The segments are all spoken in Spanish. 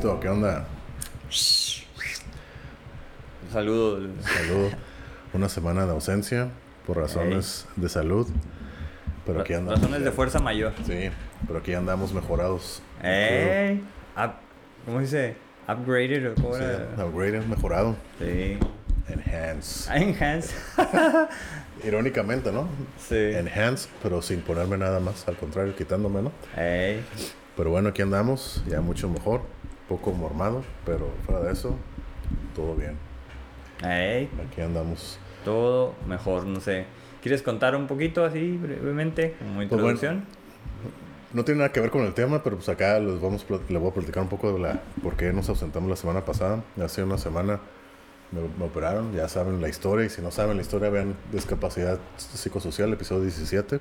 ¿qué onda? Saludos. Saludo. Una semana de ausencia por razones de salud. Pero aquí andamos. Razones de fuerza mayor. Sí, pero aquí andamos mejorados. ¿Cómo dice? Upgraded o cómo Sí, era? upgraded, mejorado. Sí. Enhance. Enhance. Irónicamente, ¿no? sí. Enhance, pero sin ponerme nada más. Al contrario, quitándome, ¿no? ¡Ey! Pero bueno, aquí andamos, ya mucho mejor. Poco mormado, pero fuera de eso, todo bien. ¡Ey! Aquí andamos. Todo mejor, no sé. ¿Quieres contar un poquito así brevemente como Pues introducción? No tiene nada que ver con el tema, pero pues acá les vamos, les voy a platicar un poco de la por qué nos ausentamos la semana pasada. Hace una semana me, me operaron, ya saben la historia, y si no saben la historia, vean Discapacidad Psicosocial, episodio 17.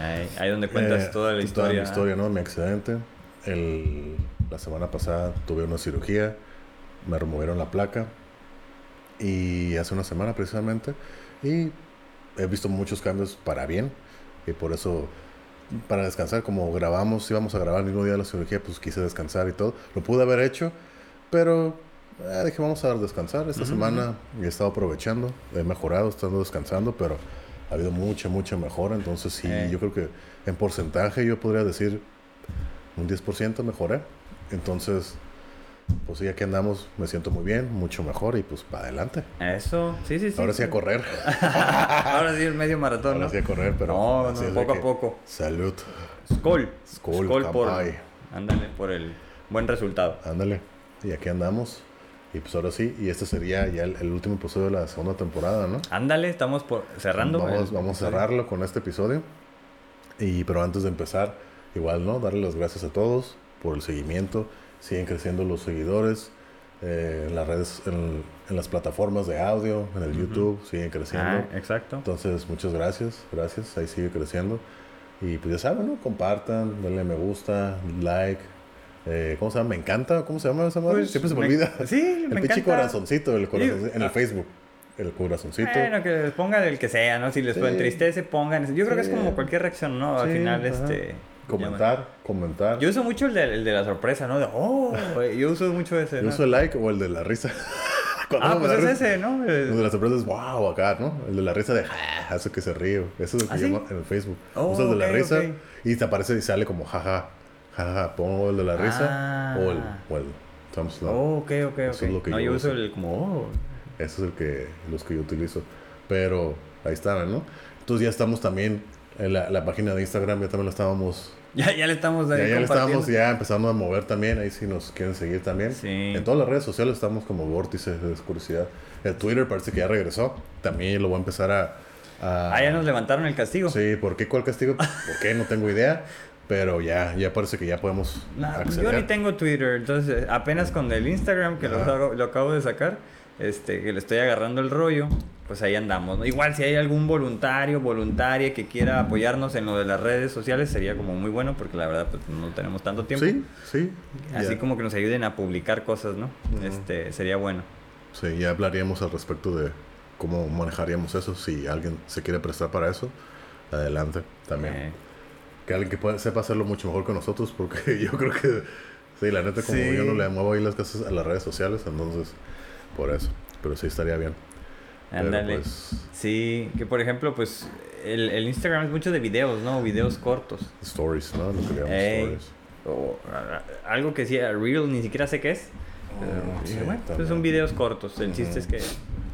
Ey, ahí donde cuentas Eh, toda la historia. Toda mi historia, ¿no? Mi accidente. El, la semana pasada tuve una cirugía, me removieron la placa. Y hace una semana precisamente. Y he visto muchos cambios para bien. Y por eso, para descansar, como grabamos, íbamos a grabar el mismo día de la cirugía, pues quise descansar y todo. Lo pude haber hecho, pero eh, dije, vamos a descansar. Esta semana he estado aprovechando, he mejorado, estando descansando, pero ha habido mucha, mucha mejora. Entonces, sí, Eh. yo creo que en porcentaje yo podría decir un 10% mejoré. Entonces, pues sí, aquí andamos, me siento muy bien, mucho mejor y pues para adelante. Eso, sí, sí, sí. Ahora sí a correr. Ahora sí el medio maratón, Ahora ¿no? sí a correr, pero No, poco a que- poco. Salud. Skol. Skol, por. kampai. Ándale, por el buen resultado. Ándale. Y aquí andamos. Y pues ahora sí, y este sería ya el, el último episodio de la segunda temporada, ¿no? Ándale, estamos por cerrando. Vamos, el- vamos a cerrarlo con este episodio. Y pero antes de empezar, igual, ¿no? Darle las gracias a todos por el seguimiento. Siguen creciendo los seguidores eh, en las redes, en, en las plataformas de audio, en el YouTube, siguen creciendo. Ah, exacto. Entonces, muchas gracias, gracias, ahí sigue creciendo. Y pues ya saben, ¿no? Compartan, denle me gusta, like. eh, ¿Cómo se llama? Me encanta, ¿cómo se llama esa madre? Pues, Siempre se me, me- olvida. sí, el me pinche encanta. corazoncito, el corazon- Digo, en el ah. Facebook. El corazoncito. Bueno, que les pongan el que sea, ¿no? Si les Sí. entristece, pongan. Yo creo que es Sí. como cualquier reacción, ¿no? Al Sí, final, ajá. este. Comentar, comentar. Yo uso mucho el de, el de la sorpresa, ¿no? De, oh, yo uso mucho ese. Yo uso el like o el de la risa. Cuando Ah, pues es risa- ese, ¿no? El de la sorpresa es wow, acá, ¿no? El de la risa de "Ja", hace que se ríe. Eso es lo que ¿Ah, sí? llamo en el Facebook. Oh, Usas el de la risa y te aparece y sale como jaja, jaja. Pongo el de la risa Ah. o el, o el thumbs up. Oh, ok, ok, ok. Eso es lo que no, yo uso el como, oh. Ese es el que, los que yo utilizo. Pero ahí están, ¿no? Entonces ya estamos también en la, la página de Instagram, ya también la estábamos. Ya, ya le estamos Ya, ahí ya le compartiendo. estamos ya empezando a mover también. Ahí si nos quieren seguir también. Sí. En todas las redes sociales estamos como vórtice de oscuridad. El Twitter parece que ya regresó. También lo voy a empezar a. a- Ah, ya nos levantaron el castigo. Sí, ¿por qué? ¿Cuál castigo? ¿Por qué? No tengo idea. Pero ya, ya parece que ya podemos Nah, acceder. yo ni tengo Twitter, entonces apenas con el Instagram que lo, hago- lo acabo de sacar, este, que le estoy agarrando el rollo, pues ahí andamos. ¿no? Igual si hay algún voluntario, voluntaria que quiera apoyarnos en lo de las redes sociales sería como muy bueno porque la verdad pues no tenemos tanto tiempo. Sí, sí. Así ya. como que nos ayuden a publicar cosas, ¿no? Este sería bueno. Sí, ya hablaríamos al respecto de cómo manejaríamos eso. Si alguien se quiere prestar para eso, adelante también. Eh, Que alguien que pueda, sepa hacerlo mucho mejor que nosotros, porque yo creo que, sí, la neta, como Sí. yo no le muevo ahí las cosas a las redes sociales, entonces, por eso. Pero sí estaría bien. Ándale. pues, Sí, que por ejemplo, pues el, el Instagram es mucho de videos, ¿no? Videos cortos. stories, ¿no? Lo que llamamos Ey. stories. O a- a- algo que decía Reel, ni siquiera sé qué es. Oh, sí, sí, bueno, pues son videos cortos. El chiste es que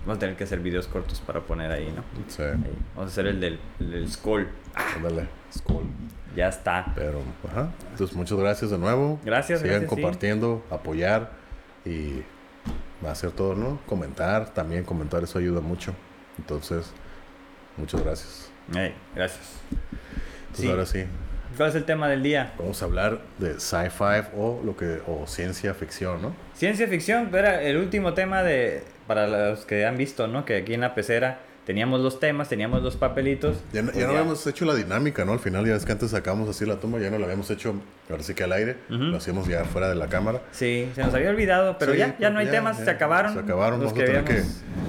vamos a tener que hacer videos cortos para poner ahí, ¿no? Sí, Ahí. Vamos a hacer el del, el del Skull. ándale, cool. Ya está. Pero, ajá. Entonces, muchas gracias de nuevo. Gracias, Sigan gracias, sí. compartiendo, apoyar y hacer todo, ¿no? Comentar, también comentar, eso ayuda mucho. Entonces, muchas gracias. Ey, gracias. Entonces, Sí. ahora sí, ¿Cuál es el tema del día? vamos a hablar de sci-fi o lo que o ciencia ficción, ¿no? Ciencia ficción, era el último tema de para los que han visto, ¿no? Que aquí en la pecera teníamos los temas, teníamos los papelitos. Ya, no- Pues ya no habíamos hecho la dinámica, ¿no? Al final, ya es que antes sacamos así la toma, ya no la habíamos hecho, ahora sí que al aire, lo hacíamos ya fuera de la cámara. Sí, se nos había olvidado, pero Sí, ya, ya no hay temas, se acabaron. Se acabaron, vamos a, tener que,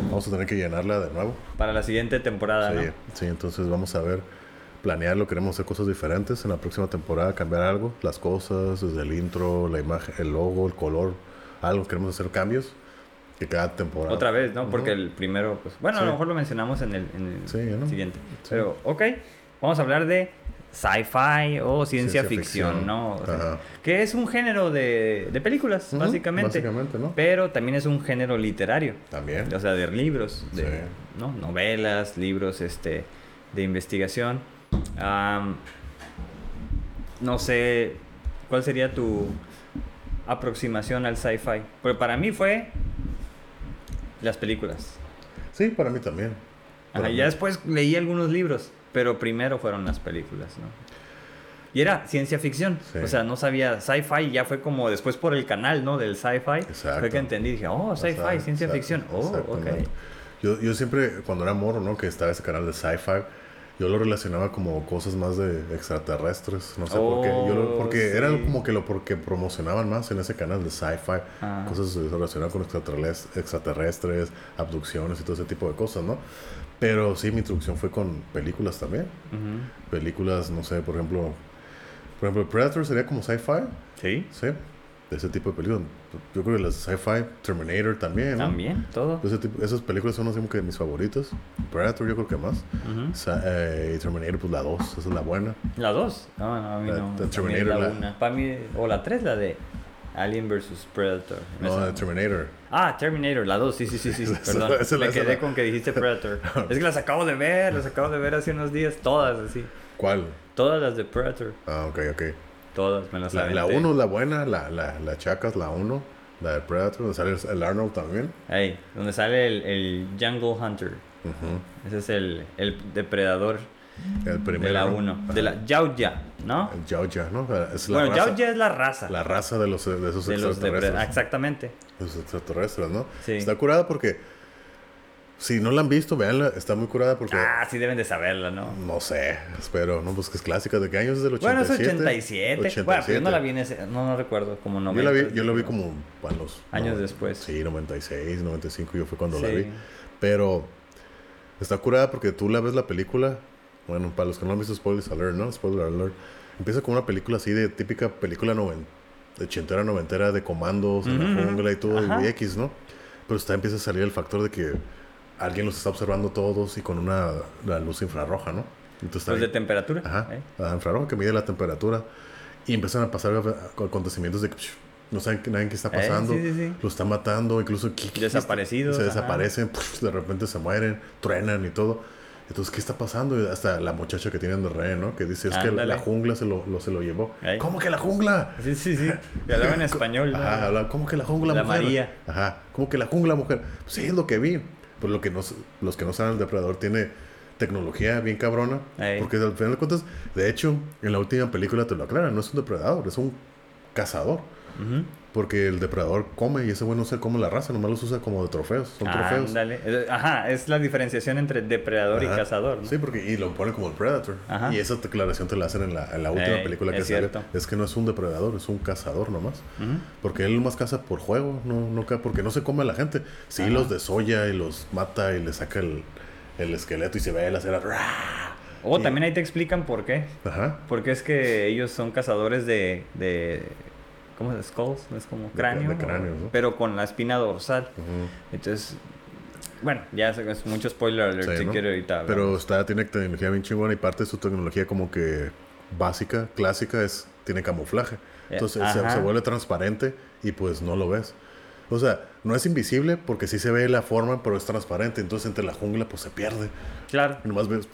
vamos a tener que llenarla de nuevo. para la siguiente temporada, Sí, ¿no? sí, entonces vamos a ver, planearlo, queremos hacer cosas diferentes en la próxima temporada, cambiar algo, las cosas, desde el intro, la imagen, el logo, el color, algo, queremos hacer cambios. Que cada temporada. Otra vez, ¿no? Porque el primero, pues, bueno, a lo mejor lo mencionamos en el, en el Sí, ¿no? siguiente. Sí. Pero, ok, vamos a hablar de sci-fi o ciencia, Ciencia ficción, ficción. ¿no? O sea, Ajá. que es un género de, de películas, básicamente. Básicamente, ¿no? Pero también es un género literario. También. O sea, de libros, de. ¿no? novelas, libros este, de investigación. No sé, ¿cuál sería tu aproximación al sci-fi? Porque para mí fue las películas. Sí, para mí también. Para mí. ya después leí algunos libros, pero primero fueron las películas, ¿no? Y era ciencia ficción. Sí. O sea, no sabía sci-fi, ya fue como después por el canal, ¿no? Del sci-fi. Fue que entendí, dije, oh, sci-fi, ciencia ficción. Oh, ok. Yo, yo siempre, cuando era moro, ¿no? Que estaba ese canal de sci-fi, yo lo relacionaba como cosas más de extraterrestres. No sé por qué. Yo lo- Oh, porque era sí. como que lo porque promocionaban más en ese canal de sci-fi. Ah. Cosas relacionadas con extraterrestres, extraterrestres, abducciones y todo ese tipo de cosas, ¿no? Pero sí, mi introducción fue con películas también. Películas, no sé, por ejemplo... Por ejemplo, Predator sería como sci-fi. Sí, Sí, de ese tipo de películas. Yo creo que las sci-fi, Terminator también. ¿no? también, todo. Ese tipo- esas películas son así como que mis favoritas. Predator, yo creo que más. Ujú. Sa- eh, y Terminator, pues la 2, esa es la buena. La 2. No, no, a mí La- no. la Terminator, la la- 1. Para mí, o la 3, la de Alien vs Predator. No, de Terminator. Ah, Terminator, la 2, sí, sí, sí, sí, perdón. esa- Me esa- quedé esa- con que dijiste Predator. es que las acabo de ver, las acabo de ver hace unos días, todas así. ¿Cuál? Todas las de Predator, Ah, ok, ok. Todas me las La aventé. 1 es la buena, la, la, la chacas, la 1. La de Predator, donde sale el Arnold también. Ahí, donde sale el, el Jungle Hunter. Ujú. Ese es el, el depredador El primero. de la ¿no? 1. Ajá. De la Yaoya, ¿no? El Yaoya, ¿no? Es la Bueno, Yaoya es la raza. la raza de, los, de esos de los extraterrestres. depredadores. Exactamente. Los extraterrestres, ¿no? Sí. Está curada porque si no la han visto, véanla, está muy curada porque Ah, sí deben de saberla, ¿no? no sé, espero, no, pues que es clásica, ¿de qué años es del 87? Bueno, es 87. Bueno, pero yo no la 87. vi en ese, no, no recuerdo, como Yo 90. la vi, yo la vi como a los Años no, después. Sí, 96, 95, yo fue cuando la vi. Pero está curada porque tú la ves la película, bueno, para los que no han visto spoilers alert, ¿no? Spoiler alert. Empieza con una película así de típica película noven, de ochentera, noventera de comandos en la jungla y todo, Ajá. y X, ¿no? Pero está empieza a salir el factor de que alguien los está observando todos y con una la luz infrarroja, ¿no? Entonces Los de temperatura. Ajá, ¿eh? la infrarroja que mide la temperatura. Y empiezan a pasar acontecimientos de que psh, no saben nadie qué está Eh, pasando. sí, sí, sí. Lo está matando, incluso ¿qué- qué- Desaparecidos, Se ajá. desaparecen, psh, de repente se mueren, truenan y todo. Entonces, ¿qué está pasando? Y hasta la muchacha que tienen de rehén, ¿no? Que dice, es que la jungla se lo, lo- se lo llevó. Ey. ¿Cómo que la jungla? Sí, sí, sí. Y hablaba en español. ¿no? Ajá, ¿cómo que la jungla La mujer? María. Ajá, ¿cómo que la jungla mujer? Pues sí, es lo que vi. Lo que no, los que no saben, el depredador tiene tecnología bien cabrona. Ey. Porque al final de cuentas, de hecho, en la última película te lo aclaran, no es un depredador, es un cazador. Ujú. Porque el depredador come y ese güey no se come la raza, nomás los usa como de trofeos. Son trofeos. Ándale. Eh, Ajá, es la diferenciación entre depredador y cazador. ¿no? Sí, porque y lo pone como el Predator. Ajá. Y esa declaración te la hacen en la, en la última Ey, película que es sale. cierto. Es que no es un depredador, es un cazador nomás. Ujú. Porque él más caza por juego, no, no porque no se come a la gente. Sí, Ajá. los desolla y los mata y le saca el, el esqueleto y se ve la cera. O también ahí te explican por qué. Ajá. Porque es que ellos son cazadores de. de ¿Cómo es? Skulls, es como cráneo. de cráneos, ¿no? Pero con la espina dorsal. Entonces. Bueno, ya es, mucho spoiler alert Sí, si ¿no? quiero ahorita. Pero está, tiene tecnología bien chingona y parte de su tecnología como que básica, clásica, es tiene camuflaje. Entonces se vuelve transparente y pues no lo ves. O sea, no es invisible porque sí se ve la forma, pero es transparente. Entonces entre la jungla pues se pierde. Claro. Y nomás ves,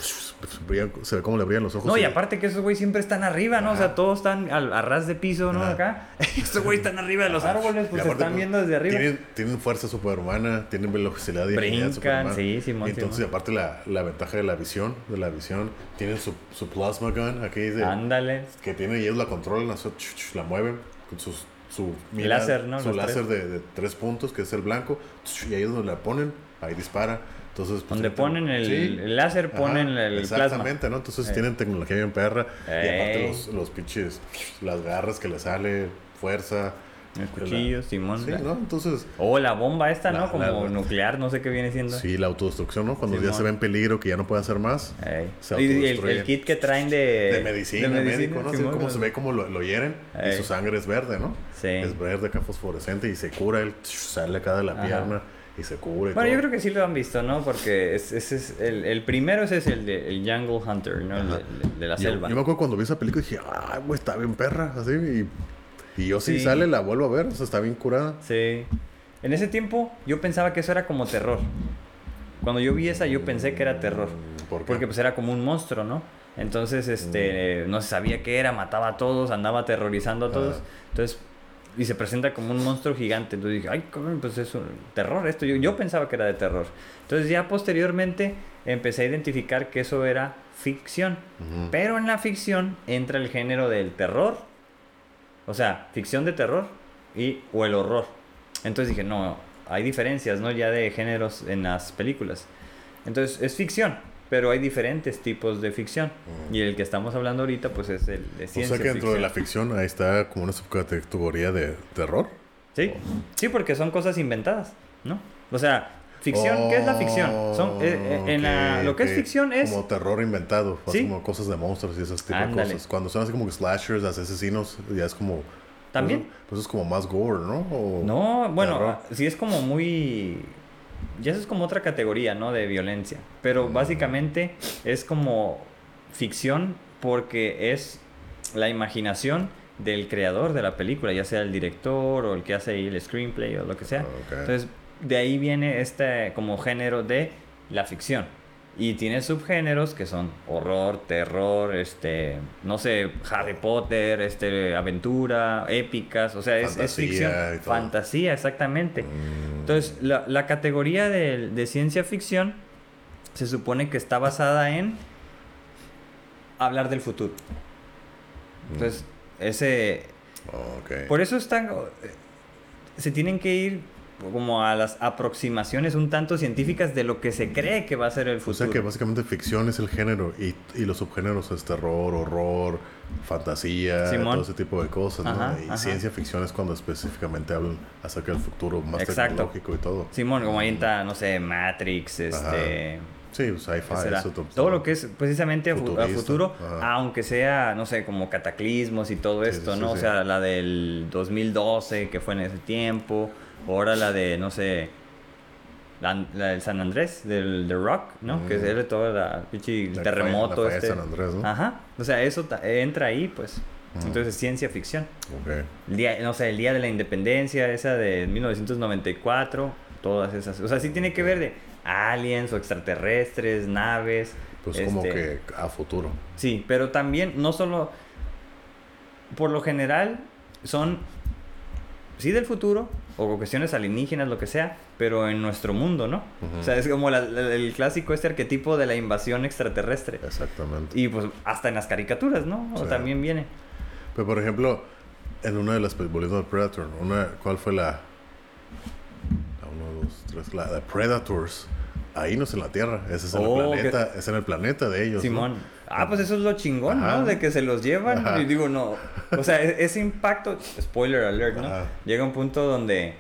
brillan- se ve cómo le brillan los ojos. No, y y- aparte que esos güeyes siempre están arriba, ¿no? O sea, Ajá. todos están al, a ras de piso, ¿no? Ajá. Acá. Estos güeyes están arriba de los árboles, Y pues se están viendo desde arriba. Tienen, tienen fuerza superhumana, tienen velocidad y Brincan, superhumana. sí, Y entonces, Simón. aparte la, la ventaja de la visión, de la visión, tienen su, su plasma gun aquí Ándale. que tiene y ellos la controlan, la, la mueven con sus, su Láser, ¿no? Su Los láser de, de tres puntos, que es el blanco, y ahí es donde la ponen, ahí dispara. Entonces, pues, Donde ponen el, Sí. el láser, Ajá, ponen el plasma. Exactamente, ¿no? Entonces Eh. tienen tecnología bien perra. Y aparte Ey. los, los pinches, las garras que le sale, fuerza, El cuchillo, Simón. Sí, ¿no? Entonces, O la bomba esta, La- ¿no? Como la- nuclear, no sé qué viene siendo. sí, la autodestrucción, ¿no? Cuando ya se ve en peligro, que ya no puede hacer más. Se Y el, kit que traen de... De medicina, de medicina, médico, ¿no? Así Simón, como se ve como lo, lo hieren y su sangre es verde, ¿no? Sí. Es verde acá fosforescente y se cura, él sale acá de la Ajá. pierna y se y Bueno, yo creo que sí lo han visto, ¿no? Porque es, ese es el, el primero ese es el de el Jungle Hunter, ¿no? El de, de la selva. yo me acuerdo cuando vi esa película dije, ah, güey, está bien perra, así. Y, y yo si Sí. sale la vuelvo a ver, o sea, está bien curada. Sí. En ese tiempo yo pensaba que eso era como terror. Cuando yo vi esa yo pensé que era terror. Mm, ¿Por qué? Porque pues era como un monstruo, ¿no? Entonces, este, no se sabía qué era, mataba a todos, andaba aterrorizando a todos. Ajá. Entonces, y se presenta como un monstruo gigante. Entonces dije, ay, pues es un terror esto. Yo, yo pensaba que era de terror. Entonces ya posteriormente empecé a identificar que eso era ficción. Pero en la ficción entra el género del terror. O sea, ficción de terror y o el horror. Entonces dije, no, hay diferencias, ¿no? Ya de géneros en las películas. Entonces es ficción, pero hay diferentes tipos de ficción. Y el que estamos hablando ahorita, pues es el de O ciencia sea que dentro de la ficción ahí está como una subcategoría de terror. Sí, sí, porque son cosas inventadas, ¿no? O sea, ficción, ¿qué es la ficción? Son, eh, eh, en la- lo que es ficción es... Como terror inventado, Sí. como cosas de monstruos y esas tipo de cosas. Cuando son así como slashers, asesinos, ya es como... También. Pues, pues es como más gore, ¿no? O No, bueno, terror. sí es como muy... Ya eso es como otra categoría, ¿no? De violencia. Pero Mm. básicamente es como ficción porque es la imaginación del creador de la película, ya sea el director o el que hace ahí el screenplay o lo que sea. Entonces, de ahí viene este como género de la ficción. Y tiene subgéneros que son horror, terror, este, no sé, Harry Potter, este, aventura, épicas, o sea, es, ficción. Fantasía, exactamente. Mm. Entonces, la, la categoría de, de ciencia ficción se supone que está basada en hablar del futuro. Mm. Entonces, ese, Ok. por eso están. Se tienen que ir como a las aproximaciones un tanto científicas de lo que se cree que va a ser el O futuro. sea que básicamente ficción es el género y, y los subgéneros es terror, horror, fantasía, Simón. todo ese tipo de cosas, ¿no? Ajá, y ajá. ciencia ficción es cuando específicamente hablan acerca del futuro más Exacto. tecnológico y todo. Simón, como ahí está, no sé, Matrix, este. Sí, sci-fi, ¿qué será? eso to- todo lo que es precisamente a Futurista, futuro, ajá. aunque sea, no sé, como cataclismos y todo Sí, esto, sí, ¿no? sí, o sí. sea, la del 2012, que fue en ese tiempo, ahora la de, no sé, la, la del San Andrés, del The Rock, ¿no? Que Mm. es de todo la, pinche terremoto. falla- la falla de este. San Andrés, ¿no? Ajá, o sea, eso entra ahí, pues. Ujú. Entonces, ciencia ficción. Ok. El día, no sé, el día de la independencia, esa de 1994, todas esas. O sea, sí tiene que ver de aliens o extraterrestres, naves. Pues como este, que a futuro. Sí, pero también no solo. Por lo general son. Sí, del futuro, o cuestiones alienígenas, lo que sea, pero en nuestro mundo, ¿no? O sea, es como la- la- el clásico este arquetipo de la invasión extraterrestre. Exactamente. Y pues hasta en las caricaturas, ¿no? O Sí. también viene. Pero por ejemplo, en una de las volviendo al Predator, una, ¿cuál fue la? La uno, dos, tres, la de Predators. Ahí no es en la Tierra, ese es en Oh, el planeta, es en el planeta de ellos. ¿no? Ah, pues eso es lo chingón, Ajá. ¿no? De que se los llevan. Ajá. Y digo, no. O sea, e- ese impacto, spoiler alert, ¿no? Ajá. Llega un punto donde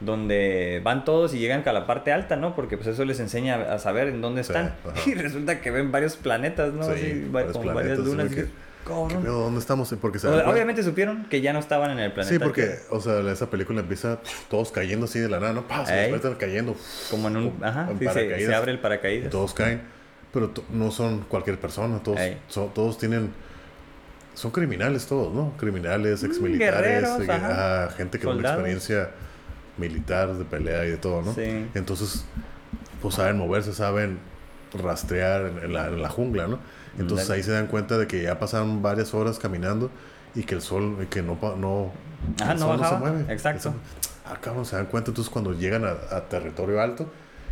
donde van todos y llegan a la parte alta, ¿no? Porque pues eso les enseña a saber en dónde están. Y resulta que ven varios planetas, ¿no? Sí, Así, va- varios como varias lunas. que- cabrón. ¿Qué pedo? ¿Dónde estamos? Porque se O obviamente supieron que ya no estaban en el planeta. Sí, porque, o sea, esa película empieza todos cayendo así de la nada, ¿no? Ey. despiertan cayendo. Como en un... Ajá, en sí, se, abre el Y paracaídas. todos caen. Pero no son cualquier persona, todos, son- todos tienen. Son criminales todos, ¿no? Criminales, Mm, exmilitares, eh, ah, gente que tiene experiencia militar, de pelea y de todo, ¿no? Sí. Entonces, pues saben moverse, saben rastrear en, la, en la jungla, ¿no? Entonces Dale. ahí se dan cuenta de que ya pasaron varias horas caminando y que el sol, que no, no, Ajá, el no sol se mueve. Exacto. Ah, cabrón, se dan cuenta entonces cuando llegan a, a territorio alto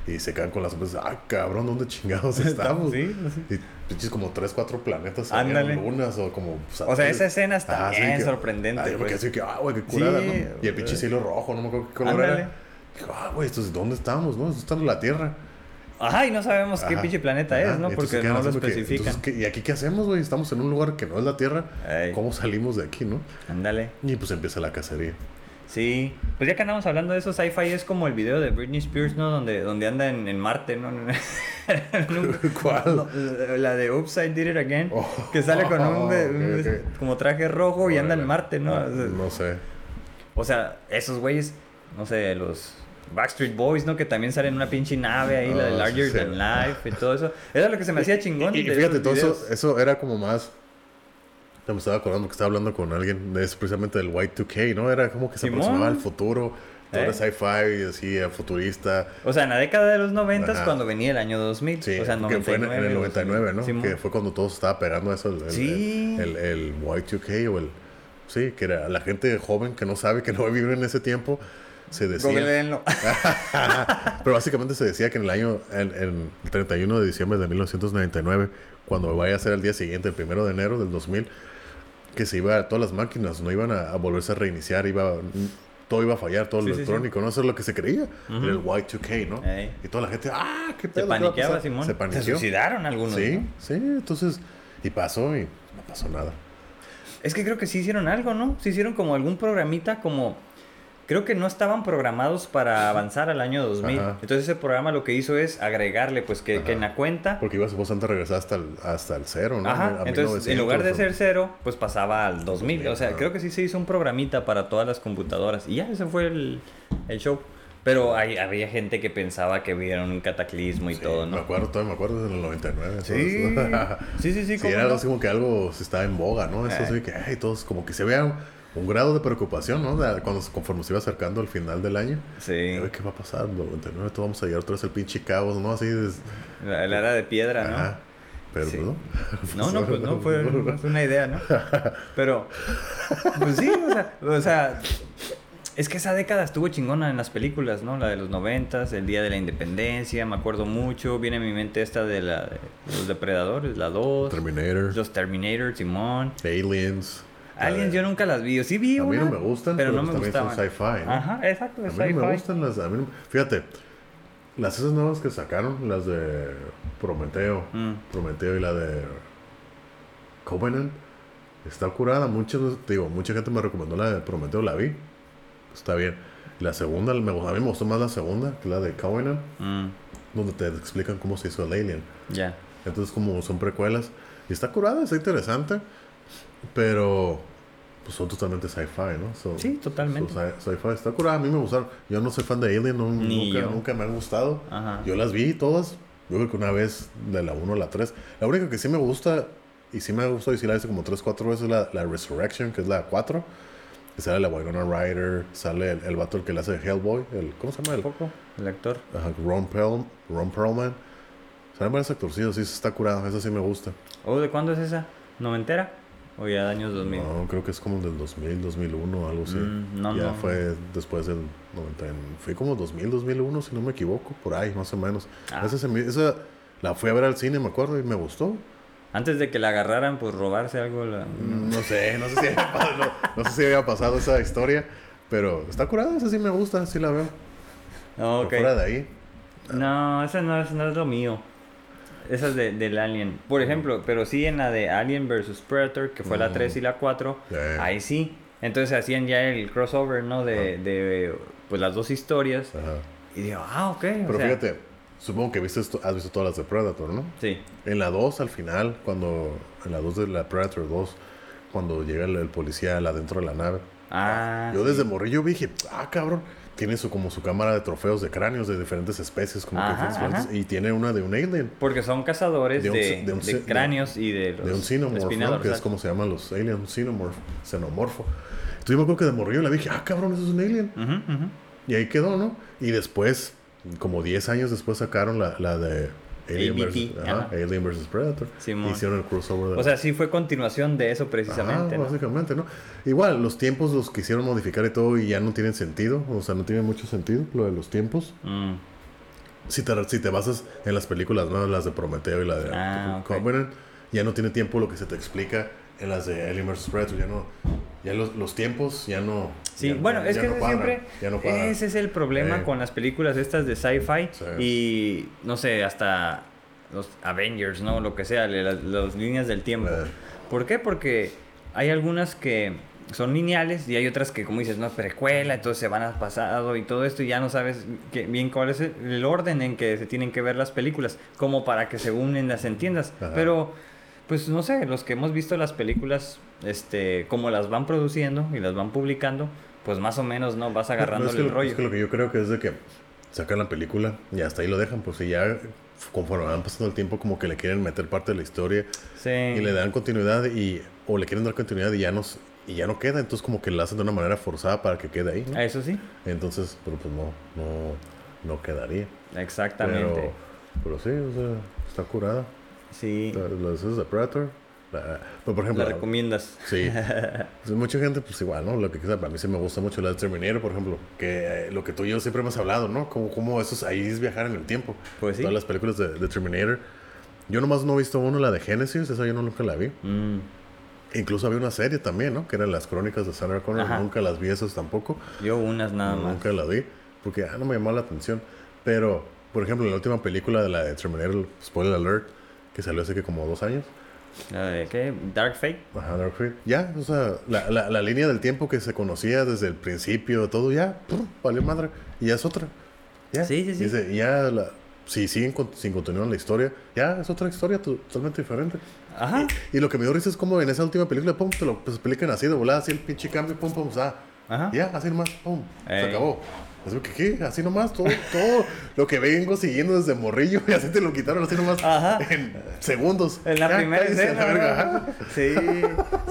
y se quedan con las sorpresas. Ah, cabrón, ¿dónde chingados estamos? Sí, sí. Y pinches como tres, cuatro planetas, Ándale. lunas o como... O sea, esa escena está sí, bien que- sorprendente. Ah, yo me quedé pues. así que, ah, güey, qué curada, Sí, ¿no? Y el pinche cielo rojo, no me acuerdo qué color Ándale. era. Dijo, ah, güey, entonces, ¿dónde estamos, no? Está en la Tierra. Ajá, y no sabemos qué pinche planeta ajá. es, ¿no? Porque no lo que, especifican. entonces, ¿qué- ¿Y aquí qué hacemos, güey? Estamos en un lugar que no es la Tierra. Ey. ¿Cómo salimos de aquí, no? Ándale. Y pues empieza la cacería. Sí, pues ya que andamos hablando de eso, sci-fi es como el video de Britney Spears, ¿no? Donde, donde anda en, en Marte, ¿no? ¿Cuál? no, la de Oops, I Did It Again. Oh. que sale con un, como traje rojo y anda en Marte, ¿no? Ah, no sé. O sea, esos güeyes, no sé, los Backstreet Boys, ¿no? Que también salen en una pinche nave ahí, la de Ah, Larger sí, sí. Than Life y todo eso. Era lo que se me hacía chingón. Y, fíjate, todo eso, eso era como más. Ya me estaba acordando que estaba hablando con alguien de eso, precisamente del Y2K, ¿no? Era como que se Simón. aproximaba al futuro. Todo ¿Eh? era sci-fi, así, eh, futurista. O sea, en la década de los 90 Ajá. cuando venía el año 2000. Sí, o sea, que fue en, 99. en el 99, ¿no? Simón. Que fue cuando todo se estaba pegando eso. El, Sí. El, el Y2K o el. Sí, que era la gente joven que no sabe, que no vive en ese tiempo, se decía. Pero básicamente se decía que en el año, en, en el 31 de diciembre de 1999, cuando vaya a ser el día siguiente, el primero de enero del 2000, que se iba, todas las máquinas no iban a, a volverse a reiniciar, iba, todo iba a fallar, todo lo Sí, sí, sí. electrónico, ¿no? Eso es lo que se creía, era el Y2K, ¿no? Ey. Y toda la gente, ¡ah, qué Se pedo! ¿qué va a paniqueaba, pasar?". Simón. Se paniqueó. suicidaron algunos. Sí, ¿no? sí, entonces, y pasó y no pasó nada. Es que creo que sí hicieron algo, ¿no? Se hicieron como algún programita como... Creo que no estaban programados para avanzar al año 2000. Ajá. Entonces ese programa lo que hizo es agregarle, pues que, que en la cuenta... Porque iba supuestamente a regresar hasta el, hasta el cero, ¿no? Ajá, A entonces en lugar de 1900 ser cero, pues pasaba al 2000. O sea, Ajá. creo que sí se hizo un programita para todas las computadoras. Y ya, ese fue el, el show. Pero hay, había gente que pensaba que hubiera un cataclismo y Sí, todo, Me ¿no? acuerdo, todavía me acuerdo en el 99. eso Sí, sí, sí, sí. Sí, ¿cómo era no? así como que algo se estaba en boga, ¿no? Eso Eh. así que, ay, todos como que se vea un, grado de preocupación, ¿no? De- cuando, conforme se iba acercando el final del año. Sí, Ay, ¿Qué va a pasar? En el 99 todos vamos a llegar otra vez al pinche caos, ¿no? Así la, la era de piedra, ¿no? Ajá. Pero, Sí. ¿no? No, no, pues no, fue, fue una idea, ¿no? Pero, pues sí, o sea, o sea, es que esa década estuvo chingona en las películas, ¿no? La de los noventas, el Día de la Independencia, me acuerdo mucho, viene a mi mente esta de, la, de los depredadores, la 2, Terminator, los Terminator, Simón. Aliens. Aliens yo nunca las vi, sí vi A mí no una, me gustan, pero, pero, no me también gustaban. son sci-fi, ¿no? Ajá, exacto, A es mí no me gustan las... A mí no- fíjate, las esas nuevas que sacaron, las de Prometeo, Mm. Prometeo y la de Covenant, está curada. Muchas, digo, mucha gente me recomendó la de Prometeo, la vi. Está bien. La segunda, me, a mí me gustó más la segunda, que la de Covenant, Mm, donde te explican cómo se hizo el alien. ya. Entonces, como son precuelas, y está curada, está interesante, pero pues son totalmente sci-fi, ¿no? So- Sí, totalmente. so sci- sci-fi está curada, a mí me gustaron. Yo no soy fan de Alien, no- Ni nunca, yo. nunca me han gustado. Ajá. Yo las vi todas, yo creo que una vez de la 1 a la 3. La única que sí me gusta, y sí me ha gustado, y sí la he visto como 3, 4 veces, es la, la Resurrection, que es la 4. Que sale la Winona Ryder, sale el, el vato el que le hace de Hellboy, el, ¿cómo se llama? El, poco el actor. Ajá, Ron, Perl, Ron Perlman. Salen varios actorcillos, sí, está curado, esa sí me gusta. ¿O de cuándo es esa? ¿Noventera? ¿O ya de años 2000? No, creo que es como del 2000, 2001, algo así. Mm, no, ya no. fue después del 90. en- Fue como 2000, 2001, si no me equivoco, por ahí, más o menos. Ah. Esa, esa la fui a ver al cine, me acuerdo, y me gustó. Antes de que la agarraran por robarse algo. La... No sé, no sé si había, no- no sé si había pasado esa historia, pero está curada, esa sí me gusta, sí la veo. No, Por ok. fuera de ahí. No, esa no es, no es lo mío. Esa es de, del Alien. Por ejemplo, pero sí en la de Alien vs Predator, que fue la Mm. 3 y la 4, Sí. ahí sí. Entonces hacían ya el crossover, ¿no? De, de pues las dos historias. Ajá. Y digo, ah, ok. o Pero sea, fíjate, supongo que viste esto- has visto todas las de Predator, ¿no? Sí. En la 2, al final, cuando. En la 2 de la Predator 2, cuando llega el, el policía adentro de la nave. Ah. Yo sí. desde morrillo dije, ah, cabrón. Tiene su, como su cámara de trofeos de cráneos de diferentes especies, como que Ajá, diferentes- ajá. y tiene una de un alien, Porque son cazadores De de, un de, ce- de un ce- cráneos y de los de un xenomorph, ¿no? espinadores, que es como se llaman los aliens, un xenomorph, xenomorfo. Entonces yo me acuerdo que de morrillo le dije, ah, cabrón, eso es un alien. Y ahí quedó, ¿no? Y después, como 10 años después sacaron la, la de Alien ABT, versus, ajá, ajá. Alien versus Predator. Simón. Hicieron el crossover de O sea, sí fue continuación de eso precisamente. Ajá, ¿no? básicamente, ¿no? Igual, los tiempos los quisieron modificar y todo y ya no tienen sentido. O sea, no tiene mucho sentido lo de los tiempos. Mm. Si te, si te basas en las películas, ¿no? Las de Prometeo y la de Ah. Covenant, ya no tiene tiempo lo que se te explica en las de vs. Predator. Ya no... Ya los, los tiempos ya no... Sí, ya no- bueno, es ya que no ese cuadran, siempre. Ya no ese es el problema Eh. con las películas estas de sci-fi Sí. y no sé, hasta los Avengers, ¿no? Lo que sea, las, las líneas del tiempo. Eh. ¿Por qué? Porque hay algunas que son lineales y hay otras que, como dices, no es precuela, entonces se van al pasado y todo esto y ya no sabes que, bien cuál es el, orden en que se tienen que ver las películas, como para que se unen las entiendas. Ajá. Pero, pues no sé, los que hemos visto las películas, este, como las van produciendo y las van publicando, pues más o menos, ¿no? Vas agarrando No, es que el lo- rollo. Es que lo que yo creo que es de que sacan la película y hasta ahí lo dejan, pues y ya conforme van pasando el tiempo como que le quieren meter parte de la historia Sí. y le dan continuidad y o le quieren dar continuidad y ya no s- y ya no queda, entonces como que la hacen de una manera forzada para que quede ahí, ¿no? Eso sí, Entonces, pero pues no no no quedaría. exactamente. Pero, pero sí, o sea, está curada. Sí, La- Las es de Predator. La- pero por ejemplo, la recomiendas. Sí. Pues mucha gente, pues igual, ¿no? Lo que quizá, a mí sí me gusta mucho la de Terminator, por ejemplo. Que eh, lo que tú y yo siempre hemos hablado, ¿no? Como, como eso es, ahí es viajar en el tiempo. Pues sí. Todas las películas de, de Terminator. Yo nomás no he visto uno, la de Genesis, esa yo no nunca la vi. Mm, Incluso había una serie también, ¿no? Que eran las crónicas de Sarah Connor. Ajá. Nunca las vi esas tampoco. yo unas nada más. Nunca la vi. Porque ah, no me llamó la atención. Pero, por ejemplo, la última película de la de Terminator, spoiler alert, que salió hace que como dos años. ¿La qué? Dark Fate. Ajá, Dark Fate. Ya, o sea, la, la, la línea del tiempo que se conocía desde el principio, todo ya, ¡pum! valió madre. Y ya es otra. Ya. Sí, sí, sí. Dice, ya, la, si siguen con- sin continuar la historia, ya es otra historia to- totalmente diferente. Ajá. Y lo que me dio risa es como en esa última película, pum, te lo pues, explican así de volada, así el pinche cambio, pum, pum, ah, Ajá. ya, así nomás, pum, se Ey. acabó. Así que, ¿qué? Así nomás, todo, todo lo que vengo siguiendo desde morrillo, y así te lo quitaron, así nomás, Ajá. en segundos. En la primera escena. Sí.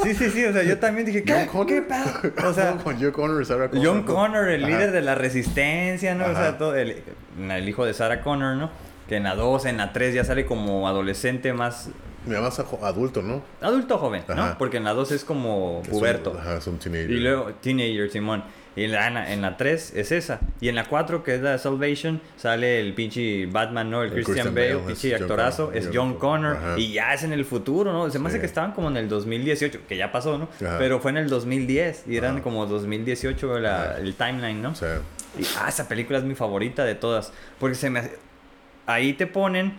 Sí, sí, sí. O sea, yo también dije, ¿qué, John. ¿qué pedo? O sea, con John Connor y Sarah Connor. John Connor, el Ajá. líder de la resistencia, ¿no? O sea, todo el, el hijo de Sarah Connor, ¿no? Que en la 2, en la 3 ya sale como adolescente más Me llamas adulto, ¿no? adulto joven, ¿no? Porque en la 2 es como Es un- puberto. Ajá, es un teenager. Y luego Teenager, Simón. Y en la, en la 3 es esa. Y en la 4, que es la Salvation, sale el pinche Batman, ¿no? El, El Christian, Christian Bale, Bale, pinche es John actorazo. Es John Connor. Ajá. Y ya es en el futuro, ¿no? Se me hace Sí. que estaban como en el 2018, que ya pasó, ¿no? Ajá. Pero fue en el 2010. Y eran Ajá. como 2018 la- el timeline, ¿no? Sea, Y, ah, esa película es mi favorita de todas. Porque se me hace- Ahí te ponen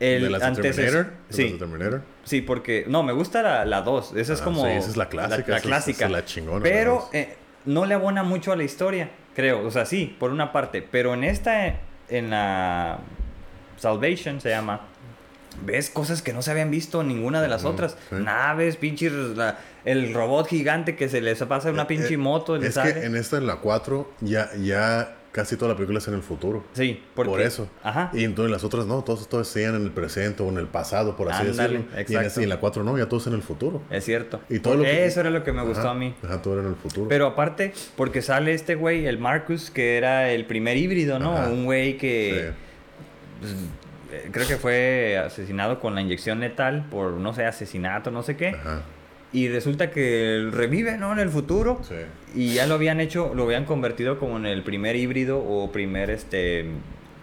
el de las antecesor. Terminator. de Sí, Terminator. sí, porque. No, me gusta la, la 2. Esa es Ah, como. sí, esa es la clásica, La, es- clásica. es la chingona, la Pero eh, no le abona mucho a la historia, creo. O sea, sí, por una parte. Pero en esta, en la Salvation se llama. Ves cosas que no se habían visto en ninguna de las otras. sí. Naves, pinches. la- el robot gigante que se les pasa una Eh, pinche eh, moto. Es que en esta, en la 4, ya, ya casi toda la película es en el futuro. Sí, porque, Por eso. Ajá. Y entonces las otras no, todos, todos siguen en el presente o en el pasado, por así Ándale, decirlo. Y en, exacto. y en la 4 no, ya todos en el futuro. Es cierto. Y todo lo que- Eso era lo que me gustó a mí. Ajá, todo era en el futuro. Pero aparte, porque sale este güey, el Marcus, que era el primer híbrido, ¿no? Ajá. Un güey Sí. que pues, eh, creo que fue asesinado con la inyección letal por, no sé, asesinato, no sé qué. Ajá, Y resulta que revive, ¿no? En el futuro. sí. Y ya lo habían hecho, lo habían convertido como en el primer híbrido o primer, este,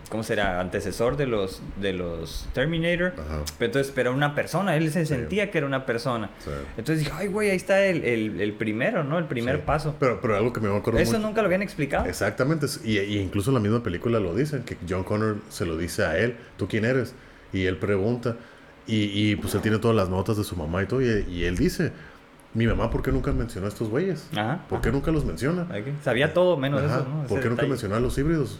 ¿cómo será? Antecesor de los, de los Terminator. Ajá. Pero entonces, pero era una persona, él se sentía que era una persona. Sí. Entonces dije, ay, güey, ahí está el, el, el primero, ¿no? El primer paso. Pero, pero algo que me acuerdo Eso mucho- nunca lo habían explicado. Exactamente, y, y incluso en la misma película lo dicen, que John Connor se lo dice a él, ¿tú quién eres? Y él pregunta, y, y, pues él tiene todas las notas de su mamá y todo, y, y él dice, mi mamá, ¿por qué nunca mencionó a estos güeyes? Ajá. ¿Por qué nunca los menciona? Sabía todo menos Ajá, eso, ¿no? ¿Por qué nunca mencionó a los híbridos?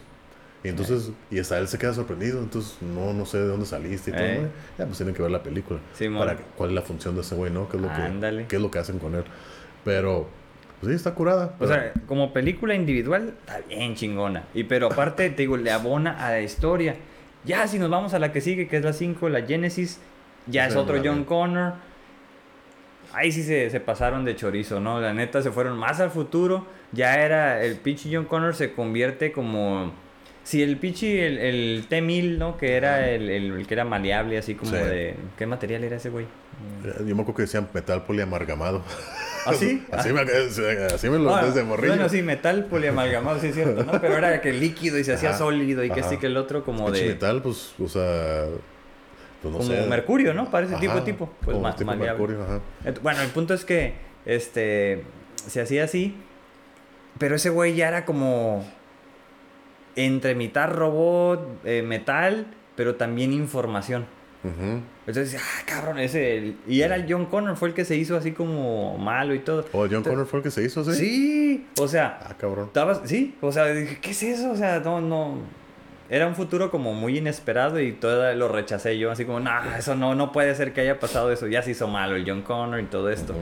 Y entonces, y hasta él se queda sorprendido, entonces no, no sé de dónde saliste y todo. Eh. ¿no? Ya, pues tienen que ver la película. Simón. para cuál es la función de ese güey, ¿no? ¿Qué es lo que, qué es lo que hacen con él? Pero, pues sí, está curada. O sea, como película individual, está bien chingona. Y pero aparte, te digo, le abona a la historia. Ya, si nos vamos a la que sigue, que es la 5, la Genesis, ya es otro John. Connor. Ahí sí se, se pasaron de chorizo, ¿no? La neta se fueron más al futuro. Ya era, el pinche John Connor se convierte como... Si el pinche, el, el T-1000, ¿no? Que era el, el- el que era maleable, así como Sí. de... ¿Qué material era ese güey? Eh, Yo me acuerdo que decían metal poliamargamado. ¿Ah, sí? así, me, así me lo Ah, desde morrillo. Bueno, sí, metal poliamalgamado, sí es cierto, ¿no? Pero era que líquido y se hacía sólido y que ajá. sí que el otro como de... metal, pues, o sea, pues no como sé. mercurio, ¿no? Parece tipo Ajá, tipo. Pues tipo maleable. mercurio, ajá. Ent- Bueno, el punto es que este se hacía así, pero ese güey ya era como entre mitad robot, eh, metal, pero también información. Ujú. Entonces, ah, cabrón, ese. Y era el John Connor, fue el que se hizo así como malo y todo. ¿O John Connor fue el que se hizo, sí? Sí, o sea, Ah, cabrón. estabas, sí, o sea, dije, ¿qué es eso? O sea, no, no. Era un futuro como muy inesperado y todo lo rechacé yo, así como, no, eso no, no puede ser que haya pasado eso. Ya se hizo malo el John Connor y todo esto. Ujú.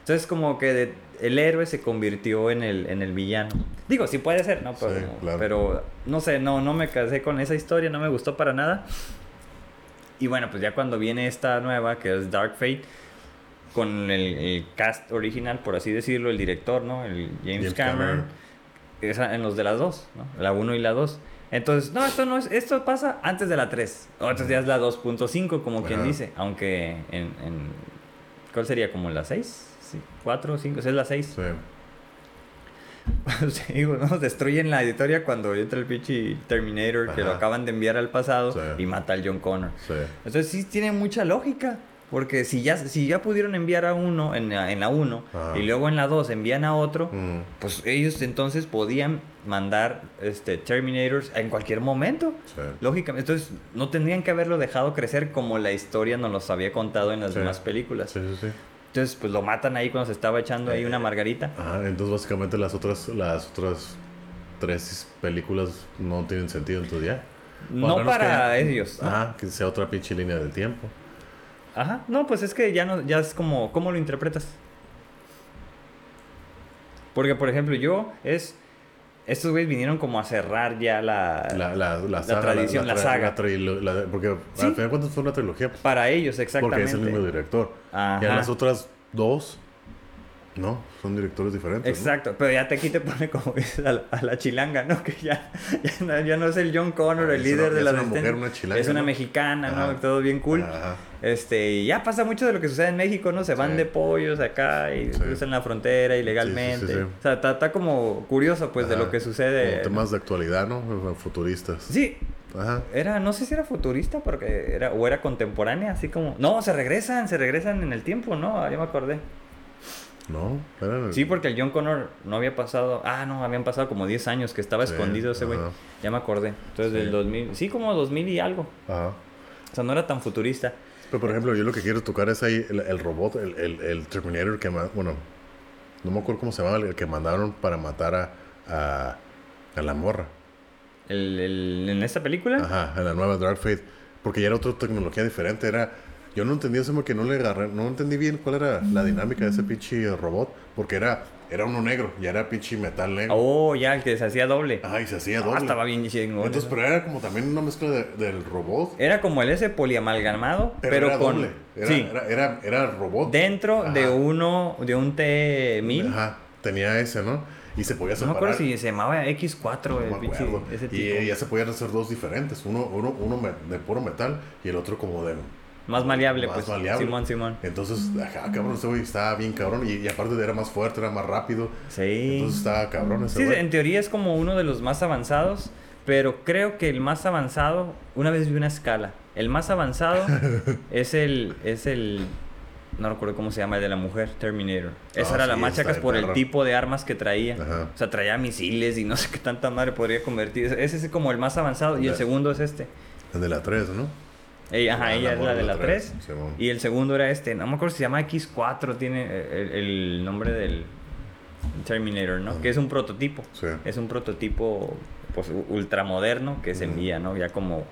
Entonces, como que de- el héroe se convirtió en el, en el villano. Digo, sí puede ser, ¿no? Pero, Sí, claro. pero no sé, no, no me casé con esa historia, no me gustó para nada. Y bueno, pues ya cuando viene esta nueva, que es Dark Fate, con el, el cast original, por así decirlo, el director, ¿no? El James, James Cameron, Cameron. es en los de las dos, ¿no? La 1 y la 2. Entonces, no, esto no es, esto pasa antes de la 3. O entonces ya es la 2.5, como quien Ajá. dice. Aunque en, en- ¿Cuál sería? ¿Como la 6? Sí, 4, 5, esa es la 6. Sí. Sí, digo, ¿no? Destruyen la editorial cuando entra el pinche Terminator que lo Ajá. acaban de enviar al pasado Sí. y mata al John Connor. Sí. Entonces sí tiene mucha lógica. Porque si ya, si ya pudieron enviar a uno en la, en la 1 Ajá. y luego en la 2 envían a otro, Mm. pues ellos entonces podían mandar este, Terminators en cualquier momento. Sí. Lógicamente, entonces no tendrían que haberlo dejado crecer como la historia nos los había contado en las Sí. demás películas. Sí, sí, sí. Entonces, pues lo matan ahí cuando se estaba echando ahí Eh, una margarita. Ajá, entonces básicamente las otras, las otras tres películas no tienen sentido entonces ya. No para que- ellos. Ajá, que sea otra pinche línea del tiempo. Ajá. No, pues es que ya no, ya es como, ¿cómo lo interpretas? Porque, por ejemplo, yo es. Estos güeyes vinieron como a cerrar ya la. La, la, la, saga, tradición, la saga. porque Sí. al final de cuentas fue una trilogía. Para ellos, exactamente. Porque es el mismo director. Ajá. Y en las otras dos, no, son directores diferentes. ¿no? Exacto, pero ya te aquí te pone como dices a la, a la chilanga, ¿no? Que ya, ya, no, ya no es el John Connor, Ah, el es líder una- de es la una resistencia. mujer, una chilanga, Es una ¿no? mexicana, ¿no? Todo bien cool. Ajá. Este, y ya pasa mucho de lo que sucede en México, ¿no? Se van Sí. de pollos acá y Sí. cruzan la frontera ilegalmente. Sí, sí, sí. O sea, está, está como curioso, pues, de lo que sucede. Como temas de actualidad, ¿no? Futuristas. Sí, Ajá. era, no sé si era futurista porque era, o era contemporánea, así como. No, se regresan, se regresan en el tiempo, ¿no? Ah, Ya me acordé. No, eran- Sí, porque el John Connor no había pasado. Ah, no, habían pasado como 10 años que estaba Sí, escondido ese güey. Ya me acordé. Entonces, Sí. del 2000. Sí, como 2000 y algo. Ajá. O sea, no era tan futurista. Pero por ejemplo, yo lo que quiero tocar es ahí el, el robot, el, el, el Terminator que bueno, no me acuerdo cómo se llamaba, el que mandaron para matar a, a, a la morra. El, el- en esta película. Ajá, en la nueva Dark Fate. Porque ya era otra tecnología diferente. Era. Yo no entendía eso porque no le agarré, no entendí bien cuál era la dinámica de ese pinche robot. Porque era, era uno negro, ya era pinche metal negro. Oh, ya, el que se hacía doble. Ajá, y se hacía Ah, doble. estaba bien chingón. Entonces, pero era como también una mezcla de- del robot. Era como el ese poliamalgamado, Pero, pero, era con. doble. Era, sí, era, era, era robot. dentro de uno, de un T1000. Ajá, tenía ese, ¿no? Y se podía No me separar. acuerdo si se llamaba X4, No el me pinche, ese Y tipo. ya se podían hacer dos diferentes. Uno, uno, uno de puro metal y el otro como de... Más maleable, más pues. maleable. Simón, Simón. Entonces, ajá, cabrón, güey estaba bien cabrón. Y, y aparte era más fuerte, era más rápido. Sí. Entonces estaba cabrón ese Sí, en teoría es como uno de los más avanzados, pero creo que el más avanzado, una vez vi una escala. El más avanzado es el es el no recuerdo cómo se llama el de la mujer, Terminator. Esa Ah, era la más chacas por el tipo de armas que traía. Ajá. O sea, traía misiles y no sé qué tanta madre podría convertir. Ese es como el más avanzado y el segundo es este. El de la 3, ¿no? Ella, ajá, Ah, ella la es la de la 3. Simón. Y el segundo era este. No me acuerdo si se llama X4, tiene el, el nombre del Terminator, ¿no? Que es un prototipo. Sí. Es un prototipo pues ultramoderno que se envía, ¿no? Ya como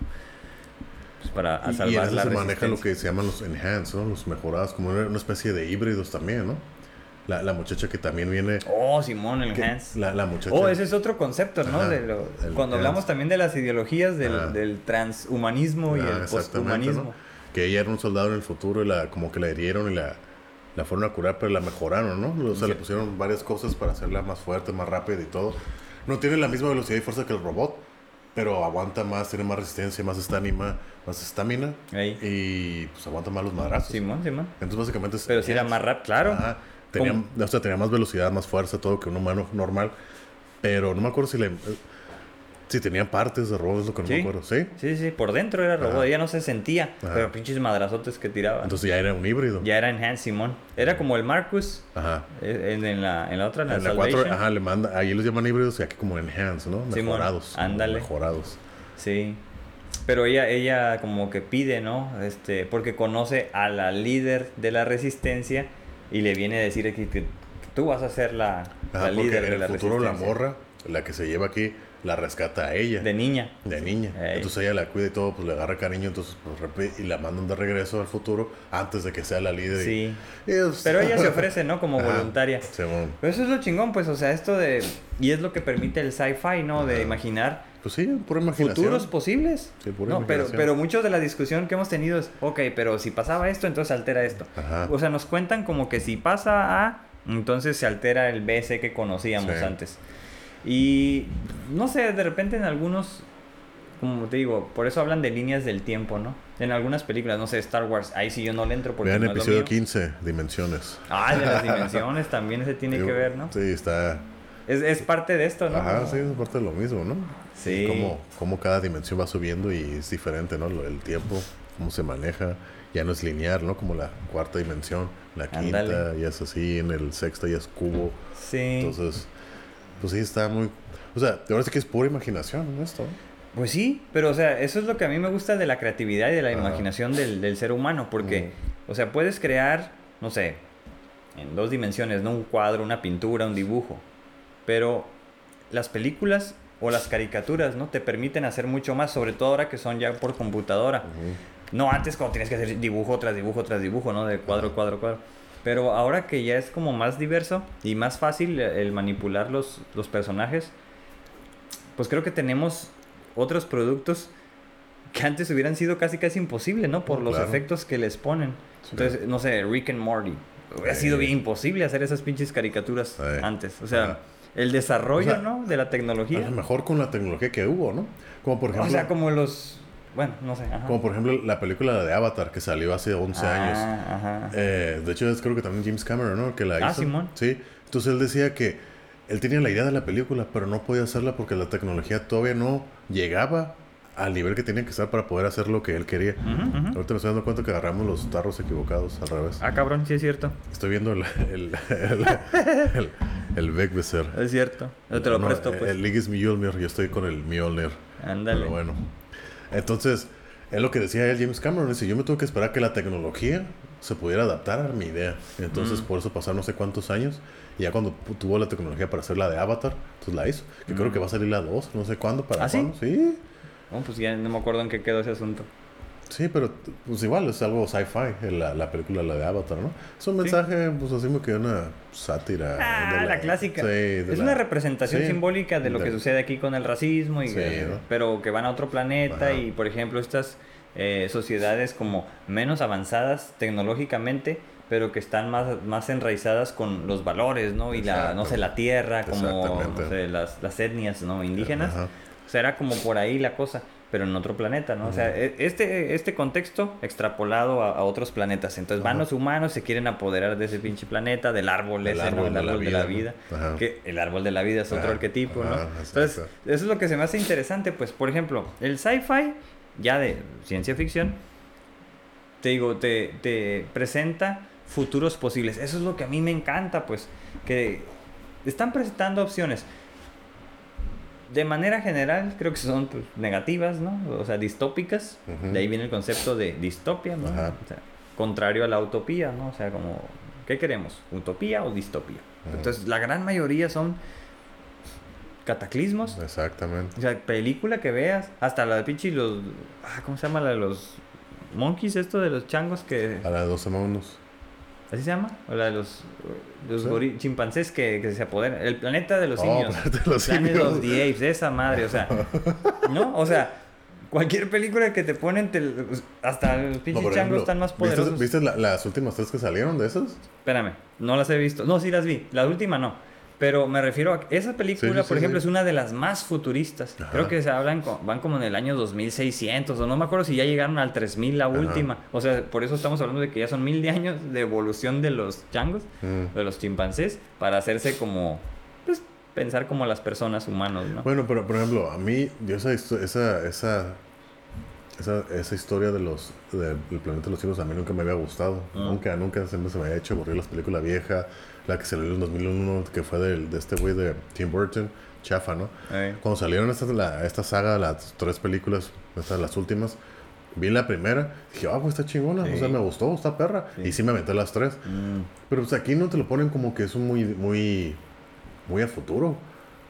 pues, para a Y- y, salvar en eso la se maneja lo que se llaman los enhanced, ¿no? Los mejorados, como una especie de híbridos también, ¿no? La, la muchacha que también viene... Oh, Simón, el que- Hans. La, la muchacha... Oh, ese es otro concepto, ¿no? Ajá, De lo- el cuando Hans. hablamos también de las ideologías del, del transhumanismo y Ah, el posthumanismo. ¿no? Que ella era un soldado en el futuro y la, como que la hirieron y la, la fueron a curar, pero la mejoraron, ¿no? O sea, Sí. le pusieron varias cosas para hacerla más fuerte, más rápida y todo. No tiene la misma velocidad y fuerza que el robot, pero aguanta más, tiene más resistencia, más estamina, más estamina y pues aguanta más los madrazos. Simón, Simón. Entonces básicamente es... Pero si era más rápido, claro. Ajá. Tenía, ¿Cómo? o sea, tenía más velocidad, más fuerza, todo que un humano normal. Pero no me acuerdo si le... Si tenía partes de robot, es lo que no Sí. me acuerdo. ¿Sí? Sí, sí, por dentro era robot, Ajá. ella no se sentía, Ajá. pero pinches madrazotes que tiraba. Entonces ya era un híbrido. ya era Enhanced Simón. Era como el Marcus Ajá. eh, en, en la, en la otra, en la, En la Salvation. 4, ajá, le manda, ahí los llaman híbridos y aquí como enhanced, ¿no? Mejorados. ándale. Mejorados. Sí. Pero ella, ella como que pide, ¿no? Este, porque conoce a la líder de la resistencia y le viene a decir que, que tú vas a ser la, Ajá, la líder en de el la futuro la morra, la que se lleva aquí, la rescata a ella. De niña. de niña. Ey. Entonces ella la cuida y todo, pues le agarra cariño, entonces pues, y la mandan de regreso al futuro antes de que sea la líder. Sí. y es- Pero ella se ofrece, ¿no? Como Ajá, voluntaria. Simón. Pero eso es lo chingón, pues, o sea, esto de... Y es lo que permite el sci-fi, ¿no? De imaginar Pues sí, pura imaginación. futuros posibles. Sí, pura no, pero, imaginación. pero mucho de la discusión que hemos tenido es, ok, pero si pasaba esto, entonces altera esto. Ajá. O sea, nos cuentan como que si pasa A, entonces se altera el BC que conocíamos Sí. antes. Y no sé, de repente en algunos, como te digo, por eso hablan de líneas del tiempo, ¿no? En algunas películas, no sé, Star Wars, ahí sí yo no le entro porque Vean no es lo episodio mío. 15, Dimensiones. Ah, de las dimensiones también se tiene que ver, ¿no? Sí, está. Es, es parte de esto, ¿no? Ajá, Como- sí, es parte de lo mismo, ¿no? Sí. Cómo, cómo cada dimensión va subiendo y es diferente, ¿no? El tiempo, cómo se maneja. Ya no es lineal, ¿no? Como la cuarta dimensión. La quinta ya es así, en el sexto ya es cubo. Sí. Entonces, pues sí, está muy... O sea, de verdad sí que es pura imaginación ¿no? esto. Pues sí, pero o sea, eso es lo que a mí me gusta de la creatividad y de la Ajá. imaginación del, del ser humano, porque, o sea, puedes crear, no sé, en dos dimensiones, ¿no? Un cuadro, una pintura, un dibujo, pero las películas o las caricaturas, ¿no? Te permiten hacer mucho más, sobre todo ahora que son ya por computadora. No antes cuando tienes que hacer dibujo tras dibujo tras dibujo, ¿no? De cuadro, cuadro, cuadro. Pero ahora que ya es como más diverso y más fácil el manipular los, los personajes, pues creo que tenemos otros productos que antes hubieran sido casi casi imposible, ¿no? Por Oh, los efectos que les ponen. Sí. Entonces, no sé, Rick and Morty. Hubiera Sí. sido bien imposible hacer esas pinches caricaturas Sí. antes. O sea, Ajá. El desarrollo, O sea, ¿no? De la A tecnología. lo mejor con la tecnología que hubo, ¿no? Como por ejemplo... O sea, como los... Bueno, no sé. Ajá. Como por ejemplo la película de Avatar que salió hace 11 años. Ah, ajá. Eh, de hecho, es creo que también James Cameron, ¿no? Que la Ah, hizo. Simón. Sí. Entonces él decía que él tenía la idea de la película, pero no podía hacerla porque la tecnología todavía no llegaba al nivel que tenía que estar para poder hacer lo que él quería. Ujú, ujú. Ahorita me estoy dando cuenta que agarramos los tarros equivocados al revés. Ah, cabrón, sí es cierto. Estoy viendo el, el, el, el, el Beckbesser. Es cierto. Yo te lo No, presto, pues. El es Mjolnir, yo estoy con el Mjolnir. Ándale. Pero bueno. Entonces, es lo que decía él, James Cameron. Dice, yo me tuve que esperar que la tecnología se pudiera adaptar a mi idea. Entonces, Mm. por eso pasaron no sé cuántos años. Y ya cuando tuvo la tecnología para hacer la de Avatar, entonces la hizo. Que creo Mm. que va a salir la 2, no sé cuándo, para ¿Ah, sí? cuándo. Sí, Oh, pues ya no me acuerdo en qué quedó ese asunto. sí, pero pues igual es algo sci-fi, la, la película, la de Avatar, ¿no? Es un Sí. mensaje, pues así como que una sátira. Ah, de la, clásica. Sí, de es la- una representación sí, simbólica de lo que de- sucede aquí con el racismo, y, Sí, ¿no? pero que van a otro planeta Ajá. y, por ejemplo, estas eh, sociedades como menos avanzadas tecnológicamente, pero que están más, más enraizadas con los valores, ¿no? Y la, no sé, la tierra, como no sé, las, las etnias, ¿no? Indígenas. Ajá. O sea, era como por ahí la cosa, pero en otro planeta, ¿no? O sea, e- este, este contexto extrapolado a, a otros planetas. Entonces van Ajá. los humanos, se quieren apoderar de ese pinche planeta, del árbol, Del ese, ¿no? árbol El de la árbol de la vida. Que el árbol de la vida es otro arquetipo, ¿no? Entonces, eso es lo que se me hace interesante, pues, por ejemplo, el sci-fi, ya de ciencia ficción, te digo, te, te presenta futuros posibles. Eso es lo que a mí me encanta, pues, que están presentando opciones. De manera general, creo que son pues, negativas, ¿no? O sea, distópicas. De ahí viene el concepto de distopia, ¿no? Ajá. O sea, contrario a la utopía, ¿no? O sea, como, ¿qué queremos? ¿Utopía o distopía? Entonces, la gran mayoría son cataclismos. Exactamente. O sea, película que veas, hasta la de pinche los... ah, ¿Cómo se llama la de los monkeys? Esto de los changos que... A la de 12 monos. ¿Así se llama? O la de los, los Sí. chimpancés que, que se apoderan. El planeta de los Oh, simios. Planeta de los Planet simios. of the Apes, esa madre, o sea. ¿No? O sea, cualquier película que te ponen, te- hasta los No, pinches por changos están más ¿viste- poderosos. ¿Viste, la- las últimas tres que salieron de esas? Espérame, no las he visto. No, sí las vi. La última no. Pero me refiero a esa película, Sí, sí, por ejemplo, sí. es una de las más futuristas. Ajá. Creo que se hablan, van como en el año 2600, o no me acuerdo si ya llegaron al 3000 la Ajá. última. O sea, por eso estamos hablando de que ya son mil de años de evolución de los changos, Mm. de los chimpancés, para hacerse como, pues, pensar como las personas humanos, ¿no? Bueno, pero por ejemplo, a mí, yo esa, esa, esa, esa, esa historia de los, del planeta de los simios a mí nunca me había gustado. Mm. Nunca, nunca siempre se me había hecho aburrir las películas viejas. La que salió en 2001, que fue del, de este güey de Tim Burton, chafa, ¿no? Cuando salieron esta, la, esta saga, las tres películas, estas las últimas, vi la primera, dije, ah, pues está chingona, o sea, me gustó, está perra. Sí. Y sí me aventé las tres. Mm. Pero pues aquí no te lo ponen como que es un muy, muy, muy a futuro.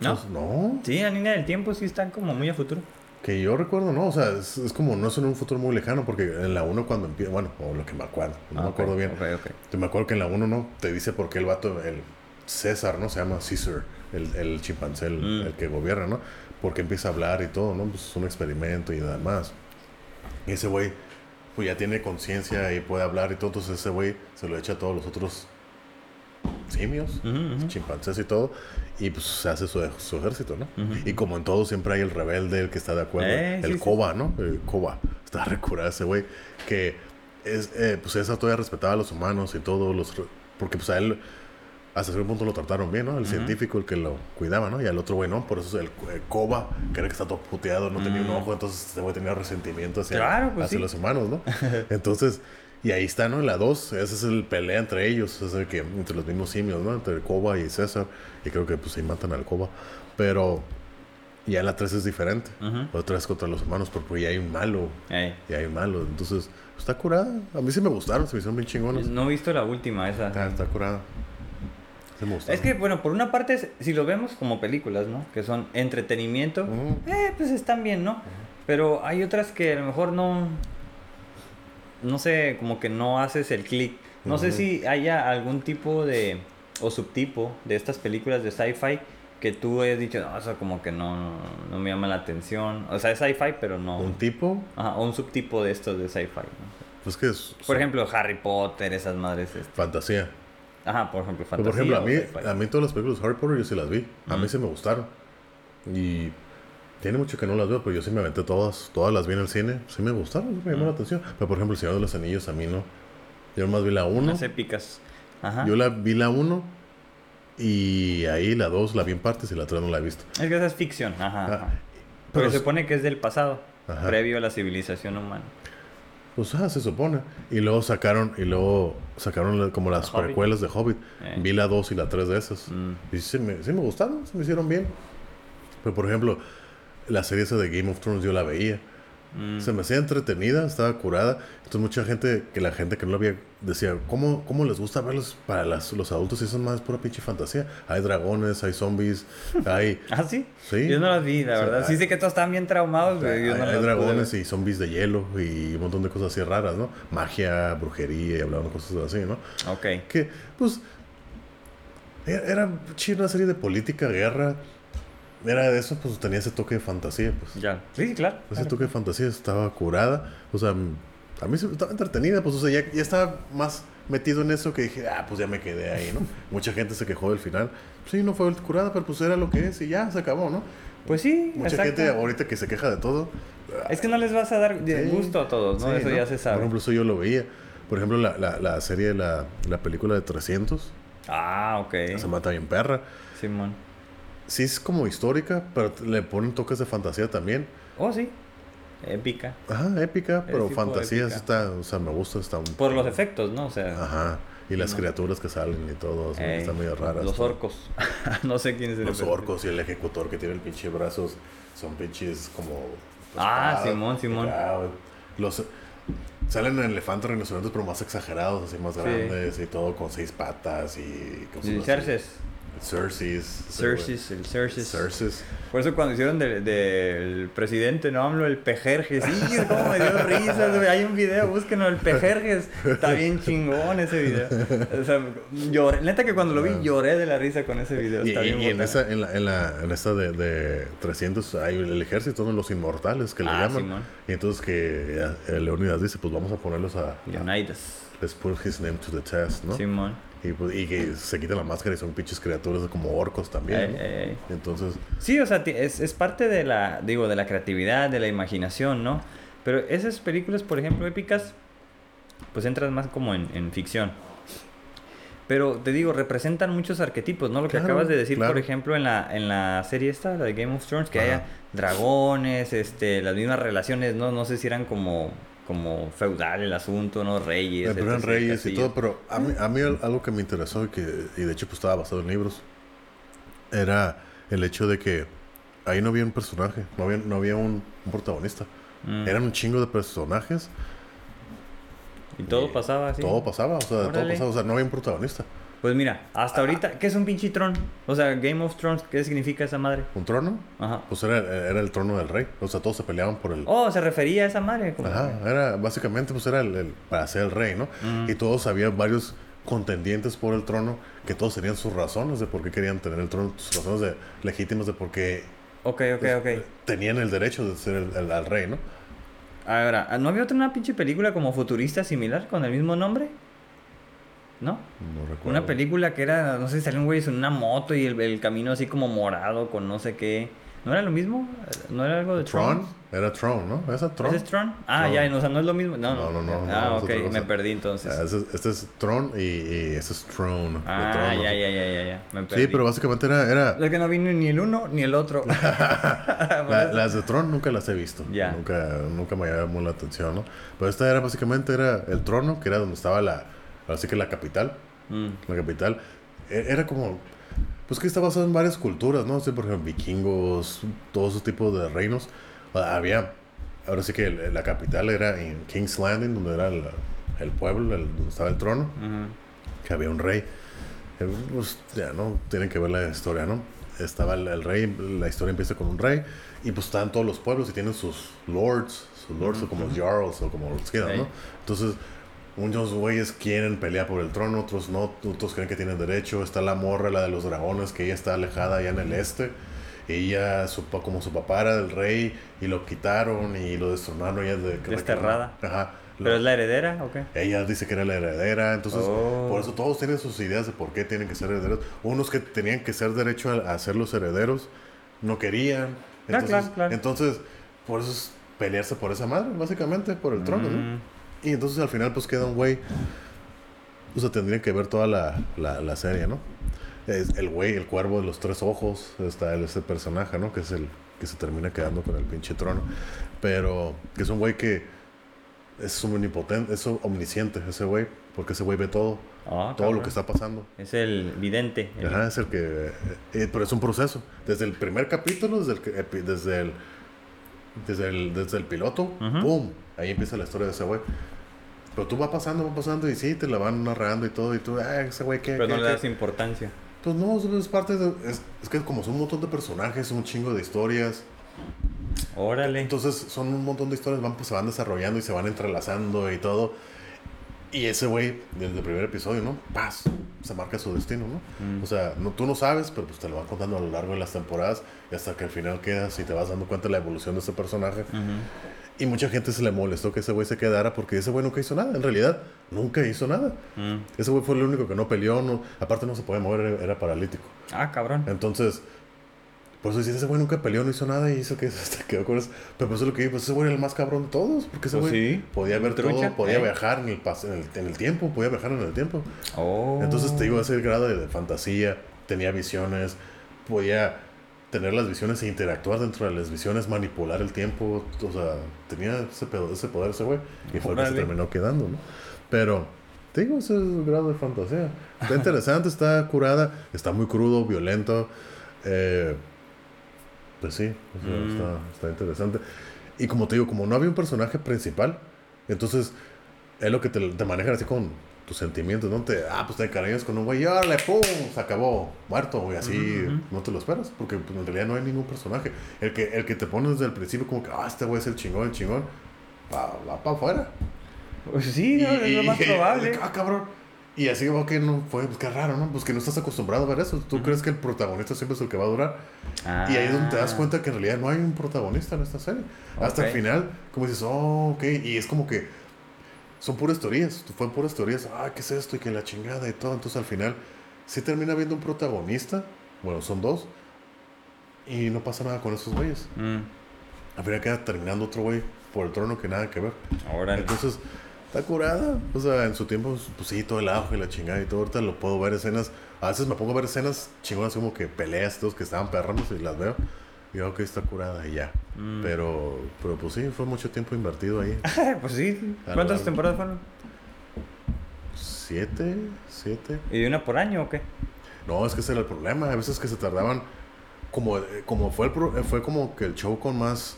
¿No? Pues, no, Sí, la línea del tiempo sí están como muy a futuro. Que yo recuerdo, no, o sea, es, es como, no es en un futuro muy lejano, porque en la 1 cuando empieza, bueno, o lo que me acuerdo, no Ah, me ok, acuerdo bien. ok, ok. Yo me acuerdo que en la 1 no, te dice por qué el vato, el César, ¿no? Se llama Caesar, el, el chimpancé, el, Mm. el que gobierna, ¿no? Porque empieza a hablar y todo, ¿no? Pues es un experimento y demás. Y ese güey, pues ya tiene conciencia y puede hablar y todo, entonces ese güey se lo echa a todos los otros simios, Ujú, ujú. chimpancés y todo, y pues se hace su, su ejército, ¿no? Ujú. Y como en todo siempre hay el rebelde, el que está de acuerdo, Eh, el sí, sí. Koba, ¿no? El Koba, está recurado ese güey, que es, eh, pues esa todavía respetaba a los humanos y todo, los, porque pues a él hasta cierto punto lo trataron bien, ¿no? El científico, el que lo cuidaba, ¿no? Y al otro güey, ¿no? Por eso el, el Koba, que era que está todo puteado, no tenía un Mm. ojo, entonces este güey tenía resentimiento hacia, Claro, pues hacia sí. los humanos, ¿no? Entonces, y ahí está, ¿no? La 2, ese es el pelea entre ellos, es el que, entre los mismos simios, ¿no? Entre el Koba y César, y creo que pues ahí matan al Koba, pero ya en la 3 es diferente, Ujú. otra vez contra los humanos, porque ya hay un malo, Ey. ya hay un malo, entonces está curada, a mí sí me gustaron, se me hicieron bien chingones, No he visto la última, esa. está, está curada, sí me gustaron. Es que, bueno, por una parte, si lo vemos como películas, ¿no? Que son entretenimiento, eh, pues están bien, ¿no? Pero hay otras que a lo mejor no. No sé, como que no haces el clic. No sé si haya algún tipo de. o subtipo de estas películas de sci-fi que tú hayas dicho, no, eso como que no, no me llama la atención. O sea, es sci-fi, pero no. Un tipo, Ajá, o un subtipo de estos de sci-fi. ¿no? pues que es Por ejemplo, Harry Potter, esas madres. este. fantasía. Ajá, por ejemplo, Pero, fantasía. por ejemplo, a mí, a mí todas las películas de Harry Potter yo sí las vi. A mí sí me gustaron. Y tiene mucho que no las veo, pero yo sí me aventé todas. Todas las vi en el cine. Sí me gustaron, sí me llamó la Mm. atención. Pero, por ejemplo, El Señor de los Anillos a mí no. Yo nomás vi la 1. Unas épicas. Ajá. Yo la vi la 1. Y ahí la 2 la vi en partes y la 3 no la he visto. Es que esa es ficción, ajá. Ah, ajá. pero Porque se supone que es del pasado, Ajá. previo a la civilización humana. Pues ah, se supone. Y luego sacaron, y luego sacaron como las Hobbit. precuelas de Hobbit. Eh. Vi la 2 y la 3 de esas. Mm. Y sí me, sí me gustaron, se me hicieron bien. Pero por ejemplo, la serie esa de Game of Thrones yo la veía. Mm. Se me hacía entretenida, estaba curada. Entonces mucha gente, que la gente que no la veía, decía, ¿cómo, cómo les gusta verlos para las- los adultos? Y eso es más pura pinche fantasía. Hay dragones, hay zombies, hay... ¿Ah, sí? Sí. Yo no las vi, la O sea, verdad. Sí hay- sé que todos estaban bien traumados, hay, no hay dragones y zombies de hielo y un montón de cosas así raras, ¿no? Magia, brujería y hablaban cosas así, ¿no? Ok. que pues era, era chida una serie de política, guerra. Era de eso, pues tenía ese toque de fantasía, pues. Ya. Sí, claro. Ese claro. toque de fantasía estaba curada. O sea, a mí estaba entretenida, pues, o sea, ya, ya estaba más metido en eso que dije, ah, pues ya me quedé ahí, ¿no? Mucha gente se quejó del final. Sí, no fue curada, pero pues era lo que es y ya se acabó, ¿no? Pues sí, Mucha exacto. gente ahorita que se queja de todo. Es que no les vas a dar Sí. gusto a todos, ¿no? Sí, Eso ¿no? ya se sabe. Por ejemplo, eso yo lo veía. Por ejemplo, la, la, la serie, la, la película de 300, ah, ok. se mata bien perra. Simón. sí es como histórica, pero le ponen toques de fantasía también. Oh, sí. Épica. Ajá, épica, pero fantasía sí épica. está, o sea, me gusta, está un... Por los efectos, ¿no? O sea, Ajá, y las No. criaturas que salen y todo, sí, ey, están medio raras. los orcos. no sé quién es el Los orcos y el ejecutor que tiene el pinche brazos son pinches como... Ah. Simón, Simón. Ah, los... Salen elefantes rinocerontes, pero más exagerados, así más Sí. grandes y todo con seis patas y... cosas Cerces. Cerces, el. Cerces. Por eso cuando hicieron del del presidente, no hablo el Pejerjes, sí, cómo me dio risa, güey. Hay un video, búsquenlo, el Pejerjes. Está bien chingón ese video. O sea, lloré, neta que cuando lo vi lloré de la risa con ese video. Está y- bien y en, esa, en, la, en, la, en esta de, de 300 hay el ejército, ¿no? los inmortales que le Ah, llaman. Simón. Y entonces que eh, Leonidas dice, pues vamos a ponerlos a... a Leonidas. let's put his name to the test, ¿no? Simón. Y, pues, y que se quitan la máscara y son pinches criaturas como orcos también. Ey, ¿no? ey, ey. Entonces, Sí, o sea, es, es parte de la, digo, de la creatividad, de la imaginación, ¿no? Pero esas películas, por ejemplo, épicas, pues entran más como en, en ficción. Pero te digo, representan muchos arquetipos, ¿no? Lo que Claro, acabas de decir, claro. por ejemplo, en la, en la serie esta, la de Game of Thrones, que Ajá. haya dragones, este, las mismas relaciones, ¿no? No sé si eran como, como feudal el asunto, ¿no? Reyes. eh, pero eran reyes y todo, pero a mí, a mí al- algo que me interesó y que y de hecho pues estaba basado en libros era el hecho de que ahí no había un personaje, no había, no había un, un protagonista. Mm. Eran un chingo de personajes. Y todo pasaba así. Todo pasaba, o sea, todo pasaba, o sea, no había un protagonista. Pues mira, hasta ahorita, ¿qué es un pinche tron? O sea, Game of Thrones, ¿qué significa esa madre? ¿Un trono? Ajá. Pues era, era el trono del rey. O sea, todos se peleaban por el... Oh, se refería a esa madre. como- Ajá, era básicamente pues era el, el- para ser el rey, ¿no? Y todos había varios contendientes por el trono que todos tenían sus razones de por qué querían tener el trono, sus razones de, legítimas de por qué Ok, ok, pues, ok. tenían el derecho de ser el, el- al rey, ¿no? Ahora, ¿no había otra una pinche película como futurista similar con el mismo nombre? ¿No? No recuerdo. Una película que era, no sé, si salían güeyes en una moto y el, el camino así como morado con no sé qué. ¿No era lo mismo? ¿No era algo de Tron, Tron? era Tron, ¿no? Esa Tron. ¿Ese es Tron? Ah, Tron. ya, o sea, no es lo mismo. No, No, no, no, no, Ah, es ok, me perdí entonces. Ah, ese es- este es Tron y, y ese es Throne. de Ah, trono. ya, ya, ya, ya, ya. Me perdí. Sí, pero básicamente era... era Es que no vino ni el uno ni el otro. la- las de Tron nunca las he visto. Ya. Nunca, nunca me llamó la atención, ¿no? Pero esta era básicamente era el trono, que era donde estaba la... Así que la capital. Mm, La capital. E- Era como... Pues que está basado en varias culturas, ¿no? Sí, por ejemplo, vikingos, todo ese tipo de reinos. Había... Ahora sí que la capital era en King's Landing, donde era el, el pueblo, el- donde estaba el trono. que había un rey. Eh, Pues ya, ¿no? Tienen que ver la historia, ¿no? Estaba el, el rey, la historia empieza con un rey, y pues están todos los pueblos y tienen sus lords, sus lords o como jarls o como los quieran, ¿no? Entonces, unos güeyes quieren pelear por el trono, otros no, otros creen que tienen derecho. Está la morra, la de los dragones, que ella está alejada allá en el este. Ella, su, como su papá era el rey, y lo quitaron y lo destronaron. Ella de, Desterrada. Ajá. ¿Pero es la heredera o qué? Ella dice que era la heredera, entonces Oh. por eso todos tienen sus ideas de por qué tienen que ser herederos. Unos que tenían que ser derecho a, a ser los herederos no querían. Ah, Entonces, claro, claro. entonces por eso es pelearse por esa madre, básicamente, por el trono, ¿no? Y entonces al final pues queda un güey, o sea, tendría que ver toda la, la, la serie, ¿no? Es el güey, el cuervo de los tres ojos, está ese personaje, ¿no? Que es el que se termina quedando con el pinche trono. Pero que es un güey que es omnipotente, es omnisciente ese güey, porque ese güey ve todo, ah, todo lo que está pasando. Es el vidente. el- Ajá, es el que... eh, pero es un proceso. Desde el primer capítulo, desde el... Desde el desde el, desde el piloto, Ujú. ¡pum! Ahí empieza la historia de ese güey. Pero tú va pasando, va pasando y sí, te la van narrando y todo. Y tú, ah, ese güey, ¿qué? Pero qué, no le qué?". das importancia. Pues no, es parte de... Es, es que como son un montón de personajes, un chingo de historias. Órale. Entonces son un montón de historias, van, pues, se van desarrollando y se van entrelazando y todo. Y ese güey, desde el primer episodio, ¿no? Paz, se marca su destino, ¿no? Mm. O sea, no, tú no sabes, pero pues te lo van contando a lo largo de las temporadas y hasta que al final quedas y te vas dando cuenta de la evolución de ese personaje. Ujú. Y mucha gente se le molestó que ese güey se quedara porque ese güey nunca hizo nada. En realidad, nunca hizo nada. Mm. Ese güey fue el único que no peleó, no, aparte no se podía mover, era paralítico. Ah, cabrón. Entonces, por eso dices, ese güey nunca peleó, no hizo nada y hizo que se quedó con eso. Pero pues eso es lo que digo, pues ese güey era el más cabrón de todos, porque ese Pues güey sí. podía ver Trucha, todo, podía eh. viajar en el, en, el, en el tiempo, podía viajar en el tiempo. Oh. Entonces te digo, ese grado de, de fantasía, tenía visiones, podía tener las visiones e interactuar dentro de las visiones, manipular el tiempo, o sea, tenía ese, pedo- ese poder ese güey, y fue el que se terminó quedando, ¿no? Pero, te digo, ese es grado de fantasía. Está interesante, está curada, está muy crudo, violento, eh, pues sí, o sea, Mm. está, está interesante. Y como te digo, como no había un personaje principal, entonces es lo que te, te manejan así con tus sentimientos, ¿no? Te, ah, pues te encariñas con un güey y órale, pum, se acabó, muerto, güey, así no te lo esperas, porque pues, en realidad no hay ningún personaje. El que, el que te pone desde el principio como que, ah, este güey es el chingón, el chingón, va, va para afuera. Pues sí, no, es lo más probable. ah, cabrón. Y así, ok, no, fue, pues qué raro, ¿no? Pues que no estás acostumbrado a ver eso. Tú crees que el protagonista siempre es el que va a durar. Y ahí es donde te das Ah. cuenta que en realidad no hay un protagonista en esta serie. Hasta el final, como dices, oh, ok. Y es como que son puras teorías. Fue puras teorías. Ah, ¿qué es esto? Y que la chingada y todo. Entonces al final, sí termina viendo un protagonista. Bueno, son dos. Y no pasa nada con esos güeyes. Mm, Al final queda terminando otro güey por el trono que nada que ver. órale. Entonces, está curada. O sea, en su tiempo, pues sí, todo el auge y la chingada y todo. Ahorita lo puedo ver escenas. A veces me pongo a ver escenas chingonas como que peleas, todos que estaban perrando y las veo. Y digo, ok, está curada y ya. Mm. Pero, pero pues sí, fue mucho tiempo invertido ahí. pues sí. ¿Cuántas largo. temporadas fueron? ¿Siete? ¿Siete? ¿Y una por año o qué? No, es que ese era el problema. A veces que se tardaban como, eh, como fue, el, pro- eh, fue como que el show con más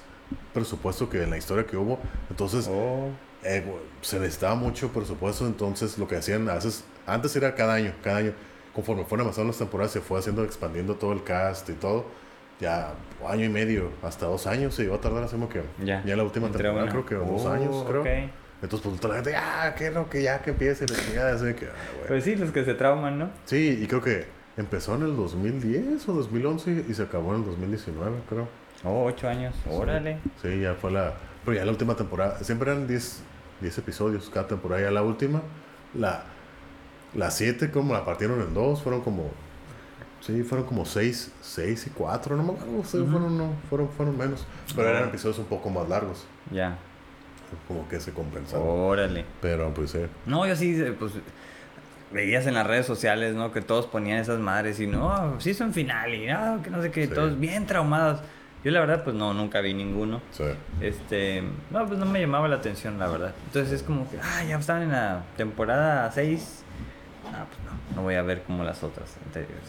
presupuesto que en la historia que hubo. Entonces, Oh. Eh, se necesitaba mucho presupuesto. Entonces, lo que hacían a veces, antes era cada año, cada año. Conforme fueron avanzando las temporadas, se fue haciendo, expandiendo todo el cast y todo. Ya año y medio, hasta dos años se iba a tardar, como que Ya. ya la última Entre temporada, una. creo que dos Oh, años, creo. Entonces, pues toda la gente, ah, que no, que ya, que empiece, la chingada, así que, ah. Pues sí, los que se trauman, ¿no? Sí, y creo que empezó en el 2010 o 2011 y se acabó en el 2019, creo. Oh, ocho años. Órale. Sí, ya fue la. Pero ya la última temporada. Siempre eran 10, 10 episodios cada temporada. Ya la última, la. Las 7, como la partieron en dos, fueron como. Sí, fueron como 6, 6 y 4, no me acuerdo. fueron, no, fueron, fueron menos. Pero eran episodios un poco más largos. Ya. Como que se compensaron. Órale. Pero pues sí. No, yo sí, eh, pues veías en las redes sociales, ¿no? Que todos ponían esas madres y no, sí son final y no, que no sé qué, Sí. todos bien traumados. Yo la verdad, pues no, nunca vi ninguno. Sí. Este, no, pues no me llamaba la atención, la verdad. Entonces es como que, ah, ya están en la temporada 6. Ah, pues no, no voy a ver como las otras anteriores.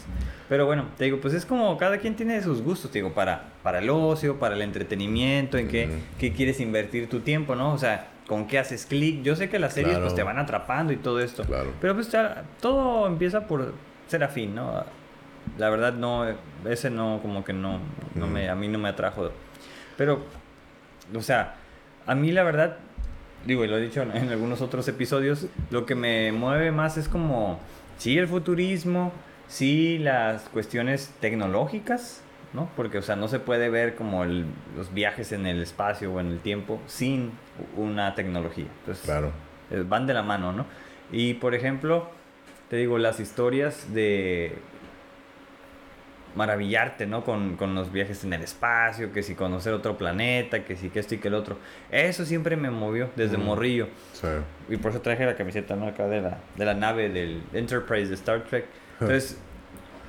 Pero bueno, te digo, pues es como cada quien tiene sus gustos, te digo, para, para el ocio, para el entretenimiento, en qué, Ujú. qué quieres invertir tu tiempo, ¿no? O sea, con qué haces clic. Yo sé que las series pues Claro. te van atrapando y todo esto. Claro. Pero pues todo empieza por ser afín, ¿no? La verdad no, ese no, como que no, no me, a mí no me atrajo. Pero, o sea, a mí la verdad, digo, y lo he dicho en, en algunos otros episodios, lo que me mueve más es como, sí, el futurismo, sí, las cuestiones tecnológicas, ¿no? Porque, o sea, no se puede ver como el- los viajes en el espacio o en el tiempo sin una tecnología. Entonces, Claro. eh, van de la mano, ¿no? Y por ejemplo, te digo, las historias de maravillarte, ¿no? Con, con los viajes en el espacio, que si conocer otro planeta, que si que esto y que el otro. Eso siempre me movió desde Mm. morrillo. Sí. Y por eso traje la camiseta, ¿no? Acá de la, de la nave del Enterprise de Star Trek. Entonces,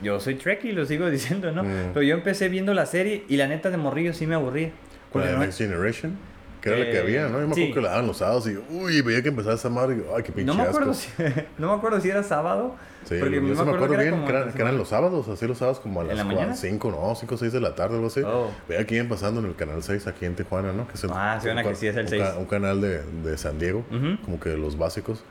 yo soy Trekkie, lo sigo diciendo, ¿no? Mm. Pero yo empecé viendo la serie y la neta de morrillo sí me aburría. ¿Con Porque la no- Next Generation? Que era la que Eh, había, ¿no? Yo me sí. acuerdo que la daban los sábados y, uy, veía que empezaba esa madre y, ay, qué pinche no me acuerdo asco. si, no me acuerdo si era sábado. Sí, porque yo me me acuerdo acuerdo que era bien como que, eran, que eran los sábados, así los sábados como a ¿En las la mañana? 5, no, 5 o 6 de la tarde, algo así. Oh. Veía que iban pasando en el canal 6 aquí en Tijuana, ¿no? Que es el- Ah, sí, un, que sí es el un 6. ca- un canal de, de San Diego, Ujú. como que de los básicos.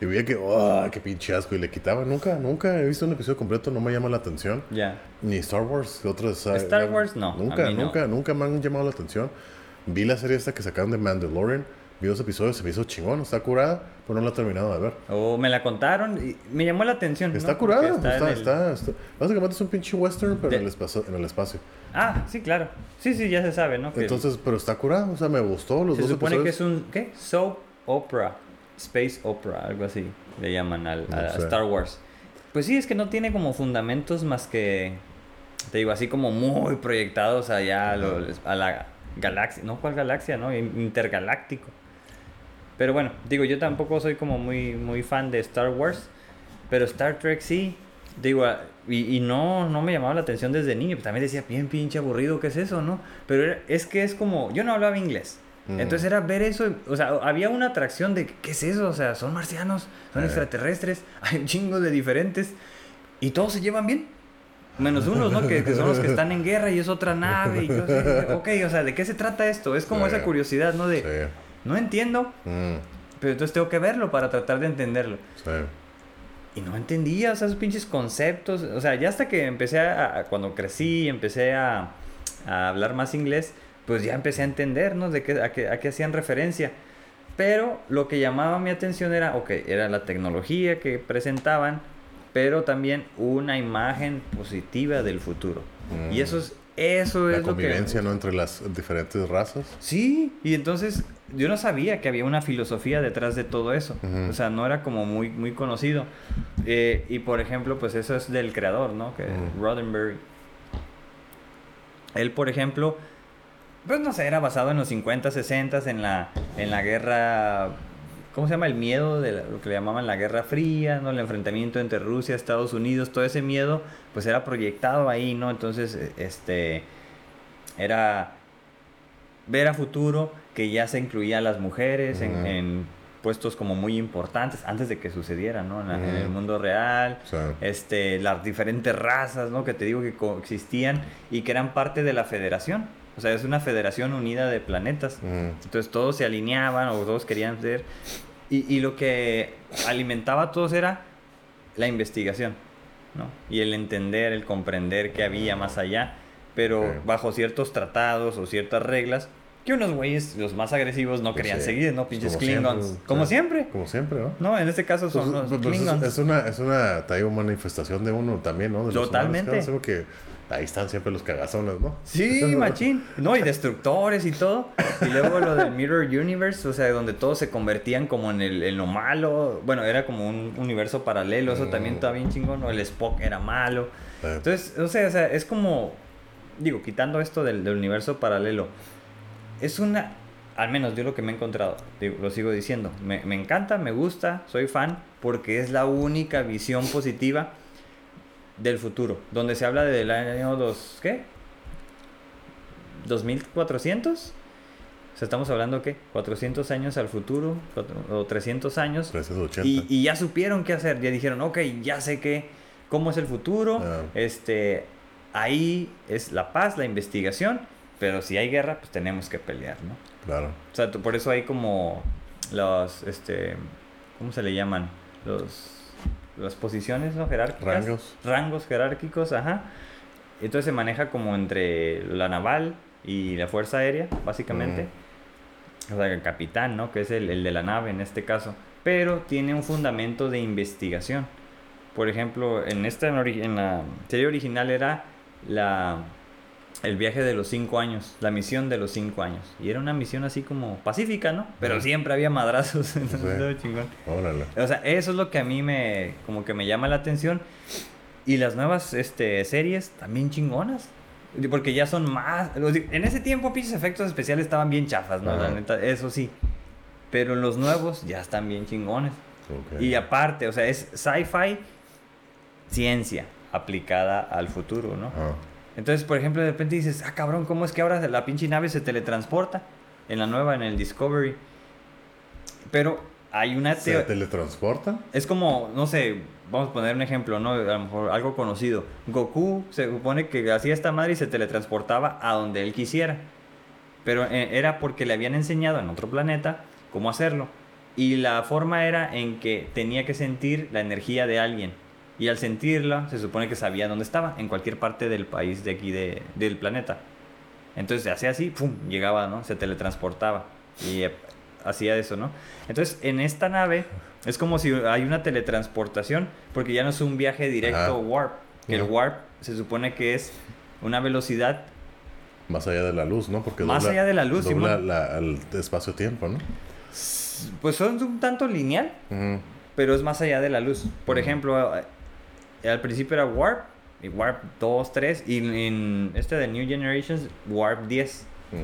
Y veía que, ¡ah, qué pinche asco! Y le quitaba. Nunca, nunca he visto un episodio completo, no me llama la atención. Ya. Ni Star Wars, otras. Star Wars, no, Nunca, mí no. nunca, nunca me han llamado la atención. Vi la serie esta que sacaron de Mandalorian. Vi dos episodios, se me hizo chingón, está curada, pero no la he terminado de ver. O me la contaron y me llamó la atención. Está curada, está, el- está, está- Básicamente es un pinche western, pero De- en, el espacio, en el espacio. Ah, sí, claro. Sí, sí, ya se sabe, ¿no? Que Entonces, pero está curada, o sea, me gustó los se dos supone que es un, ¿qué? Soap opera. Space opera, algo así le llaman al, No a. Star Wars. Pues sí, es que no tiene como fundamentos más que, te digo, así como muy proyectados allá a, lo- a la galaxia. No, ¿cuál galaxia? No, intergaláctico. Pero bueno, digo, yo tampoco soy como muy, muy fan de Star Wars. Pero Star Trek sí. Digo, ah, y, y no, no me llamaba la atención desde niño. Pues también decía, bien pinche aburrido, ¿qué es eso, no? Pero era- es que es como, yo no hablaba inglés. Mm. Entonces era ver eso, o sea, había una atracción de, ¿qué es eso? O sea, son marcianos, son extraterrestres, hay un chingo de diferentes. Y todos se llevan bien. Menos unos, ¿no? Que, que son los que están en guerra y es otra nave. Y yo ok, o sea, ¿de qué se trata esto? Es como Sí. esa curiosidad, ¿no? De, Sí. no entiendo, Mm, pero entonces tengo que verlo para tratar de entenderlo. sí. Y no entendía, o sea, esos pinches conceptos. O sea, ya hasta que empecé a, a- cuando crecí, empecé a, a hablar más inglés, pues ya empecé a entender, ¿no? De qué, a, qué, a qué hacían referencia. Pero lo que llamaba mi atención era, ok, era la tecnología que presentaban, pero también una imagen positiva del futuro. Mm. Y eso es, eso es La lo que... convivencia, ¿no? Entre las diferentes razas. Sí, y entonces yo no sabía que había una filosofía detrás de todo eso. O sea, no era como muy, muy conocido. Eh, y por ejemplo, pues eso es del creador, ¿no? Que. Roddenberry. Él, por ejemplo, pues no sé, era basado en los 50, 60, en la, en la guerra. ¿Cómo se llama? El miedo de lo que le llamaban la Guerra Fría, ¿no? El enfrentamiento entre Rusia, Estados Unidos, todo ese miedo, pues era proyectado ahí, ¿no? Entonces, eh, este. Era ver a futuro que ya se incluía a las mujeres en, Ujú. en puestos como muy importantes antes de que sucediera, ¿no? En, la- en el mundo real, este, las diferentes razas, ¿no? Que te digo que coexistían y que eran parte de la federación. O sea, es una federación unida de planetas. Entonces todos se alineaban o todos querían ser. Y, y lo que alimentaba a todos era la investigación, ¿no? Y el entender, el comprender qué había más allá, pero bajo ciertos tratados o ciertas reglas que unos güeyes, los más agresivos, no Pues querían sí, seguir, ¿no? Pinches como Klingons. siempre, como siempre. como siempre, ¿no? No, en este caso son Pues, los pues, pues, es- Klingons. es, una, es una, manifestación de uno también, ¿no? De los Totalmente. humanos, claro, que ahí están siempre los cagazones, ¿no? Sí, machín. No, y destructores y todo. Y luego lo del Mirror Universe, o sea, donde todos se convertían como en, el, en lo malo. Bueno, era como un universo paralelo, eso también está bien chingón. O el Spock era malo. Eh, Entonces, o sea, o sea, es como, digo, quitando esto del, del universo paralelo, es una, al menos yo lo que me he encontrado, digo, lo sigo diciendo, me, me encanta, me gusta, soy fan, porque es la única visión positiva del futuro, donde se habla del año dos, ¿qué? 2400. O sea, estamos hablando, ¿qué? 400 años al futuro, cuatro- o 300 años. 380. Y, y ya supieron qué hacer, ya dijeron, ok, ya sé qué, cómo es el futuro, Ah. este, ahí es la paz, la investigación, pero si hay guerra, pues tenemos que pelear, ¿no? Claro. O sea, por eso hay como los, este, ¿cómo se le llaman? Los, las posiciones, ¿no? Jerárquicas. Rangos. Rangos jerárquicos, ajá. Entonces se maneja como entre la naval y la fuerza aérea, básicamente. O sea, el capitán, ¿no? Que es el, el de la nave en este caso. Pero tiene un fundamento de investigación. Por ejemplo, en esta en la serie original era la el viaje de los cinco años, la misión de los cinco años. Y era una misión así como pacífica, ¿no? Pero siempre había madrazos. entonces Sí. chingón. Órale. O sea, eso es lo que a mí me como que me llama la atención. Y las nuevas este, series también chingonas. Porque ya son más. En ese tiempo, pinches efectos especiales estaban bien chafas, ¿no? La neta, eso sí. Pero los nuevos ya están bien chingones. Y aparte, o sea, es sci-fi, ciencia aplicada al futuro, ¿no? Ajá. Entonces, por ejemplo, de repente dices, ah, cabrón, ¿cómo es que ahora la pinche nave se teletransporta? En la nueva, en el Discovery. Pero hay una ¿Se teoría. teletransporta? Es como, no sé, vamos a poner un ejemplo, ¿no? A lo mejor algo conocido. Goku se supone que hacía esta madre y se teletransportaba a donde él quisiera. Pero eh, era porque le habían enseñado en otro planeta cómo hacerlo. Y la forma era en que tenía que sentir la energía de alguien. Y al sentirla, se supone que sabía dónde estaba, en cualquier parte del país de aquí de- del planeta. Entonces se hacía así, ¡pum! Llegaba, ¿no? Se teletransportaba. Y eh, hacía eso, ¿no? Entonces en esta nave es como si hay una teletransportación, porque ya no es un viaje directo Ajá. warp. Que el warp se supone que es una velocidad Más allá de la luz, ¿no? Porque Más dobla- allá de la luz, dobla la- el espacio-tiempo, ¿no? pues son un tanto lineal, pero es más allá de la luz. Por ejemplo, al principio era Warp, y Warp 2, 3, y en este de New Generations, Warp 10. Mm,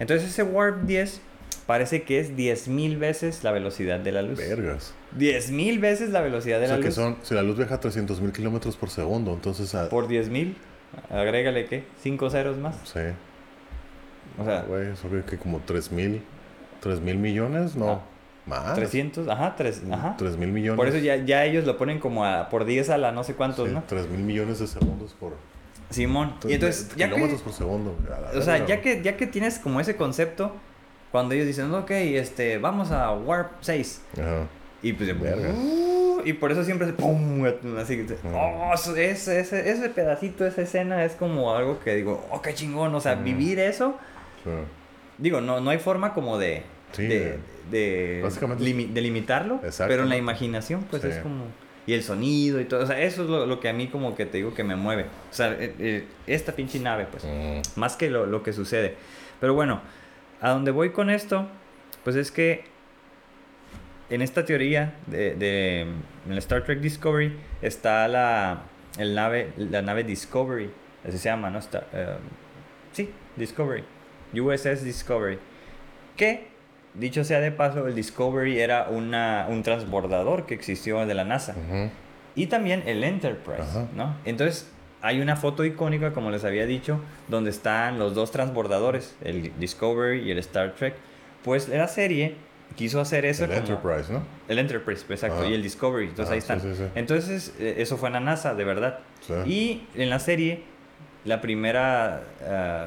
Entonces ese Warp 10 parece que es 10.000 veces la velocidad de la luz. Vergas. 10.000 veces la velocidad de O sea la que luz. son, si la luz viaja a 300 mil kilómetros por segundo, entonces... A, Por 10.000, agrégale qué, 5 ceros más. Sí. O sea, Güey, eso creo que como 3 mil... 3 mil millones, no. Ah. Más. 300, ajá, 3, ajá. 3 mil millones. Por eso ya, ya ellos lo ponen como a, por 10 a la no sé cuántos, Sí, ¿no? 3 mil millones de segundos por... Simón. Y entonces, ya que, kilómetros por segundo. o sea, ya que, ya que tienes como ese concepto, cuando ellos dicen, ok, este, vamos a Warp 6. Ajá. Y pues, Verga. uh, y por eso siempre se pum, así, oh, ese, ese, ese pedacito, esa escena es como algo que digo, oh, qué chingón, o sea, vivir eso, Sí. digo, no, no hay forma como de, Sí, de, de, básicamente- limi- pero en la imaginación, pues Sí. es como, y el sonido y todo, o sea, eso es lo, lo que a mí como que te digo que me mueve, o sea, eh, eh, esta pinche nave, pues Mm, más que lo, lo que sucede. Pero bueno, a donde voy con esto, pues es que en esta teoría de, de en el Star Trek Discovery está la, el nave, la nave Discovery, así se llama, ¿no? Star- eh, sí, Discovery, USS Discovery, que, dicho sea de paso, el Discovery era una, un transbordador que existió de la NASA. Y también el Enterprise. ¿no? Entonces, hay una foto icónica, como les había dicho, donde están los dos transbordadores, el Discovery y el Star Trek. Pues la serie quiso hacer eso. El como- Enterprise, ¿no? El Enterprise, exacto, y el Discovery, entonces ahí están. sí, sí, sí. Entonces, eh, eso fue en la NASA, de verdad. Y en la serie, la primera, ah,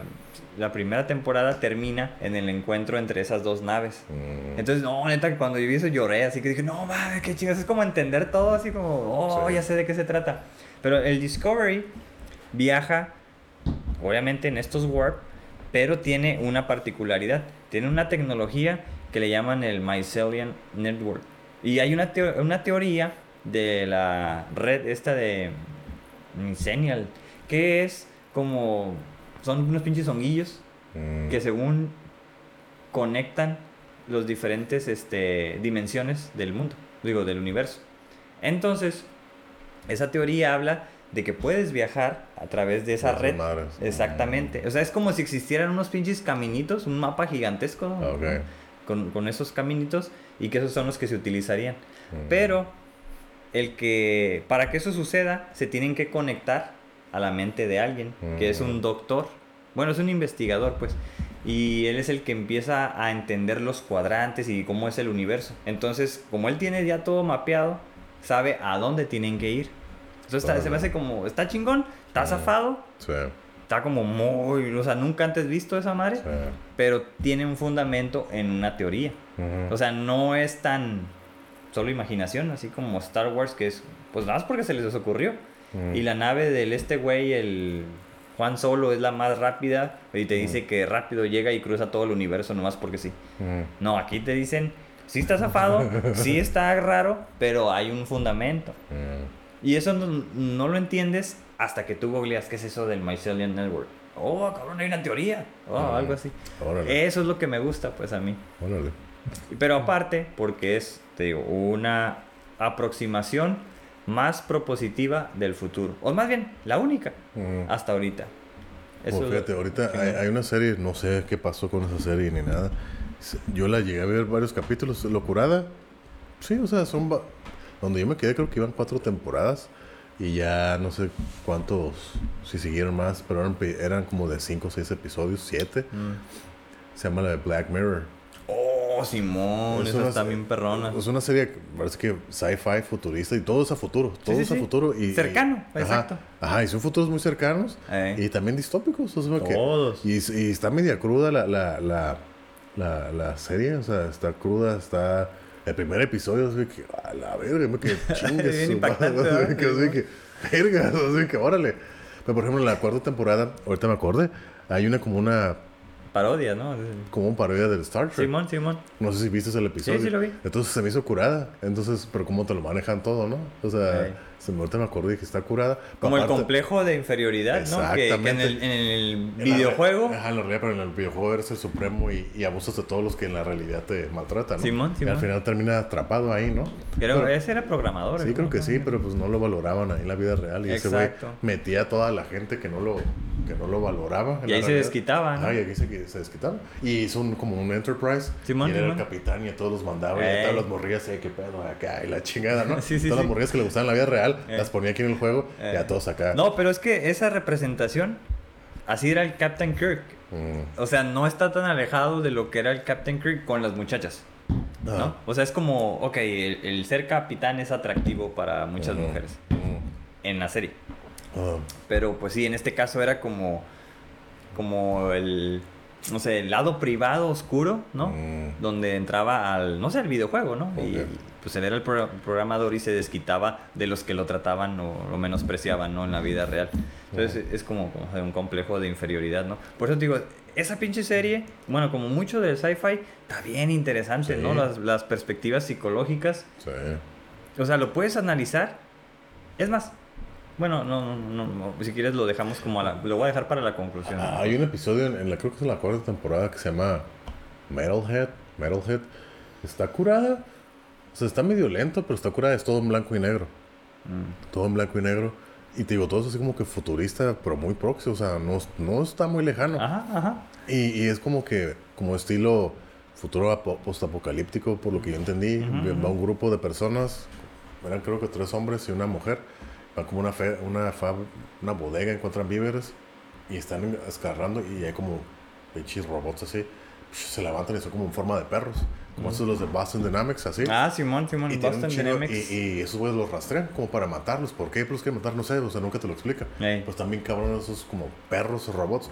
la primera temporada termina en el encuentro entre esas dos naves. Mm, Entonces, no, neta, que cuando yo vi eso lloré, así que dije, no mames, qué chingas. Es como entender todo, así como, oh, Sí. ya sé de qué se trata. Pero el Discovery viaja, obviamente, en estos warp, pero tiene una particularidad. Tiene una tecnología que le llaman el Mycelium Network. Y hay una, teo- una teoría de la red esta de Mycelial, que es como, son unos pinches honguillos mm, que según conectan los diferentes este, dimensiones del mundo, digo, del universo. Entonces, esa teoría habla de que puedes viajar a través de esa red. Exactamente. O sea, es como si existieran unos pinches caminitos, un mapa gigantesco con, con esos caminitos y que esos son los que se utilizarían. mm. Pero el que para que eso suceda se tienen que conectar a la mente de alguien, que es un Mm. doctor. Bueno, es un investigador, pues. Y él es el que empieza a entender los cuadrantes y cómo es el universo. Entonces, como él tiene ya todo mapeado, sabe a dónde tienen que ir. Entonces está- se me hace como, está chingón, está Mm. zafado, Sí, está como muy, o sea, nunca antes visto esa madre, sí. pero tiene un fundamento en una teoría. Ujú. O sea, no es tan solo imaginación, así como Star Wars, que es pues nada más porque se les ocurrió. Mm. Y la nave del este güey, el Juan Solo, es la más rápida y te dice que rápido llega y cruza todo el universo nomás porque sí. Mm. No, aquí te dicen, sí está zafado, sí está raro, pero hay un fundamento. Mm. Y eso no, no lo entiendes hasta que tú googleas qué es eso del Mycelium Network. Oh, cabrón, hay una teoría. Oh, Mm. algo así. Órale, Eso es lo que me gusta, pues a mí. órale. Pero aparte, porque es, te digo, una aproximación más propositiva del futuro. O más bien, la única Mm. hasta ahorita. Eso Pues es lo- fíjate, ahorita hay, hay una serie, no sé qué pasó con esa serie ni nada. Yo la llegué a ver varios capítulos. Locurada. Sí, o sea, son. Donde yo me quedé, creo que iban cuatro temporadas. Y ya no sé cuántos, si siguieron más, pero eran, eran como de cinco o seis episodios, siete. Mm. Se llama la de Black Mirror. Oh, Simón, Es esa una está se- bien perrona. Es una serie que parece que sci-fi, futurista y todo es a futuro. Todo sí, es a sí. futuro. Y, Cercano, y- exacto. Ajá, ajá, y son futuros muy cercanos. Eh. Y también distópicos. o sea, que- Todos. y, y está media cruda la, la, la, la, la serie. O sea, está cruda, está... El primer episodio, así que, a la verga, me que chingues. Bien su impactante, madre, ¿verdad? que, así que, verga, así que, órale. Pero, por ejemplo, en la cuarta temporada, ahorita me acordé, hay una como una... Parodia, ¿no? Como un parodia del Star Trek. Simón, Simón. No sé si viste el episodio. sí lo vi. Entonces se me hizo curada. Entonces, pero cómo te lo manejan todo, ¿no? O sea. Se me ahorita me acordé que está curada. Como el Aparte- complejo de inferioridad, ¿no? Que, que en el, en el videojuego. Ajá, en la realidad, pero en el videojuego eres el supremo y, y abusas de todos los que en la realidad te maltratan, ¿no? Simón, Y Simón. al final termina atrapado ahí, ¿no? Creo Pero- ese era programador. Sí, ¿no? creo que sí, pero pues no lo valoraban ahí en la vida real. Y ese güey Exacto. metía a toda la gente que no lo, que no lo valoraba. Y ahí se realidad. desquitaba, ¿no? Ajá, y aquí se, se desquitaba. Y hizo un, como un Enterprise. Simón, y era el Simón. capitán y a todos los mandaba. Y Ey. a todas las morrillas, eh, qué pedo acá. Y la chingada, ¿no? Sí, sí, todas sí. las morrillas que le gustaban en la vida real, Ey. las ponía aquí en el juego y Ey. a todos acá. No, pero es que esa representación, así era el Captain Kirk. Mm. O sea, no está tan alejado de lo que era el Captain Kirk con las muchachas. ¿no? Ah. O sea, es como, ok, el, el ser capitán es atractivo para muchas Ujú. mujeres Mm. en la serie. Ah. Pero pues sí, en este caso era como, como el, no sé, el lado privado oscuro, ¿no? Mm. Donde entraba al, no sé, al videojuego, ¿no? Y Ok. Pues él era el pro- programador y se desquitaba de los que lo trataban o lo menospreciaban, ¿no? En la vida real. Entonces es como, como un complejo de inferioridad, ¿no? Por eso te digo, esa pinche serie, bueno, como mucho del sci-fi, está bien interesante, Sí. ¿no? Las, las perspectivas psicológicas. Sí. O sea, lo puedes analizar. Es más, bueno, no, no, no, si quieres lo dejamos como a la, lo voy a dejar para la conclusión. Ah, hay un episodio en, en la creo que es la cuarta temporada que se llama Metalhead. Metalhead. Está curada. O sea, está medio lento, pero está curada. Es todo en blanco y negro. Mm. Todo en blanco y negro. Y te digo, todo es así como que futurista, pero muy próximo. O sea, no, no está muy lejano. Ajá, ajá. Y, y es como que, como estilo futuro apo- postapocalíptico, por lo que yo entendí. Ujú, Va un grupo de personas, eran creo que tres hombres y una mujer. Van como una, fe- una, fab- una bodega, encuentran víveres y están escarrando y hay como pinches robots así. Se levantan y son como en forma de perros. Como esos los de Boston Dynamics, así. Ah, Simón, Simón, y, Boston chingo- Dynamics. y, y esos güeyes los rastrean como para matarlos. ¿Por qué? Pues que matar, no sé, o sea, nunca te lo explica. Ey. Pues también cabrón esos como perros robots.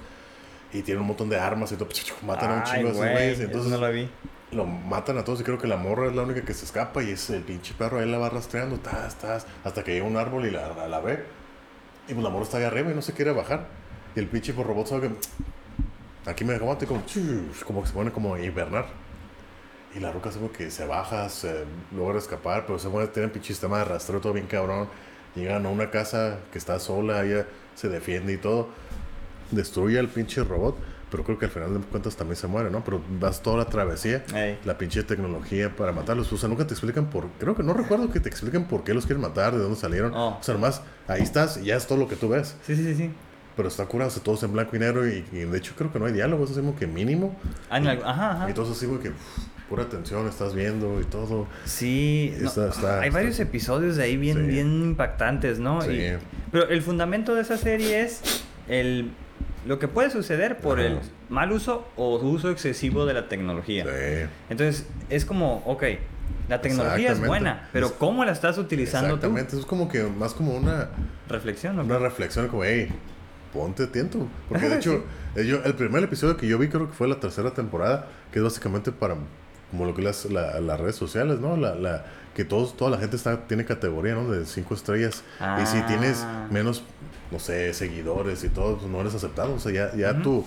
Y tienen un montón de armas y todo. Matan a un Ay, chingo de esos güey, güeyes. Entonces no lo vi. lo matan a todos y creo que la morra es la única que se escapa y es el pinche perro ahí la va rastreando, tas, tas, hasta que llega un árbol y la, la, la ve. Y pues la morra está ahí arriba y no se quiere bajar. Y el pinche pues, robot sabe que aquí me aguanta y como, como que se pone como a hibernar. Y la roca como que se baja, se logra escapar, pero se mueve, tiene un pinche sistema de rastreo todo bien cabrón. Llegan a una casa que está sola, ella se defiende y todo. Destruye al pinche robot, pero creo que al final de cuentas también se muere, ¿no? Pero vas toda la travesía Ey. la pinche tecnología para matarlos. O sea, nunca te explican por... Creo que no recuerdo que te expliquen por qué los quieren matar, de dónde salieron. Oh. O sea, nomás ahí estás y ya es todo lo que tú ves. Sí, sí, sí. Pero está curado, o sea, todos en blanco y negro y, y de hecho creo que no hay diálogos, es como que mínimo. Ah, algo- ajá, ajá. Y todo así, como que uf, pura atención estás viendo y todo. Sí, no, Está- está- hay está- varios episodios de ahí bien, Sí. bien impactantes, ¿no? Sí. Y- pero el fundamento de esa serie es el, lo que puede suceder por Ajá. el mal uso o uso excesivo de la tecnología. Sí. Entonces, es como, ok, la tecnología es Exactamente. buena, pero Es- ¿cómo la estás utilizando tú? Exactamente, es como que más como una, Reflexión, ¿no? una reflexión, como, hey, ponte atento. Porque de hecho, eh, yo- el primer episodio que yo vi creo que fue la tercera temporada, que es básicamente para como lo que las, la- las redes sociales, ¿no? La, la, que todos, toda la gente está, tiene categoría, ¿no? De cinco estrellas. Y si Ah. tienes menos, no sé, seguidores y todo, pues no eres aceptado. O sea, ya, ya Ujú. tú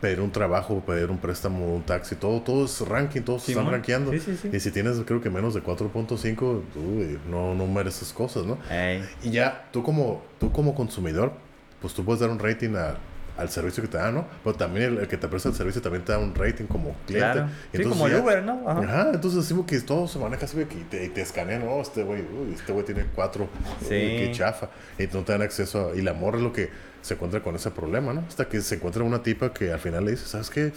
pedir un trabajo, pedir un préstamo, un taxi, todo, todo es ranking, todos están rankeando. Sí, sí, sí. Y si tienes, creo que menos de 4.5, uy, no, no mereces cosas, ¿no? Ey, Y ya, tú como, tú como consumidor, pues tú puedes dar un rating a- al servicio que te da, ¿no? Pero también el, el que te presta el servicio también te da un rating como cliente. claro. Sí, Entonces como el ya- Uber, ¿no? Ajá. Ajá, entonces como que todo se maneja así que te, y te escanean, no, este güey, este güey tiene cuatro, Sí. qué chafa. Y no te dan acceso, a- y la morra es lo que se encuentra con ese problema, ¿no? Hasta que se encuentra una tipa que al final le dice, ¿sabes qué?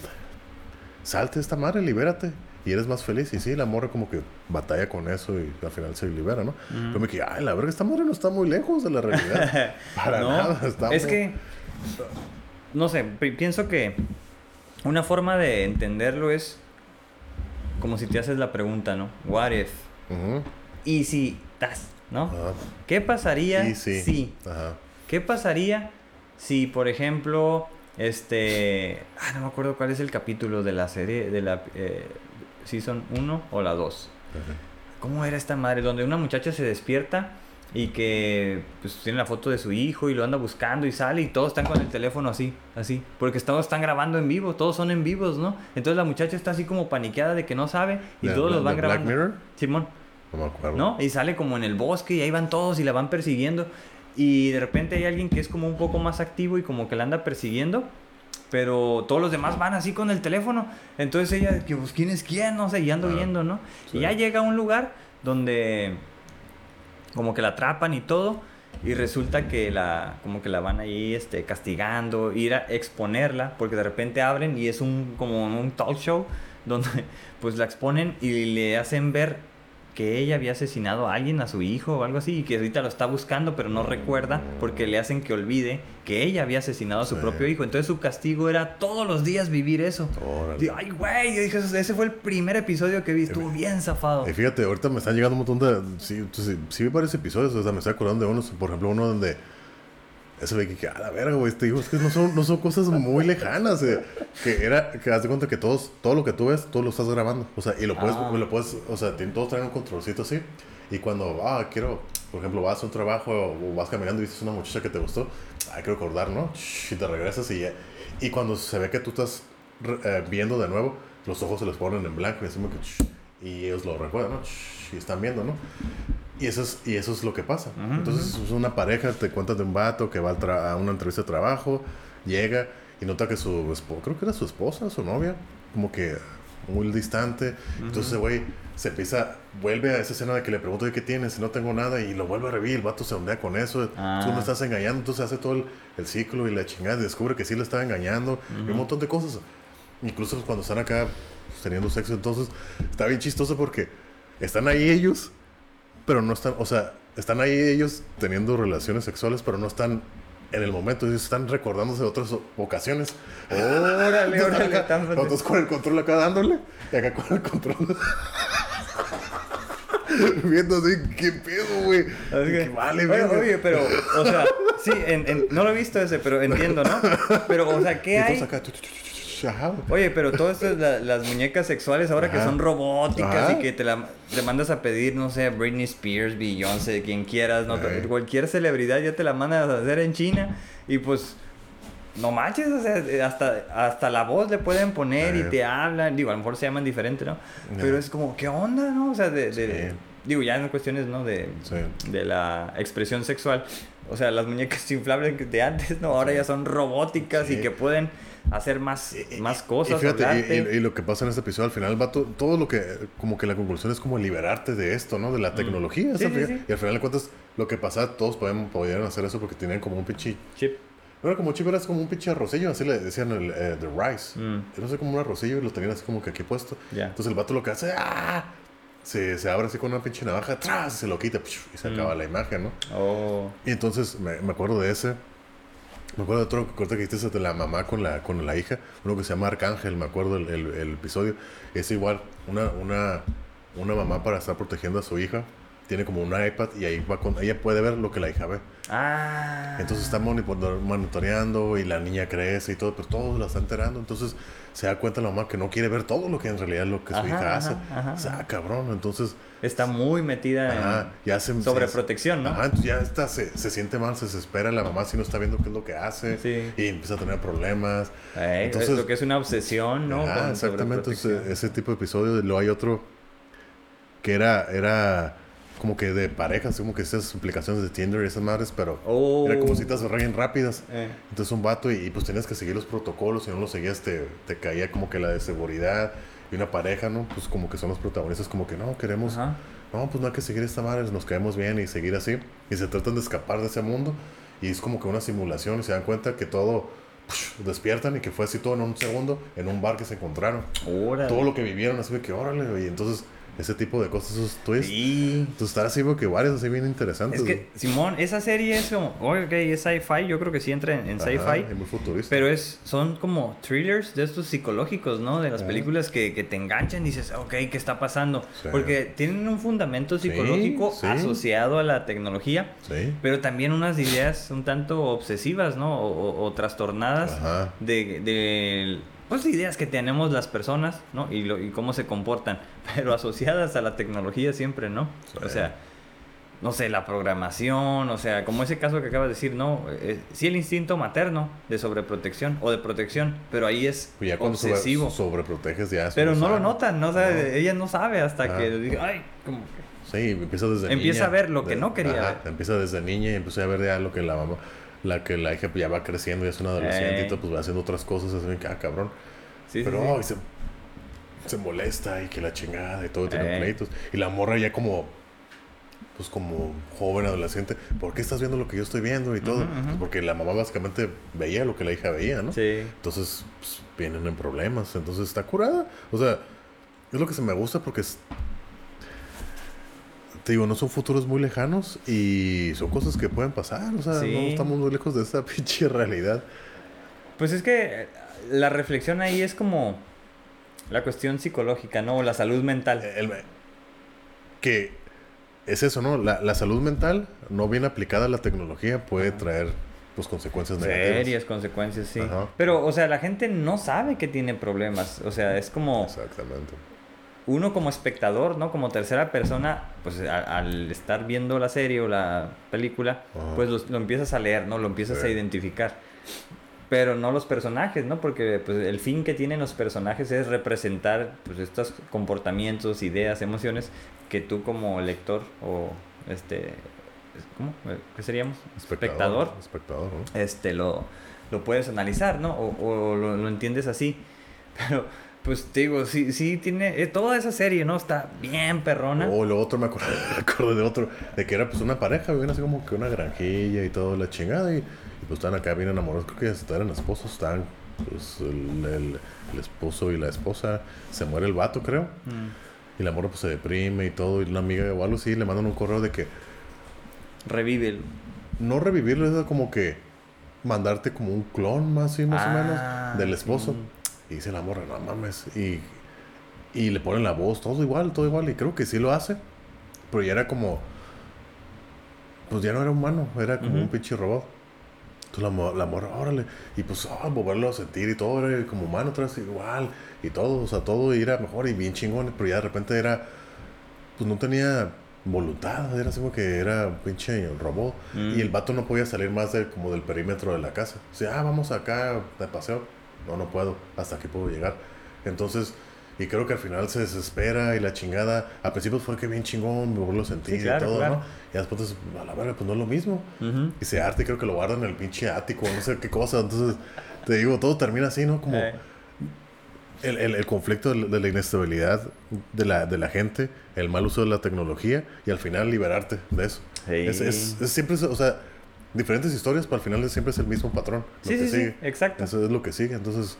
Salte esta madre, libérate. Y eres más feliz. Y sí, la morra como que batalla con eso y al final se libera, ¿no? Pero me quedé, ay, la verga, esta madre no está muy lejos de la realidad. Para No, nada. Está es muy- que, no sé, pi- pienso que una forma de entenderlo es como si te haces la pregunta, ¿no? What if? Ujú. Y si tas, ¿no? Ajá. ¿Qué pasaría sí. si? ¿Qué pasaría si, por ejemplo, este... Ah, no me acuerdo cuál es el capítulo de la serie, de la eh, Season 1 o la 2. Ajá. ¿Cómo era esta madre? Donde una muchacha se despierta y que pues, tiene la foto de su hijo y lo anda buscando y sale y todos están con el teléfono así, así. Porque todos están grabando en vivo, todos son en vivos, ¿no? Entonces la muchacha está así como paniqueada de que no sabe y ¿De- todos los de van Black grabando. Mirror? Simón, No me acuerdo. ¿no? Y sale como en el bosque y ahí van todos y la van persiguiendo. Y de repente hay alguien que es como un poco más activo y como que la anda persiguiendo. Pero todos los demás van así con el teléfono. Entonces ella, que pues, ¿quién es quién? No sé, y ando viendo, ¿no? sí. Y ya llega a un lugar donde como que la atrapan y todo. Y resulta que la, como que la van ahí este, castigando, ir a exponerla, porque de repente abren y es un, como un talk show donde pues la exponen y le hacen ver que ella había asesinado a alguien, a su hijo o algo así, y que ahorita lo está buscando, pero no recuerda, porque le hacen que olvide que ella había asesinado a su Sí. propio hijo. Entonces su castigo era todos los días vivir eso. Digo, Ay, güey, yo dije, ese fue el primer episodio que vi, estuvo bien zafado. Y fíjate, ahorita me están llegando un montón de. Sí, sí, sí vi varios episodios, o sea, me estoy acordando de unos, por ejemplo, uno donde. Ese ve que, que, a la verga, güey, te digo, es que no son, no son cosas muy lejanas. eh, que era, que haz de cuenta que todos, todo lo que tú ves, tú lo estás grabando. O sea, y lo puedes, Ah. lo puedes, o sea, todos traen un controlcito así. Y cuando, ah, quiero, por ejemplo, vas a un trabajo o vas caminando y viste una muchacha que te gustó, ah, quiero acordar, ¿no? Y te regresas y ya. Y cuando se ve que tú estás eh, viendo de nuevo, los ojos se les ponen en blanco y así como que, y ellos lo recuerdan, ¿no? Y están viendo, ¿no? Y eso es, y eso es lo que pasa. Ujú, Entonces es una pareja, te cuentas de un vato que va tra- a una entrevista de trabajo, llega y nota que su esposa, creo que era su esposa, su novia, como que muy distante. Entonces, ese güey, se empieza, vuelve a esa escena de que le pregunto qué tienes, si no tengo nada, y lo vuelve a revivir, el vato se ondea con eso, Ah. tú me estás engañando, entonces hace todo el, el ciclo y la chingada, y descubre que sí le estaba engañando, y un montón de cosas. Incluso cuando están acá pues, teniendo sexo, entonces está bien chistoso porque están ahí ellos, pero no están, o sea, están ahí ellos teniendo relaciones sexuales, pero no están en el momento ellos están recordándose de otras ocasiones. Órale, órale. Tan- Nosotros con el control acá dándole y acá con el control. Viendo así, qué pedo, güey. Así que- vale, verga. oye, pero, o sea, sí, en- en- no lo he visto ese, pero entiendo, ¿no? Pero, o sea, ¿qué hay? acá, ajá. Oye, pero es la- las muñecas sexuales ahora que son robóticas Ajá. y que te la te mandas a pedir, no sé, Britney Spears, Beyoncé, quien quieras. Cualquier celebridad ya te la mandas a hacer en China y pues no manches, o sea, hasta, hasta la voz le pueden poner y te hablan, digo, a lo mejor se llaman diferente, ¿no? Pero es como, ¿qué onda, no? O sea, de, de- Sí. digo, ya en cuestiones, ¿no? De, Sí. de la expresión sexual. O sea, las muñecas inflables de antes, ¿no? Ahora Sí. ya son robóticas y que pueden hacer más, Y- más y- cosas. Y fíjate, y- hablarte. y, y lo que pasa en este episodio, al final, el vato, todo lo que, como que la conclusión es como liberarte de esto, ¿no? De la tecnología. Mm. Sí, ¿sabes? sí, sí. Y al final de cuentas, lo que pasa, todos podían, podían hacer eso porque tenían como un pinche. Chip. No era como chip, era como un pinche arrocillo, así le decían el eh, The Rice. Mm. Era así como un arrocillo y lo tenían así como que aquí puesto. Entonces el vato lo que hace, ¡ah! Se, se abre así con una pinche navaja, atrás, se lo quita, y se Mm. acaba la imagen, ¿no? Oh. Y entonces me, me acuerdo de ese. Me acuerdo de otro corte que hiciste de la mamá con la, con la hija. Uno que se llama Arcángel, me acuerdo el, el- el episodio. Es igual, una, una, una mamá para estar protegiendo a su hija. Tiene como un iPad y ahí va con, ella puede ver lo que la hija ve. Ah. Entonces está monitor- monitoreando y la niña crece y todo, pero todo la está enterando. Entonces se da cuenta la mamá que no quiere ver todo lo que en realidad es lo que su Ajá, hija ajá, hace. ajá, o sea, ajá. cabrón. Entonces, Está muy metida en sobreprotección, ¿no? Ajá, entonces ya está, se, se siente mal, se desespera la mamá si no está viendo qué es lo que hace Sí. y empieza a tener problemas. Entonces- es lo que es una obsesión, ¿no? Exactamente, ese, tipo de episodio. Luego hay otro que era, era como que de parejas, como que esas aplicaciones de Tinder y esas madres, pero Oh. era como citas bien rápidas. Eh. Entonces un vato y, y, pues tenías que seguir los protocolos, si no los seguías te, te caía como que la de seguridad y una pareja, ¿no? Pues como que son los protagonistas, como que no, queremos, Ajá. no, pues no hay que seguir esta madre, nos caemos bien y seguir así. Y se tratan de escapar de ese mundo y es como que una simulación y se dan cuenta que todo, despiertan y que fue así todo en un segundo en un bar que se encontraron. Órale. Todo lo que vivieron, así que órale, güey. Entonces ese tipo de cosas, esos twists. Sí. Entonces está así, porque varios así bien interesantes. Es que. Simón, esa serie es como, oye, ok, es sci-fi, yo creo que sí entra en, en sci-fi. y muy futurista. Pero es, son como thrillers de estos psicológicos, ¿no? De las Ajá. películas que, que te enganchan y dices, ok, ¿qué está pasando? Sí. Porque tienen un fundamento psicológico sí. asociado a la tecnología, Sí. pero también unas ideas un tanto obsesivas, ¿no? O, o- o trastornadas Ajá. de, de, pues, ideas que tenemos las personas, ¿no? Y, lo, y cómo se comportan, pero asociadas a la tecnología siempre, ¿no? Sí. O sea, no sé, la programación, o sea, como ese caso que acabas de decir, no, eh, sí el instinto materno de sobreprotección o de protección, pero ahí es Y ya cuando sobre- obsesivo. sobreproteges ya. pero no lo notan, ¿no? O sea, No. ella no sabe hasta Ajá. que diga, ay, como que... Sí, empieza desde Empieza niña. a ver lo que no quería Ajá, ver. Empieza desde niña y empieza a ver ya lo que la mamá, la que la hija pues, ya va creciendo y es una adolescente Ey. y todo, pues va haciendo otras cosas, así que, ah, cabrón. Sí, sí, Pero sí. ay, se, se molesta y que la chingada y todo, y tiene pleitos. Y la morra ya como, pues como joven adolescente, ¿por qué estás viendo lo que yo estoy viendo y todo? Pues porque la mamá básicamente veía lo que la hija veía, ¿no? Sí. Entonces, pues, vienen en problemas. Entonces, está curada. O sea, es lo que se me gusta porque es... Te digo, no son futuros muy lejanos y son cosas que pueden pasar. O sea, Sí. no estamos muy lejos de esa pinche realidad. Pues es que eh, la reflexión ahí es como la cuestión psicológica, ¿no? O la salud mental. El- que es eso, ¿no? La, la salud mental, no bien aplicada a la tecnología, puede traer pues consecuencias negativas. Serias consecuencias, sí. Ajá. Pero, o sea, la gente no sabe que tiene problemas. O sea, es como Exactamente. Uno como espectador, ¿no? Como tercera persona, pues a- al estar viendo la serie o la película, Ajá. pues lo, lo empiezas a leer, ¿no? Lo empiezas Sí. a identificar. Pero no los personajes, ¿no? Porque pues, el fin que tienen los personajes es representar pues, estos comportamientos, ideas, emociones que tú como lector o este... ¿Cómo? ¿Qué seríamos? Espectador Espectador, ¿no? este, lo, lo puedes analizar, ¿no? O, o lo, lo entiendes así. Pero, pues te digo, sí, sí tiene. eh, toda esa serie, ¿no? Está bien perrona. O lo otro, me acuerdo, me acuerdo de otro, de que era pues una pareja, vivían así como que una granjilla y todo, la chingada, y, y, pues estaban acá bien enamorados, creo que hasta eran esposos, estaban, pues el, el- el esposo y la esposa, se muere el vato, creo, Mm. y la morra pues se deprime y todo, y una amiga o algo así, le mandan un correo de que Revive. no revivirlo, es como que mandarte como un clon más, sí, más Ah, o menos del esposo. sí. Y dice la morra, no mames. Y, y le ponen la voz, todo igual, todo igual. Y creo que sí lo hace. Pero ya era como. Pues ya no era humano, era como Ujú. un pinche robot. Entonces la, la morra, órale. Y pues, ah, volverlo a sentir y todo, era como humano, otra vez igual. Y todo, o sea, todo era mejor y bien chingón. Pero ya de repente era. Pues no tenía voluntad, era así como que era un pinche robot. Mm. Y el vato no podía salir más de, como del perímetro de la casa. O sea, ah, vamos acá de paseo. No, no puedo, hasta aquí puedo llegar. Entonces, y creo que al final se desespera y la chingada. Al principio fue que bien chingón, me volvió a sentir Sí, claro, y todo, claro. ¿no? Y después, pues, a la verga, pues no es lo mismo. Ujú. Y se arte, creo que lo guardan en el pinche ático, no sé qué cosa. Entonces, te digo, todo termina así, ¿no? Como Eh, el, el, el conflicto de la- de la inestabilidad de la, de la gente, el mal uso de la tecnología y al final liberarte de eso. Sí. Es, es, es siempre, o sea, diferentes historias, pero al final siempre es el mismo patrón. Lo Sí, que sí, sí, sigue. exacto. Eso es lo que sigue. Entonces,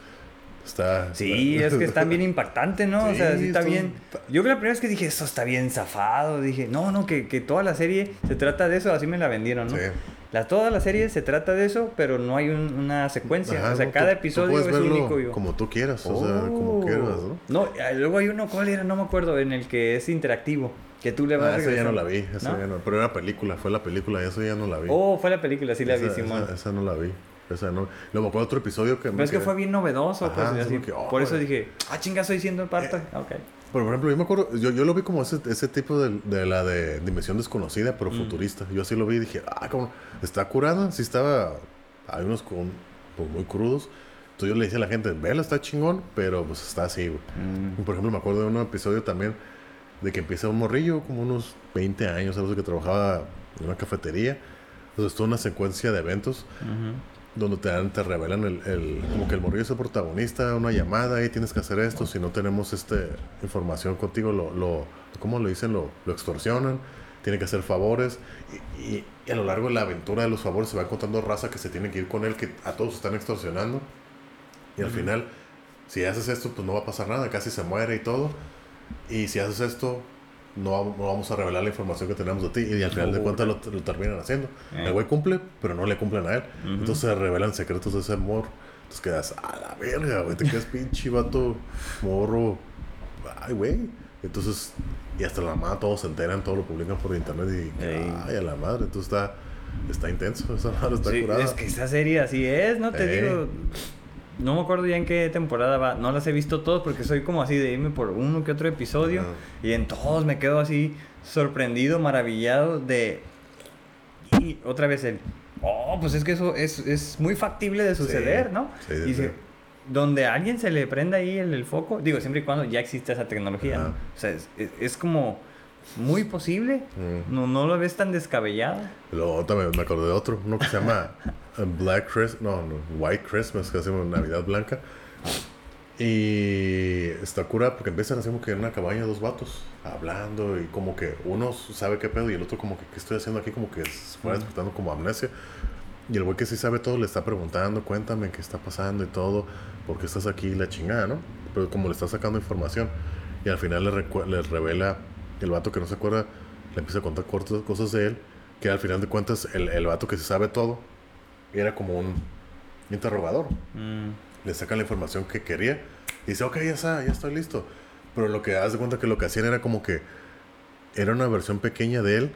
está. Sí, es que está bien impactante, ¿no? o sea, Sí, sí está bien. Yo creo la primera vez que dije, esto está bien zafado, dije, no, no, que, que toda la serie se trata de eso, así me la vendieron, ¿no? Sí. La, toda la serie se trata de eso, pero no hay un- una secuencia. Ajá, o sea, no, cada tú- tú episodio puedes es único. Yo. Como tú quieras, o sea, como Oh. quieras, ¿no? No, eh, luego hay uno, ¿cuál era? No me acuerdo, en el que es interactivo. Que tú le vas Ah, esa ya no la vi, esa ¿No? ya no. Pero era película, fue la película, eso ya no la vi. Oh, fue la película, sí la vi, esa, Simón. esa, esa no la vi. Esa no. Luego me acuerdo otro episodio que. Pero es que quedé- fue bien novedoso, Ajá, pues, sí, así. porque, oh, Por eso dije, ah, chinga, estoy siendo parte. ok. Por ejemplo, yo me acuerdo, yo, yo lo vi como ese, ese tipo de, de la de Dimensión Desconocida, pero Mm. futurista. Yo así lo vi y dije, ah, como está curada, sí estaba, hay unos con, pues, muy crudos. Entonces yo le decía a la gente, vela, está chingón, pero pues está así, güey. Mm. Por ejemplo, me acuerdo de un episodio también de que empieza un morrillo, como unos 20 años, algo que trabajaba en una cafetería. Entonces, toda una secuencia de eventos Ujú. Donde te, dan, te revelan el, el- como que el morrillo es el protagonista, una llamada y tienes que hacer esto, si no tenemos este información contigo, lo, lo ¿cómo lo dicen? Lo, lo extorsionan, tiene que hacer favores y, y- y a lo largo de la aventura de los favores se va encontrando raza que se tiene que ir con él, que a todos están extorsionando y al final, si haces esto, pues no va a pasar nada, casi se muere y todo, y si haces esto... No, no vamos a revelar la información que tenemos de ti y al final de cuentas lo, lo terminan haciendo. Eh. El güey cumple, pero no le cumplen a él. Entonces se revelan secretos de ese amor. Entonces quedas a la verga, güey. Te quedas pinche vato morro. Ay, güey. Entonces, y hasta la mamá todos se enteran, todo lo publican por internet y Ey. ay, a la madre. Entonces está, está intenso. Esa madre está Sí, curada. es que esa serie así es, ¿no? Te digo. No me acuerdo ya en qué temporada va. No las he visto todas porque soy como así de irme por uno que otro episodio. Y en todos me quedo así sorprendido, maravillado de... Y otra vez el... Oh, pues es que eso es, es muy factible de suceder, Sí. ¿no? Sí, y se- donde a alguien se le prenda ahí el, el foco, digo, siempre y cuando ya existe esa tecnología, ¿no? O sea, es, es- es como muy posible. Mm. No, no lo ves tan descabellado. Luego también me acordé de otro, uno que se llama eh, Black Christmas, no, no, White Christmas, que hacemos Navidad Blanca. Y está cura porque empiezan así como que en una cabaña dos vatos hablando y como que uno sabe qué pedo y el otro como que qué estoy haciendo aquí como que se fue Ujú. despertando como amnesia. Y el güey que sí sabe todo le está preguntando, cuéntame qué está pasando y todo, por qué estás aquí, la chingada, ¿no? Pero como le está sacando información y al final le, le revela el vato que no se acuerda, le empieza a contar cortas cosas de él, que al final de cuentas el, el vato que se sabe todo era como un interrogador. Mm. Le sacan la información que quería y dice, ok, ya está, ya estoy listo. Pero lo que haz de cuenta que lo que hacían era como que era una versión pequeña de él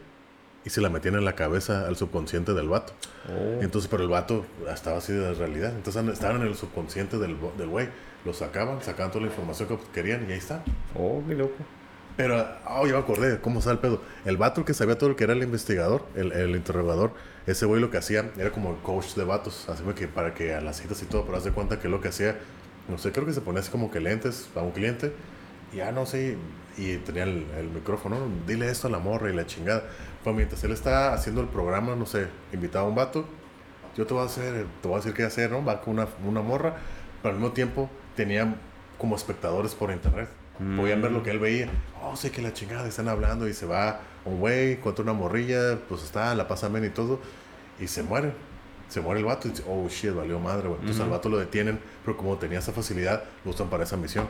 y se la metían en la cabeza al subconsciente del vato. Oh. Entonces, pero el vato estaba así de realidad. Entonces estaban en el subconsciente del güey. Lo sacaban, sacaban toda la información que querían y ahí está. Oh, qué loco. Pero, oh, ya me acordé, ¿cómo está el pedo? El vato que sabía todo lo que era el investigador, el, el interrogador, ese güey lo que hacía era como el coach de vatos, así que para que a las citas y todo, pero haz de cuenta que lo que hacía, no sé, creo que se ponía así como que lentes a un cliente, y ya no sé, y tenía el, micrófono, dile esto a la morra y la chingada. Pues mientras él está haciendo el programa, no sé, invitaba a un vato, yo te voy a hacer, te voy a decir qué hacer, ¿no? Va con una, una morra, pero al mismo tiempo tenía como espectadores por internet. Podían ver lo que él veía. Oh, sé que la chingada están hablando y se va un güey, contra una morrilla, pues está, la pasa bien y todo, y se muere. Se muere el vato y dice, oh shit, valió madre, güey. Entonces al vato lo detienen, pero como tenía esa facilidad, lo usan para esa misión.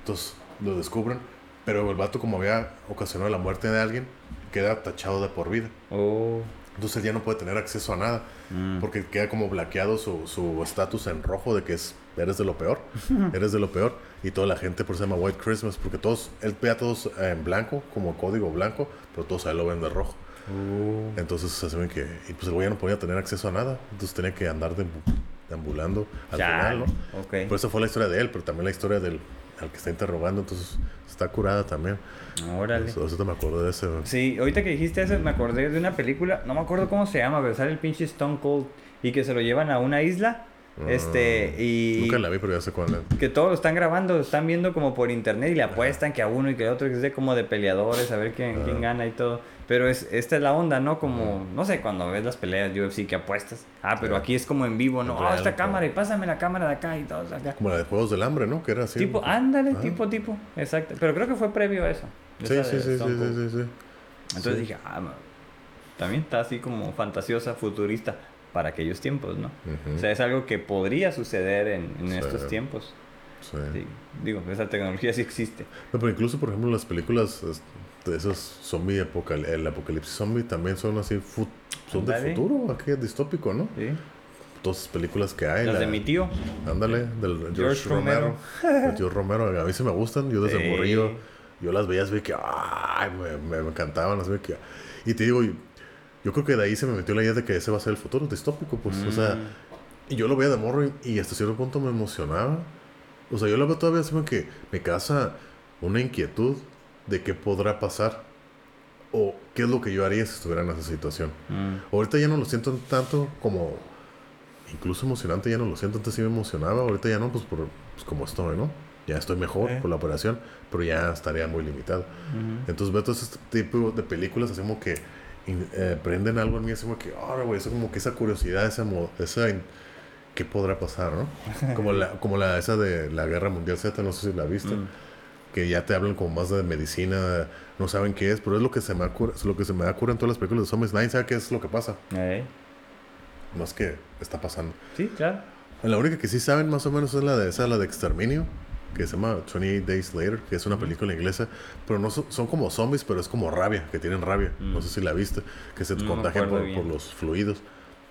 Entonces lo descubren, pero el vato, como había ocasionado la muerte de alguien, queda tachado de por vida. Oh. Entonces él ya no puede tener acceso a nada. Mm. Porque queda como blaqueado su su estatus en rojo de que es, eres de lo peor. eres de lo peor. Y toda la gente por eso se llama White Christmas. Porque todos, él ve a todos en blanco, como código blanco, pero todos a él lo ven de rojo. Uh. Entonces se ven que. Y pues el güey ya no podía tener acceso a nada. Entonces tenía que andar deambu- deambulando al final, ¿no? Por eso fue la historia de él, pero también la historia del al que está interrogando. Entonces está curada también. Órale. Eso, eso te me acuerdo de ese. güey. Sí, ahorita que dijiste eso, me acordé de una película, no me acuerdo cómo se llama, pero sale el pinche Stone Cold y que se lo llevan a una isla. Este, y. Ah, Nunca la vi, pero ya sé cuál es. Que todos lo están grabando, lo están viendo como por internet y le apuestan que a uno y que a otro, que es de como de peleadores, a ver quién, quién gana y todo. Pero es, esta es la onda, ¿no? Como, no sé, cuando ves las peleas de UFC que apuestas. Ah, pero Sí. aquí es como en vivo, ¿no? Ah, real, esta ¿no? cámara y pásame la cámara de acá y todos acá. Como la de Juegos del Hambre, ¿no? Que era así. Tipo, ándale, tipo, tipo, exacto. Pero creo que fue previo a eso. Sí, sí, sí, sí, sí. Entonces dije, ah, también está así como fantasiosa, futurista para aquellos tiempos, ¿no? O sea, es algo que podría suceder en, estos tiempos. Sí. Digo, esa tecnología sí existe. No, pero incluso, por ejemplo, las películas de esos zombie, apocal el apocalipsis zombie también son así, son de futuro, aquí es distópico, ¿no? ¿sí? Todas las películas que hay. Las la- de mi tío. Ándale, del George, George Romero. El George Romero, a mí sí me gustan, yo desde Sí. morrillo, yo las veías, vi que, ay, me, me, me encantaban, las vi que... Y te digo, yo creo que de ahí se me metió la idea de que ese va a ser el futuro distópico, pues, o sea, y yo lo veía de morro y, y hasta cierto punto me emocionaba. O sea, yo lo veo todavía así como que me causa una inquietud de qué podrá pasar o qué es lo que yo haría si estuviera en esa situación. Mm. Ahorita ya no lo siento tanto como incluso emocionante, ya no lo siento. Antes sí me emocionaba, ahorita ya no, pues por pues como estoy, ¿no? Ya estoy mejor Eh. por la operación, pero ya estaría muy limitado. Ujú. Entonces veo todo este tipo de películas así como que eh, prenden algo en mí, así como que, ahora, güey, eso como que esa curiosidad, esa, esa ¿qué podrá pasar, no? Como la, como la esa de la Guerra Mundial Z, no sé si la viste, Mm. que ya te hablan como más de medicina, no saben qué es, pero es lo que se me ocurre, es lo que se me ocurre en todas las películas de zombies, nadie sabe qué es lo que pasa, Eh, más que está pasando. Sí, claro. La única que sí saben más o menos es la de esa, la de Exterminio, que se llama 28 Days Later, que es una película inglesa, pero no son, son como zombies, pero es como rabia, que tienen rabia. No Mm. sé si la viste, que se No contagian por, por los fluidos.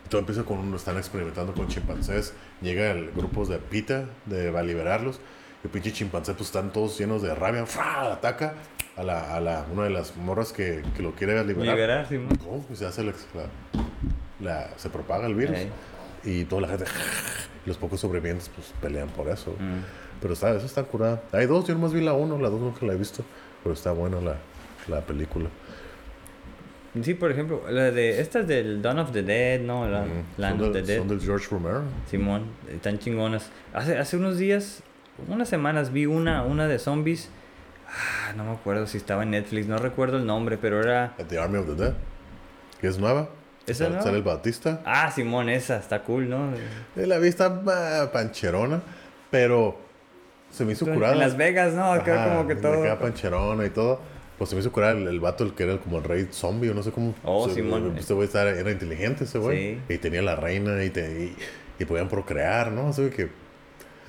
Todo empieza con uno, están experimentando con chimpancés, llega el grupo de PITA, de, va a liberarlos, y el pinche chimpancé, pues están todos llenos de rabia, ¡fra! ataca a la, a la, una de las morras que, que lo quiere liberar. Liberar, sí, y se hace la, la- la- se propaga el virus. Y toda la gente, los pocos sobrevivientes, pues pelean por eso. Mm. Pero está, eso está curada. Hay dos, yo nomás vi la uno, la dos nunca la he visto. Pero está buena la, la película. Sí, por ejemplo, la de estas del Dawn of the Dead, ¿no? La. Land son, of the Dead. son del George Romero. Simón, están chingonas. Hace, hace unos días, unas semanas, vi una, una de zombies. Ah, no me acuerdo si estaba en Netflix, no recuerdo el nombre, pero era. The Army of the Dead. Que es nueva. ¿Esa Sale- nueva? Sale el Batista. Ah, Simón, esa, está cool, ¿no? Eh, La vista pancherona. Pero se me hizo curada. En Las Vegas, ¿no? Acá Ajá, como que todo. acá pancherona y todo. Pues se me hizo curar el, el vato, el que era como el rey zombie, o no sé cómo. Oh, se- Simón. Este güey era inteligente, ese güey. Sí. Y tenía la reina y, te, y, y podían procrear, ¿no? Así que.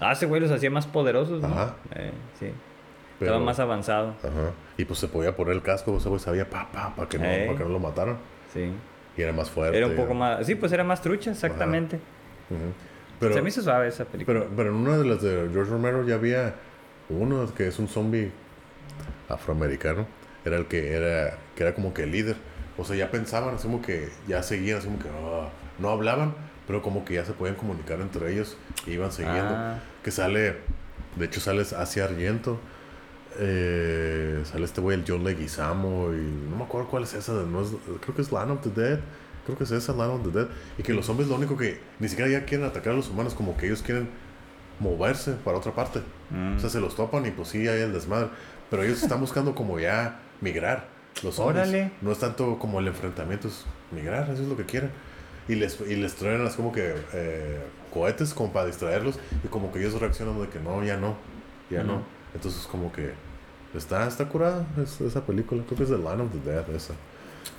Ah, ese güey los hacía más poderosos, ¿no? Ajá. Eh, sí. pero- Estaba más avanzado. Ajá. Y pues se podía poner el casco, ese güey sabía pa, pa, para que, no, Ey. pa' que no lo mataran. Sí. Y era más fuerte. Era un poco más. Sí, pues era más trucha, exactamente. Ujú. Pero, Se me hizo suave esa película. pero, pero en una de las de George Romero ya había uno que es un zombie afroamericano. Era el que era, que era como que el líder. O sea, ya pensaban, así como que ya seguían, así como que ah, no hablaban, pero como que ya se podían comunicar entre ellos y iban siguiendo. Ah. Que sale, de hecho sale hacia Argento. Eh, sale este güey, el John Leguizamo, y no me acuerdo cuál es esa, no es- creo que es Land of the Dead, creo que es esa, Land of the Dead, y que los zombies lo único que ni siquiera ya quieren atacar a los humanos, como que ellos quieren moverse para otra parte. Mm. O sea, se los topan y pues sí, hay el desmadre, pero ellos están buscando como ya migrar, los zombies. Órale. No es tanto como el enfrentamiento, es migrar, eso es lo que quieren. Y les, y les traen así como que eh, cohetes como para distraerlos y como que ellos reaccionan de que no, ya no, ya Ujú. no. Entonces como que está, está curada es- esa película, creo que es The Land of the Dead esa.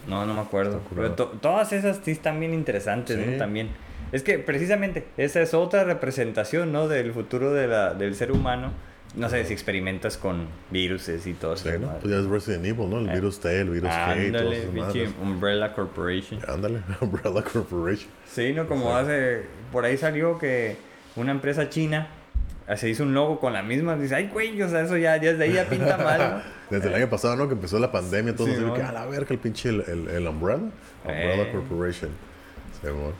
No, no me acuerdo. Pero to- todas esas sí están bien interesantes, Sí. ¿no? También. Es que precisamente esa es otra representación, ¿no? Del futuro de la, del ser humano. no sé, si experimentas con viruses y todo Sí, eso. ¿no? Pues ya es Resident Evil, ¿no? El Eh. virus T, el virus K y pinche madres. Umbrella Corporation. Ándale, Umbrella Corporation. Sí, ¿no? Como Ajá. hace... Por ahí salió que una empresa china se hizo un logo con la misma. Dice, ay, güey, o sea, eso ya, ya desde ahí ya pinta mal, ¿no? Desde el año pasado, ¿no? Que empezó la pandemia, todos Sí, que a la verga el pinche el, el, el Umbrella. Umbrella Eh. Corporation. Sí, mon.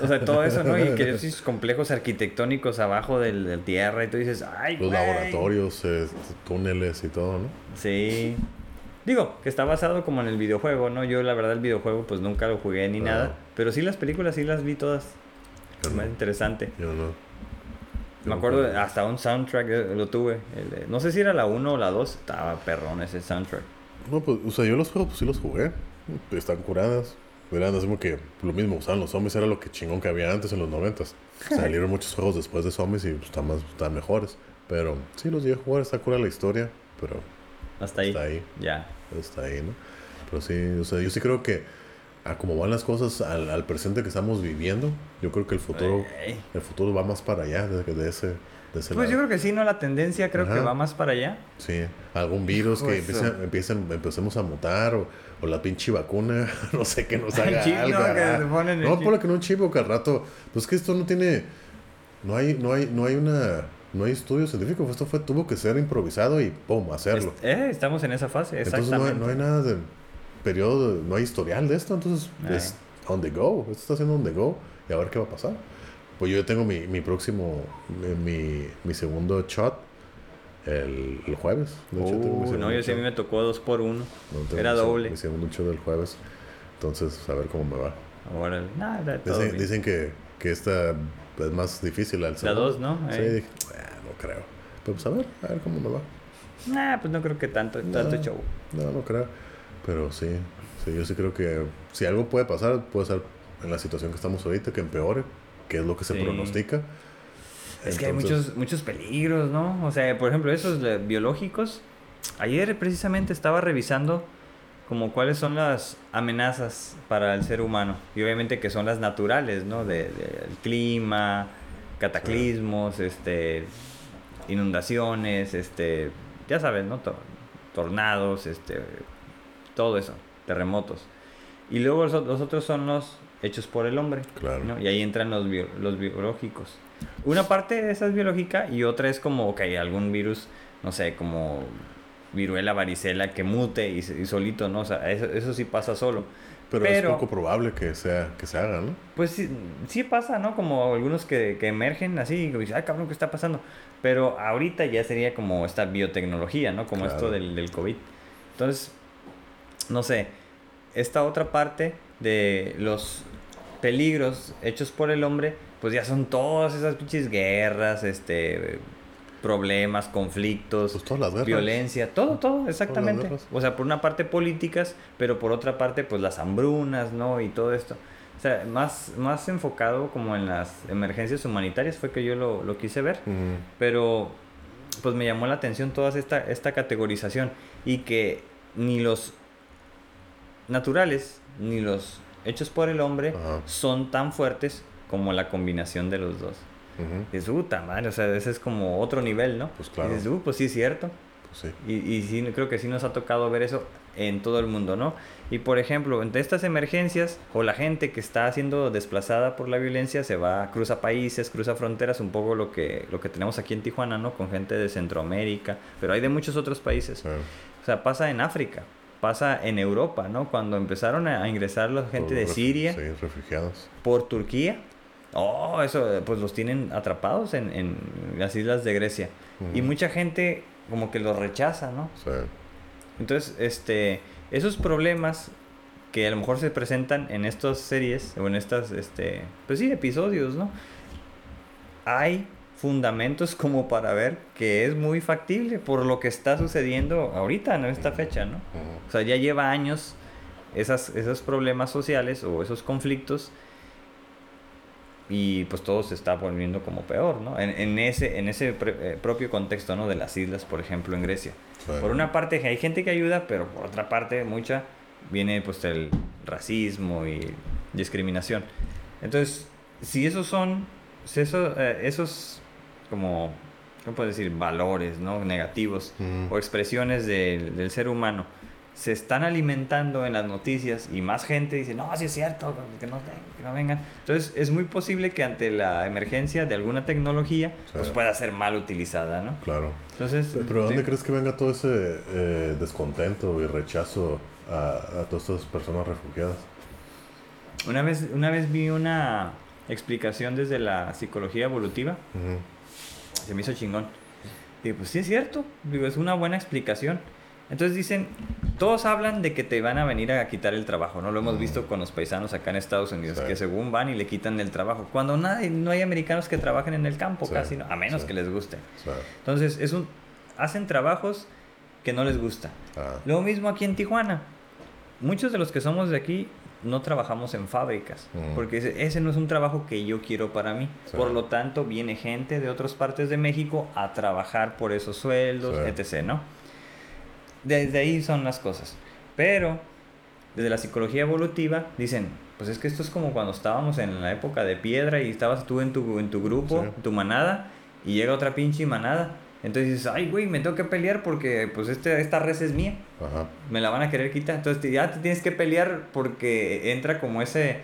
O sea, todo eso, ¿no? Y que esos complejos arquitectónicos abajo del, del tierra y tú dices, ay, Los güey. laboratorios, eh, túneles y todo, ¿no? Sí. Digo, que está basado como en el videojuego, ¿no? Yo la verdad el videojuego pues nunca lo jugué ni No. nada. Pero sí las películas sí las vi todas. Yo Más interesante. Yo no. Me acuerdo, hasta un soundtrack eh, lo tuve. el de- no sé si era la 1 o la 2. Estaba perrón ese soundtrack. No, pues, o sea, yo los juegos, pues sí los jugué. Están curadas. Eran así como que lo mismo, usaban los zombies, era lo que chingón que había antes en los noventas. Salieron muchos juegos después de zombies y pues, están, más, están mejores. Pero sí los llegué a jugar, está cura la historia, pero Hasta ahí. está ahí, Ya. está ahí, ¿no? Pero sí, o sea, yo sí creo que a como van las cosas al, al presente que estamos viviendo, yo creo que el futuro, el futuro va más para allá de, de ese, de ese Pues yo creo que sí, ¿no? La tendencia creo que va más para allá. Sí, algún virus que empiece, empiecen, empecemos a mutar o, o la pinche vacuna, no sé, que nos haga chip, algo. ¿no? Que ponen no, ponle que no un chip o que al rato, pues que esto no tiene, no hay, no hay, no hay una, no hay estudio científico, esto fue, tuvo que ser improvisado y pum, hacerlo. Eh, estamos en esa fase, Entonces no hay, exactamente. no hay nada de periodo, no hay historial de esto, entonces Ay. es on the go, esto está haciendo on the go y a ver qué va a pasar. Pues yo ya tengo mi, mi próximo, mi, mi, segundo shot el, el jueves. De hecho, Uh, no, yo sí a mí me tocó dos por uno. No, Era doble. Mi segundo shot del jueves. Entonces, a ver cómo me va. Órale. Nada, Dicen, dicen que, que esta es más difícil al La dos, ¿no? Sí, Eh. dije, "Ah, no creo. Pero pues a ver, a ver cómo me va. Nah, pues no creo que tanto, tanto No. show. No, no creo. Pero sí, sí, yo sí creo que si algo puede pasar, puede ser en la situación que estamos ahorita, que empeore, que es lo que se Sí. pronostica. Es que hay muchos, muchos peligros, ¿no? O sea, por ejemplo, esos biológicos. Ayer precisamente estaba revisando como cuáles son las amenazas para el ser humano. Y obviamente que son las naturales, ¿no? De, de- el clima, cataclismos, este, inundaciones, este, ya sabes, ¿no? To- tornados, este, todo eso, terremotos. Y luego los, ot- los otros son los hechos por el hombre. Claro. ¿no? Y ahí entran los, bio- los biológicos. Una parte de esa es biológica y otra es como, ok, algún virus, no sé, como viruela, varicela, que mute y, solito, ¿no? O sea, eso, eso sí pasa solo. Pero, pero- es poco probable que sea que se haga, ¿no? Pues sí, sí pasa, ¿no? Como algunos que, que emergen así, y dices, ay, cabrón, ¿qué está pasando? Pero ahorita ya sería como esta biotecnología, ¿no? Como Claro. esto del, del COVID. Entonces, no sé, esta otra parte de los peligros hechos por el hombre, pues ya son todas esas pinches guerras, este problemas, conflictos, Pues todas las guerras. violencia, todo, todo, exactamente. O sea, por una parte políticas, pero por otra parte, pues las hambrunas, ¿no? Y todo esto. O sea, más, más enfocado como en las emergencias humanitarias fue que yo lo, lo quise ver. Pero, pues me llamó la atención toda esta, esta categorización y que ni los naturales ni los hechos por el hombre Ajá. son tan fuertes como la combinación de los dos. Dices, puta madre, o sea, ese es como otro nivel, ¿no? Pues claro. Y dices, uh, pues sí es cierto. Pues sí. Y, y sí, creo que sí nos ha tocado ver eso en todo el mundo, ¿no? Y por ejemplo, entre estas emergencias, o la gente que está siendo desplazada por la violencia se va, cruza países, cruza fronteras, un poco lo que, lo que tenemos aquí en Tijuana, ¿no? Con gente de Centroamérica, pero hay de muchos otros países. Sí. O sea, pasa en África, pasa en Europa, ¿no? Cuando empezaron a ingresar la gente de Siria Sí, refugiados. por Turquía. Oh, eso, pues los tienen atrapados en, en las islas de Grecia. Y mucha gente como que los rechaza, ¿no? Sí. Entonces, este, esos problemas que a lo mejor se presentan en estas series o en estas, este, pues sí, episodios, ¿no? Hay fundamentos como para ver que es muy factible por lo que está sucediendo ahorita, en esta fecha, ¿no? O sea, ya lleva años esas, esos problemas sociales o esos conflictos y pues todo se está volviendo como peor, ¿no? En, en ese, en ese pre- eh, propio contexto, ¿no? De las islas, por ejemplo, en Grecia. Por una parte hay gente que ayuda, pero por otra parte mucha viene pues el racismo y discriminación. Entonces, si esos son, si eso, eh, esos como, ¿cómo puedo decir? Valores, ¿no? Negativos Mm. o expresiones del, del ser humano se están alimentando en las noticias y más gente dice, no, sí es cierto, que no, que no vengan. Entonces es muy posible que ante la emergencia de alguna tecnología, pues pueda ser mal utilizada, ¿no? Claro. Entonces, Pero ¿de ¿dónde sí. crees que venga todo ese eh, descontento y rechazo a, a todas estas personas refugiadas? Una vez, una vez vi una explicación desde la psicología evolutiva. Se me hizo chingón. Digo, pues sí es cierto, digo, es una buena explicación. Entonces dicen, todos hablan de que te van a venir a quitar el trabajo, ¿no? Lo hemos Mm. visto con los paisanos acá en Estados Unidos, Sí. que según van y le quitan el trabajo. Cuando nadie, no hay americanos que trabajen en el campo Sí, casi, ¿no? a menos sí. que les guste. Entonces, es un, hacen trabajos que no les gusta. ah, Lo mismo aquí en Tijuana. Muchos de los que somos de aquí no trabajamos en fábricas, Mm. porque ese, ese no es un trabajo que yo quiero para mí. Sí. Por lo tanto, viene gente de otras partes de México a trabajar por esos sueldos, Sí. etc., ¿no? Desde ahí son las cosas. Pero, desde la psicología evolutiva, dicen, pues es que esto es como cuando estábamos en la época de piedra y estabas tú en tu, en tu grupo, Sí. tu manada, y llega otra pinche manada. Entonces dices, ay, güey, me tengo que pelear porque pues este, esta res es mía ajá. me la van a querer quitar. Entonces ya te tienes que pelear porque entra como ese,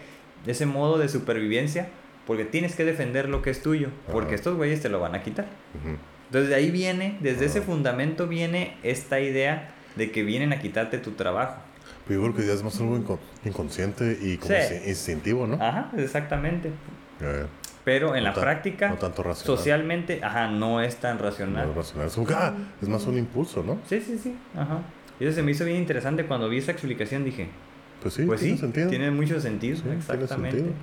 ese modo de supervivencia, porque tienes que defender lo que es tuyo, porque Ajá. estos güeyes te lo van a quitar. Ujú. Entonces de ahí viene, desde ese Ajá. fundamento viene esta idea de que vienen a quitarte tu trabajo. Pero yo creo que ya es más algo inco- inconsciente y como Sí. insti- instintivo, ¿no? Ajá, exactamente. Eh, Pero en No la tan- práctica, no tanto racional. socialmente, ajá, no es tan no racional. es racional. Es, como que, ah, es más un impulso, ¿no? Sí, sí, sí, ajá. Y eso se me hizo bien interesante cuando vi esa explicación, dije, Pues sí, pues tiene sí, sentido. tiene mucho sentido, Sí, exactamente. sentido.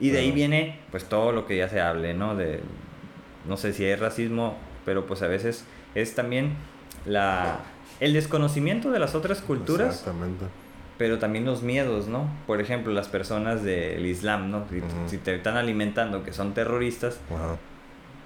Y de ahí viene, pues, todo lo que ya se hable, ¿no? De, no sé si hay racismo, pero pues a veces es también la, el desconocimiento de las otras culturas, Exactamente. Pero también los miedos, ¿no? Por ejemplo, las personas del Islam, ¿no? Si, Ujú. si te están alimentando que son terroristas, Ajá.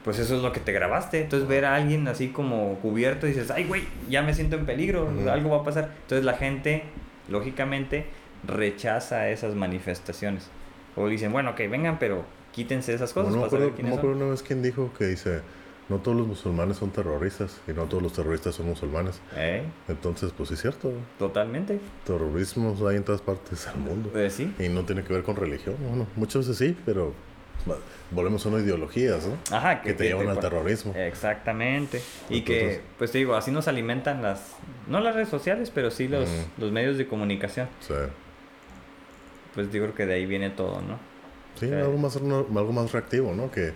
pues eso es lo que te grabaste. Entonces ver a alguien así como cubierto y dices, ay, güey, ya me siento en peligro, Ujú. algo va a pasar. Entonces la gente, lógicamente, rechaza esas manifestaciones. O dicen, bueno, ok, vengan, pero quítense esas cosas no me acuerdo, no una vez quién dijo que dice, no todos los musulmanes son terroristas y no todos los terroristas son musulmanes. Eh, Entonces, pues sí es cierto. Totalmente. Terrorismo hay en todas partes del mundo. Pues sí. Y no tiene que ver con religión. Bueno, muchas veces sí, pero volvemos a unas ideologías, ¿no? Ajá, Que te llevan al terrorismo. Exactamente. Y que, pues te digo, así nos alimentan las, no las redes sociales, pero sí los, los medios de comunicación. Sea, Pues digo que de ahí viene todo, ¿no? sí, Sí. algo más algo más reactivo, ¿no? Que,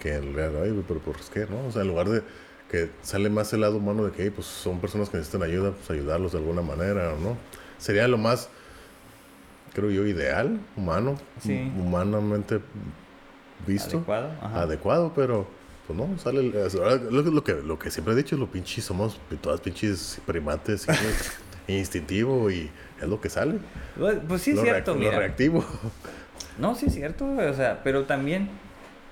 que el real, ay, pero ¿por qué, no? O sea, en lugar de que sale más el lado humano de que, "Ey, pues son personas que necesitan ayuda, pues ayudarlos de alguna manera, ¿no? Sería lo más, creo yo, ideal, humano, Sí. humanamente visto, Adecuado. Ajá. adecuado, pero pues no, sale ahora, lo, que- lo que lo que siempre he dicho, lo pinches somos todas pinches primates y, instintivo y es lo que sale. Pues, pues sí es lo, cierto, reac- lo mira. reactivo. No, sí es cierto, o sea, pero también,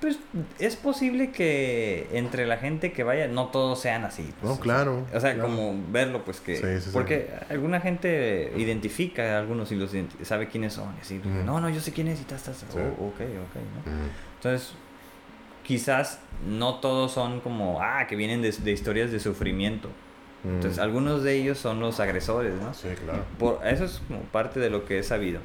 pues es posible que entre la gente que vaya, no todos sean así. pues, No, claro. O sea, claro. como verlo, pues que... Sí, sí, sí. porque alguna gente identifica a algunos y los sabe quiénes son. Y así, no, no, yo sé quién es y estás... Oh, ok, ok. Entonces, quizás no todos son como, ah, que vienen de, de historias de sufrimiento. Entonces, algunos de ellos son los agresores, ¿no? Sí, claro. Por, eso es como parte de lo que he sabido.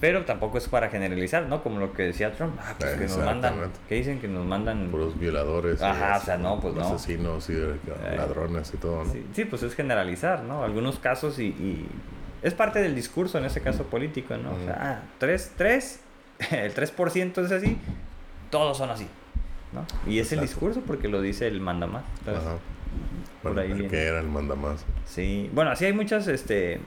Pero tampoco es para generalizar, ¿no? Como lo que decía Trump. Ah, pues que nos mandan. ¿Qué dicen? Que nos mandan. Puros violadores. y Ajá, o sea, no, pues no. Asesinos y eh, ladrones y todo, ¿no? Sí, sí, pues es generalizar, ¿no? Algunos casos y, y es parte del discurso, en ese caso político, ¿no? O sea, ah, tres, tres, el 3% es así, todos son así, ¿no? Y es el discurso porque lo dice el mandamás. Entonces, Ajá. por Bueno, ahí el que era el mandamás. Sí, bueno, así hay muchas este,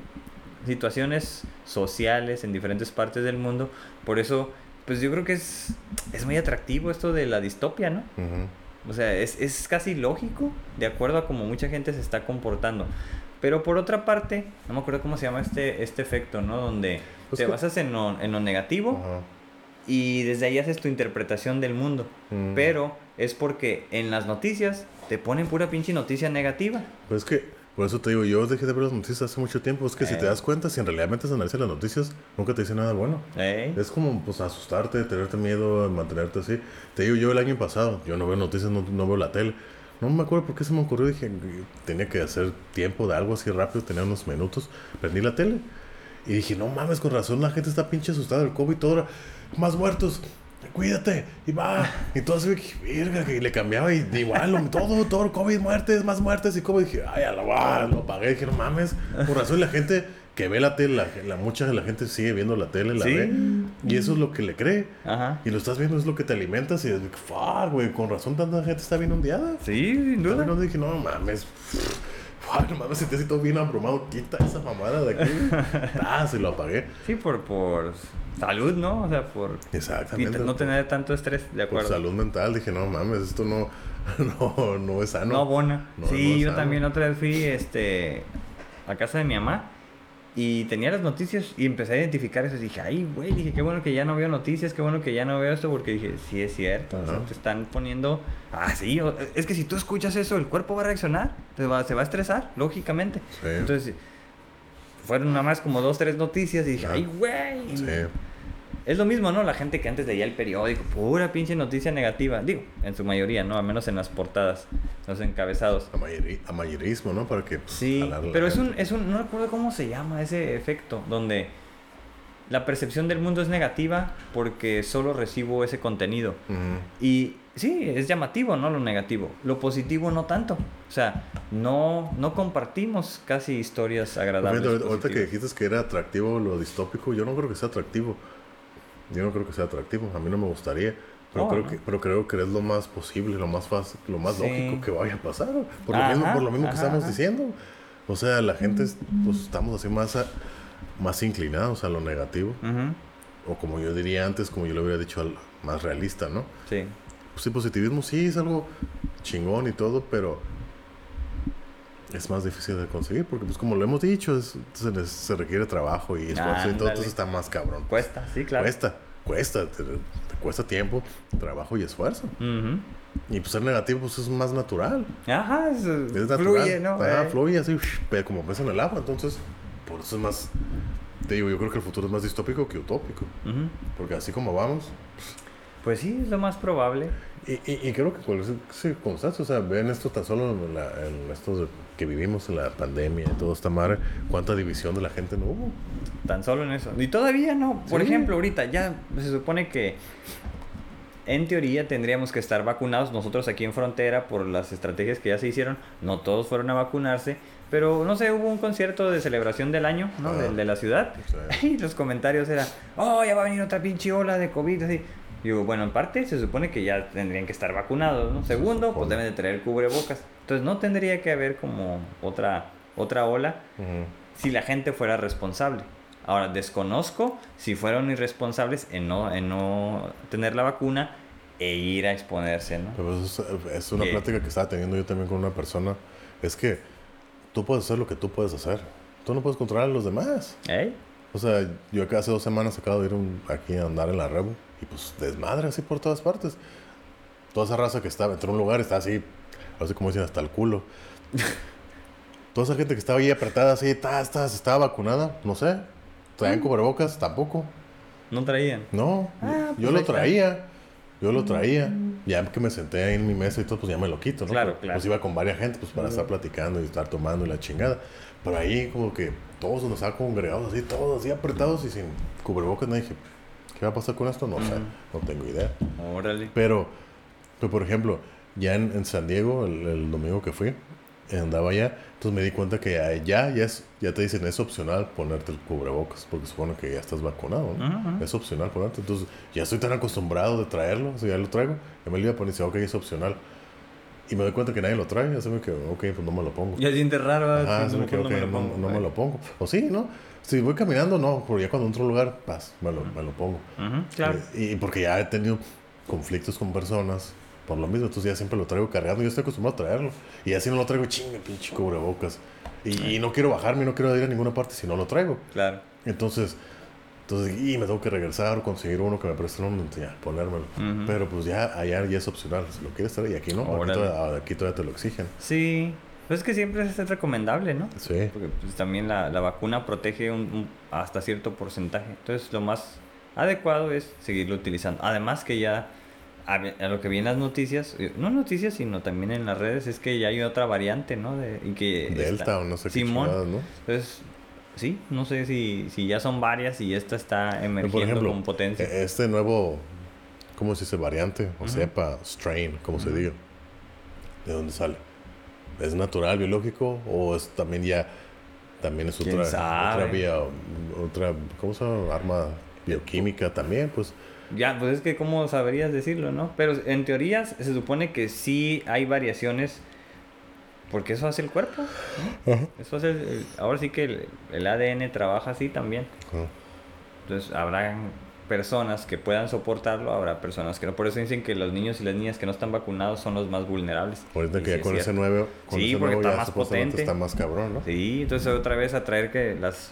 situaciones sociales en diferentes partes del mundo. Por eso, pues yo creo que es, es muy atractivo esto de la distopia, ¿no? Ujú. O sea, es, es casi lógico de acuerdo a cómo mucha gente se está comportando. Pero por otra parte, no me acuerdo cómo se llama este, este efecto, ¿no? Donde Pues te que- basas en lo, en lo negativo Ajá. y desde ahí haces tu interpretación del mundo. Mm. Pero es porque en las noticias te ponen pura pinche noticia negativa. Pues es que Por eso te digo, yo dejé de ver las noticias hace mucho tiempo. Es que si Eh. te das cuenta, si en realidad metes a analizar las noticias, nunca te dicen nada bueno. ¿Eh? Es como, pues, asustarte, tenerte miedo, mantenerte así. Te digo, yo el año pasado, yo no veo noticias, no, no veo la tele. No me acuerdo por qué se me ocurrió. Dije, tenía que hacer tiempo de algo así rápido, tenía unos minutos. Prendí la tele. Y dije, no mames, con razón, la gente está pinche asustada del COVID. Todo más muertos, cuídate. Y va. Y todo así, verga, que le cambiaba. Y igual, todo, todo, COVID, muertes, más muertes. Y como dije, ay, a la va, lo pagué. Dije, no mames. Por razón, la gente que ve la tele, la, la- mucha de la gente sigue viendo la tele, la Sí. ve. Y eso es lo que le cree. Ajá. Y lo estás viendo, es lo que te alimentas. Y es fuck, güey, con razón tanta gente está bien ondeada. Sí, sin duda. dije, no mames. Fuck, no mames, sentí así todo bien abrumado. Quita esa mamada de aquí. ah, se lo apagué. Sí, por, por salud, ¿no? O sea, por Exactamente. no tener tanto estrés, de Por acuerdo. salud mental, dije, no mames, esto no, no, no es sano. No abona. No, sí, no yo sabe. también otra vez fui este, a casa de mi mamá y tenía las noticias y empecé a identificar eso. Dije, ay, güey, dije, qué bueno que ya no veo noticias, qué bueno que ya no veo esto, porque dije, sí es cierto. o sea, Ajá. te están poniendo. Ah, sí, o- es que si tú escuchas eso, el cuerpo va a reaccionar, te va, se va a estresar, lógicamente. Sí. Entonces, fueron nada más como dos, tres noticias y dije, Ah. ay, güey. Sí. Es lo mismo, ¿no? La gente que antes leía el periódico, pura pinche noticia negativa. Digo, en su mayoría, ¿no? Al menos en las portadas, los encabezados. Amayeri- amayerismo, ¿no? Para que. pues, Sí, a pero es un, es un, no recuerdo cómo se llama ese efecto, donde la percepción del mundo es negativa porque solo recibo ese contenido. Y sí, es llamativo, ¿no? Lo negativo. Lo positivo no tanto. O sea, no, no compartimos casi historias agradables. Ahorita, ahorita que dijiste que era atractivo lo distópico, yo no creo que sea atractivo. Yo no creo que sea atractivo. A mí no me gustaría. Pero, Oh, creo, no. que, pero creo que es lo más posible, lo más fácil, lo más Sí. lógico que vaya a pasar. Por lo Ajá, mismo, por lo mismo que ajá, estamos ajá. diciendo. O sea, la gente, es- pues estamos así más, a- más inclinados a lo negativo. Ujú, O como yo diría antes, como yo le hubiera dicho, al más realista, ¿no? Sí. Pues sí, positivismo sí es algo chingón y todo, pero es más difícil de conseguir porque, pues como lo hemos dicho, es- se, les- se requiere trabajo y esfuerzo y todo, Ándale. entonces está más cabrón. Cuesta, sí, claro. Cuesta, cuesta, te, te cuesta tiempo, trabajo y esfuerzo. Ujú. Y pues ser negativo pues es más natural. Ajá, es, Es natural. fluye, ¿no? Ajá, Eh. fluye así, pero como pesa en el agua, entonces por eso es más... Te digo, yo creo que el futuro es más distópico que utópico. Ujú. Porque así como vamos, Pues sí, es lo más probable. Y, y, y creo que cualquier circunstancia, o sea, ven esto tan solo en, la, en esto de- que vivimos en la pandemia y todo esta madre, cuánta división de la gente no hubo. Tan solo en eso. Y todavía no. Por Sí. ejemplo, ahorita ya se supone que en teoría tendríamos que estar vacunados nosotros aquí en frontera por las estrategias que ya se hicieron. No todos fueron a vacunarse. Pero no sé, hubo un concierto de celebración del año, ¿no? Ah. Del de la ciudad. Sí. Y los comentarios eran, oh, ya va a venir otra pinche ola de COVID. Así. Digo, bueno, en parte se supone que ya tendrían que estar vacunados, ¿no? Segundo, pues supone. deben de traer cubrebocas. Entonces no tendría que haber como otra, otra ola si la gente fuera responsable. Ahora, desconozco si fueron irresponsables en no, en no tener la vacuna e ir a exponerse, ¿no? Pero eso es, es una plática que estaba teniendo yo también con una persona. Es que tú puedes hacer lo que tú puedes hacer. Tú no puedes controlar a los demás. ¿Eh? O sea, yo acá hace dos semanas acabo de ir un- aquí a andar en la Rebu y pues desmadre así por todas partes. Toda esa raza que estaba, entró a un lugar, está así, así como dicen, hasta el culo. Toda esa gente que estaba ahí apretada así, ta, ta, estaba vacunada, no sé. Traían cubrebocas, tampoco. No traían. No, Ah, yo pues lo traía. Yo lo traía. Ya que me senté ahí en mi mesa y todo, pues ya me lo quito, ¿no? Claro, Pues, claro. Pues iba con varias gente, pues para estar platicando y estar tomando y la chingada. Pero ahí como que todos nos estaban congregados así, todos así apretados y sin cubrebocas. No dije, ¿qué va a pasar con esto? No sé, no tengo idea. Órale. Pero, pues, por ejemplo, ya en, en San Diego, el, el domingo que fui, andaba allá, entonces me di cuenta que ya, ya, es, ya te dicen es opcional ponerte el cubrebocas, porque supone que ya estás vacunado, ¿no? Ujú, ujú. Es opcional ponerte. Entonces, ya estoy tan acostumbrado de traerlo, o sea, ya lo traigo, ya me lo iba a poner y dice, ok, es opcional. Y me doy cuenta que nadie lo trae, así me quedo, ok, pues no me lo pongo. Ya siente raro. Ajá, Sí, así me quedo, no ok, me lo no, pongo. no me lo pongo. O sí, ¿no? Si voy caminando, no, pero ya cuando entro a un lugar, paz, me lo, me lo pongo. Ujú, claro. Eh, Y porque ya he tenido conflictos con personas por lo mismo, entonces ya siempre lo traigo cargando. Yo estoy acostumbrado a traerlo. Y así no lo traigo, chinga, pinche cubrebocas. Y, y no quiero bajarme, no quiero ir a ninguna parte si no lo traigo. Claro. Entonces, entonces y me tengo que regresar o conseguir uno que me presten uno, ya, ponérmelo. Pero pues ya allá ya es opcional, si lo quieres traer y aquí no, aquí todavía, aquí todavía te lo exigen. Sí. Pues es que siempre es recomendable, ¿no? Sí. Porque pues, también la, la vacuna protege un, un- hasta cierto porcentaje. Entonces lo más adecuado es seguirlo utilizando. Además que ya a, lo que vi en las noticias, eh, no noticias, sino también en las redes, es que ya hay otra variante, ¿no? De, y que Delta está- o no sé qué Simón. chingadas, ¿no? Entonces, sí, no sé si, si ya son varias y esta está emergiendo por ejemplo, con potencia. e- este nuevo, ¿cómo se dice? Variante, o Ujú. cepa, strain, como se diga. ¿De dónde sale? ¿Es natural, biológico? ¿O es también ya, también es ¿Quién otra, otra vía, otra, ¿cómo se llama? Arma bioquímica también, pues. Ya, pues es que cómo sabrías decirlo, ¿no? Pero en teoría se supone que sí hay variaciones porque eso hace el cuerpo. ¿no? Ajá. Eso hace el- el- ahora sí que el, el ADN trabaja así también. Entonces habrá personas que puedan soportarlo, habrá personas que no. Por eso dicen que los niños y las niñas que no están vacunados son los más vulnerables. Ahorita que sí ya es con ese nuevo, con Sí, ese porque nuevo está ya más potente. está más cabrón, ¿no? Sí, entonces otra vez a traer que las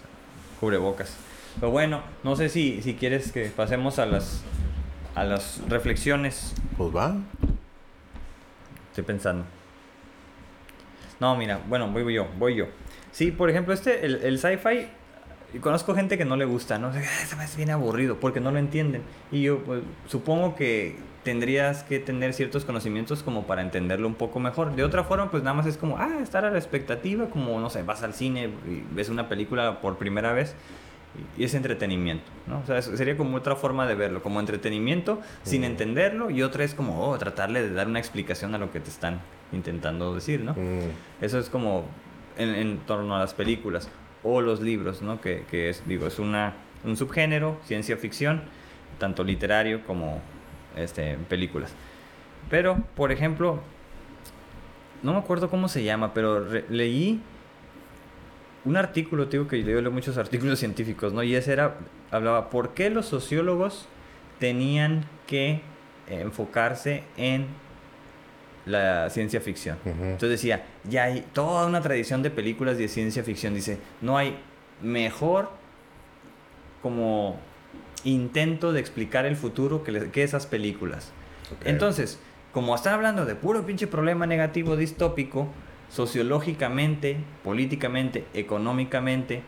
cubrebocas. Pero bueno, no sé si, si quieres que pasemos a las a las reflexiones. Pues va. Estoy pensando. No, mira, bueno, voy yo, voy yo. Sí, por ejemplo, este, el, el sci-fi, conozco gente que no le gusta, ¿no? Se me hace bien aburrido porque no lo entienden. Y yo, pues, supongo que tendrías que tener ciertos conocimientos como para entenderlo un poco mejor. De otra forma, pues nada más es como, ah, estar a la expectativa, como, no sé, vas al cine y ves una película por primera vez y es entretenimiento, ¿no? O sea, sería como otra forma de verlo, como entretenimiento sin Mm. entenderlo y otra es como, oh, tratarle de dar una explicación a lo que te están intentando decir, ¿no? Mm, Eso es como en, en torno a las películas o los libros, ¿no? Que, que es, digo, es una, un subgénero, ciencia ficción, tanto literario como este, películas. Pero, por ejemplo, no me acuerdo cómo se llama, pero leí un artículo, te digo que yo leo muchos artículos científicos, ¿no? Y ese era, hablaba, ¿por qué los sociólogos tenían que enfocarse en la ciencia ficción? Entonces decía, ya hay toda una tradición de películas de ciencia ficción. Dice, no hay mejor como intento de explicar el futuro que, que esas películas. Entonces, como están hablando de puro pinche problema negativo distópico, sociológicamente, políticamente, económicamente,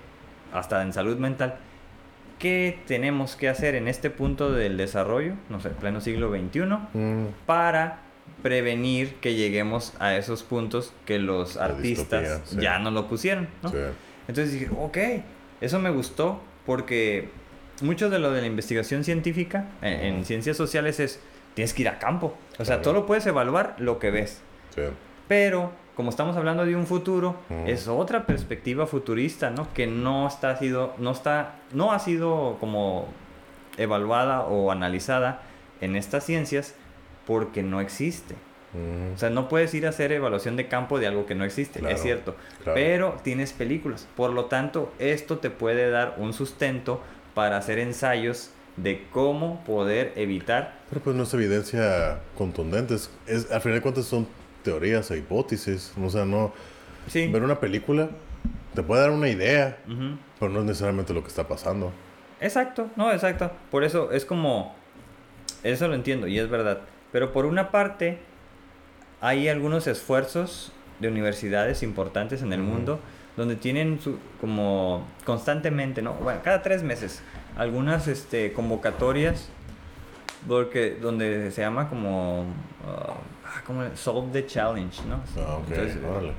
hasta en salud mental, ¿qué tenemos que hacer en este punto del desarrollo, no sé, pleno siglo XXI, Mm, para prevenir que lleguemos a esos puntos que los La artistas distopía, sí. ya no lo pusieron, ¿no? sí. Entonces dije, ok, eso me gustó porque mucho de lo de la investigación científica en, en ciencias sociales es, tienes que ir a campo. O sea, Claro. todo lo puedes evaluar lo que ves. sí. Pero como estamos hablando de un futuro, es otra perspectiva futurista, ¿no? Que no está sido, no está, no ha sido como evaluada o analizada en estas ciencias porque no existe. Mm, O sea, no puedes ir a hacer evaluación de campo de algo que no existe, Claro, es cierto. claro. Pero tienes películas. Por lo tanto, esto te puede dar un sustento para hacer ensayos de cómo poder evitar. Pero pues no es evidencia contundente. Es, es- al final de cuentas son teorías e hipótesis. O sea, no... Sí. Ver una película te puede dar una idea, pero no es necesariamente lo que está pasando. Exacto, no, exacto. Por eso es como. Eso lo entiendo y es verdad. Pero por una parte, hay algunos esfuerzos de universidades importantes en el mundo donde tienen su, como constantemente, ¿no? Bueno, cada tres meses, algunas este, convocatorias porque, donde se llama como. ah, ¿cómo? Solve the challenge, ¿no? Ah, ok, Entonces, órale.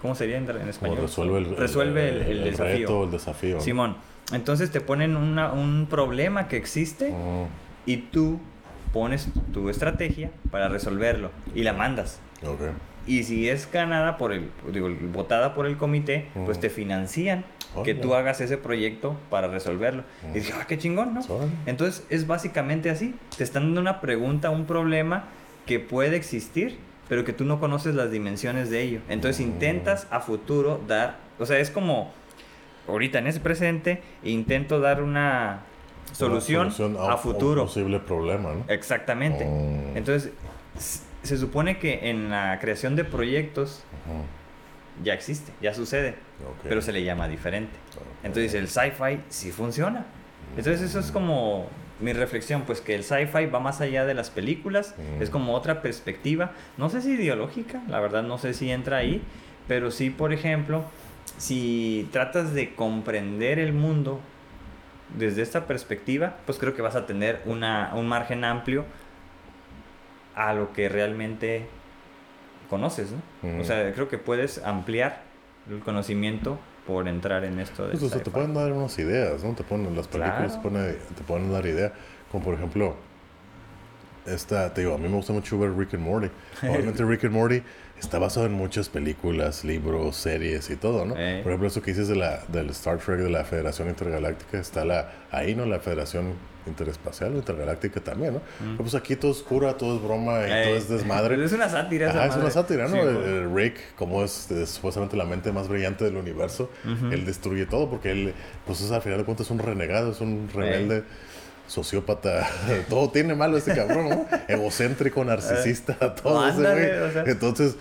¿Cómo sería en, en Como español? resuelve el, Resuelve el, el desafío. reto, el desafío. Simón, entonces te ponen una- un problema que existe Mm, y tú pones tu estrategia para resolverlo y la mandas. ok. Y si es ganada por el, digo, votada por el comité, pues Mm. te financian que Órale. tú hagas ese proyecto para resolverlo. Y dije, ah, qué chingón, ¿no? Órale. Entonces es básicamente así. Te están dando una pregunta, un problema que puede existir, pero que tú no conoces las dimensiones de ello. Entonces Mm. intentas a futuro dar, o sea, es como ahorita en ese presente intento dar una solución, Una a, futuro. un posible problema, ¿no? Exactamente. Mm. Entonces se supone que en la creación de proyectos ya existe, ya sucede, pero se le llama diferente. Entonces el sci-fi sí funciona. Entonces eso es como mi reflexión, pues que el sci-fi va más allá de las películas, Mm. es como otra perspectiva, no sé si ideológica, la verdad no sé si entra ahí, Pero sí, por ejemplo, si tratas de comprender el mundo desde esta perspectiva, pues creo que vas a tener una, un margen amplio a lo que realmente conoces, ¿no? O sea, creo que puedes ampliar el conocimiento por entrar en esto de pues, o sea, te pueden dar unas ideas, ¿no? Te ponen las películas, te, pueden dar ideas. Como por ejemplo, esta, te digo, a mí me gusta mucho ver Rick and Morty. Obviamente Rick and Morty está basado en muchas películas, libros, series y todo, ¿no? Eh. Por ejemplo, eso que dices de la, del Star Trek, de la Federación Intergaláctica, está la, ahí, ¿no? La Federación Interespacial o Intergaláctica también, ¿no? Mm. pues aquí todo es cura, todo es broma y todo es desmadre. es una sátira. Ajá, es una sátira, ¿no? el, Rick, como es, supuestamente la mente más brillante del universo, él destruye todo porque él, pues es, al final de cuentas es un renegado, es un rebelde sociópata, todo tiene malo este cabrón, ¿no? Egocéntrico, narcisista, todo ese güey. Entonces,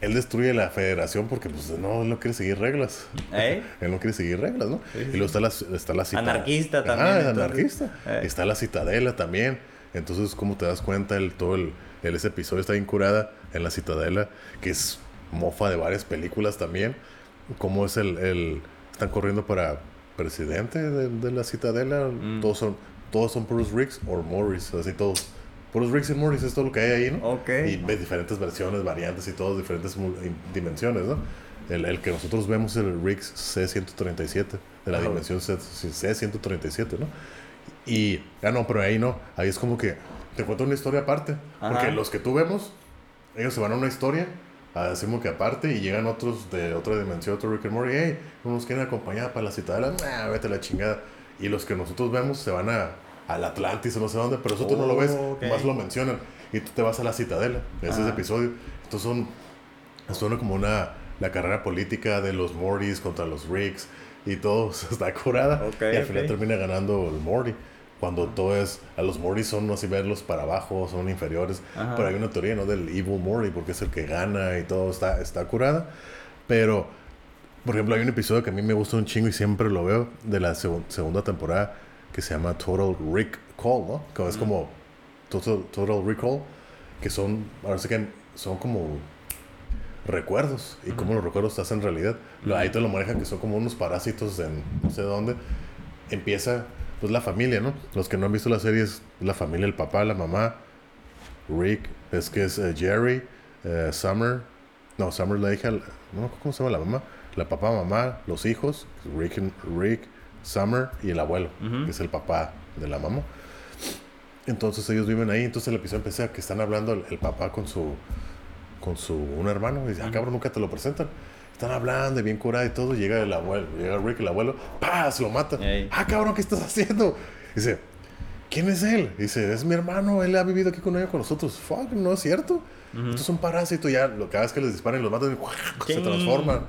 él destruye la federación porque pues no, él no quiere seguir reglas. ¿Eh? él no quiere seguir reglas, ¿no? Y luego está la, está la citadela. Anarquista también. Ah, anarquista. ¿Eh? Está la citadela también. Entonces, como te das cuenta, el, todo el, ese episodio está incurada en la citadela, que es mofa de varias películas también. Cómo es el, el están corriendo para presidente de, la citadela. Mm. Todos son todos son puros Ricks o Morris, así todos. Puros Ricks y Morris es todo lo que hay ahí, ¿no? Ok. Y ves diferentes versiones, variantes y todos diferentes dimensiones, ¿no? El, el, que nosotros vemos es el Ricks C137, de la dimensión C, C137, ¿no? Y, ah, no, pero ahí no, ahí es como que te cuento una historia aparte. Porque los que tú vemos, ellos se van a una historia, a decimos que aparte, y llegan otros de otra dimensión, otro Rick and Morty, hey, no nos quieren acompañar para la citadela, nah, vete a la chingada. Y los que nosotros vemos se van a, al Atlantis o no sé dónde, pero eso tú no lo ves, más lo mencionan. Y tú te vas a la Citadela, ese es ese episodio. Entonces son, suena como una, la carrera política de los Mortys contra los Ricks y todo está curada. y al final termina ganando el Morty. Cuando todo es, a los Mortys son así verlos para abajo, son inferiores. Pero hay una teoría, ¿no? Del Evil Morty, porque es el que gana y todo está, está curada. Pero por ejemplo, hay un episodio que a mí me gusta un chingo y siempre lo veo de la segunda temporada que se llama Total Recall, ¿no? Que es como Total, Recall, que son, ahora sí que son como recuerdos y cómo los recuerdos se hacen realidad. Ahí te lo manejan que son como unos parásitos en no sé dónde. Empieza, pues la familia, ¿no? Los que no han visto la serie es la familia, el papá, la mamá, Rick, es que es eh, Jerry, eh, Summer, no, Summer la hija, no, ¿cómo se llama la mamá? La papá, mamá, los hijos, Rick, Rick Summer y el abuelo, que es el papá de la mamá. Entonces ellos viven ahí, entonces el episodio empieza que están hablando el, papá con su con su un hermano y dice, ah cabrón, nunca te lo presentan. Están hablando, bien curado y todo, llega el abuelo, llega Rick, el abuelo, se lo mata. Ah cabrón, ¿qué estás haciendo? Dice, ¿quién es él? Dice, es mi hermano, él ha vivido aquí con ella con nosotros. Fuck, no es cierto. Esto es un parásito, ya lo, cada vez que les disparan y los matan, se transforman.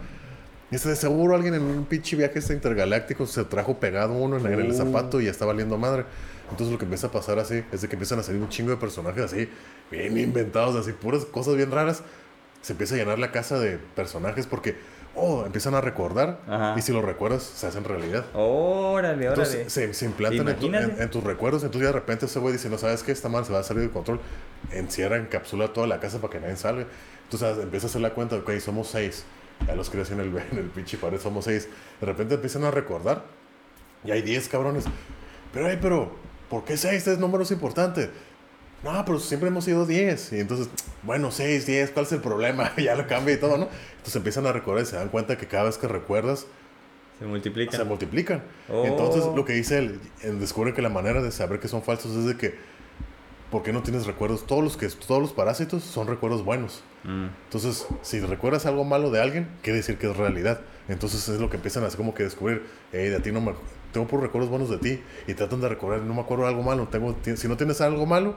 Dice, de seguro alguien en un pinche viaje este intergaláctico se trajo pegado uno en, el uh. zapato y ya está valiendo madre. Entonces lo que empieza a pasar así es de que empiezan a salir un chingo de personajes así, bien inventados, así, puras cosas bien raras. Se empieza a llenar la casa de personajes porque, oh, empiezan a recordar y si lo recuerdas, se hacen realidad. Órale, órale. Entonces se, se implantan en, tus recuerdos. Entonces de repente ese güey dice, no sabes qué, esta madre se va a salir de control. Encierra, encapsula toda la casa para que nadie salga. Entonces empieza a hacer la cuenta, ok, somos seis ya los crees en el, en el pinche pared, somos seis. De repente empiezan a recordar. Y hay diez cabrones. Pero, ay, pero, ¿por qué seis? Tres números importantes. No, pero siempre hemos sido diez. Y entonces, bueno, seis, diez, ¿cuál es el problema? ya lo cambia y todo, ¿no? Entonces empiezan a recordar y se dan cuenta que cada vez que recuerdas, se multiplican. Se multiplican. Entonces, oh. lo que dice él, descubre que la manera de saber que son falsos es de que, ¿por qué no tienes recuerdos? Todos los, que, todos los parásitos son recuerdos buenos. Mm. Entonces, si recuerdas algo malo de alguien, quiere decir que es realidad. Entonces es lo que empiezan a hacer como que descubrir, hey, de ti no me... Tengo por recuerdos buenos de ti y tratan de recordar, no me acuerdo de algo malo. Tengo, si no tienes algo malo,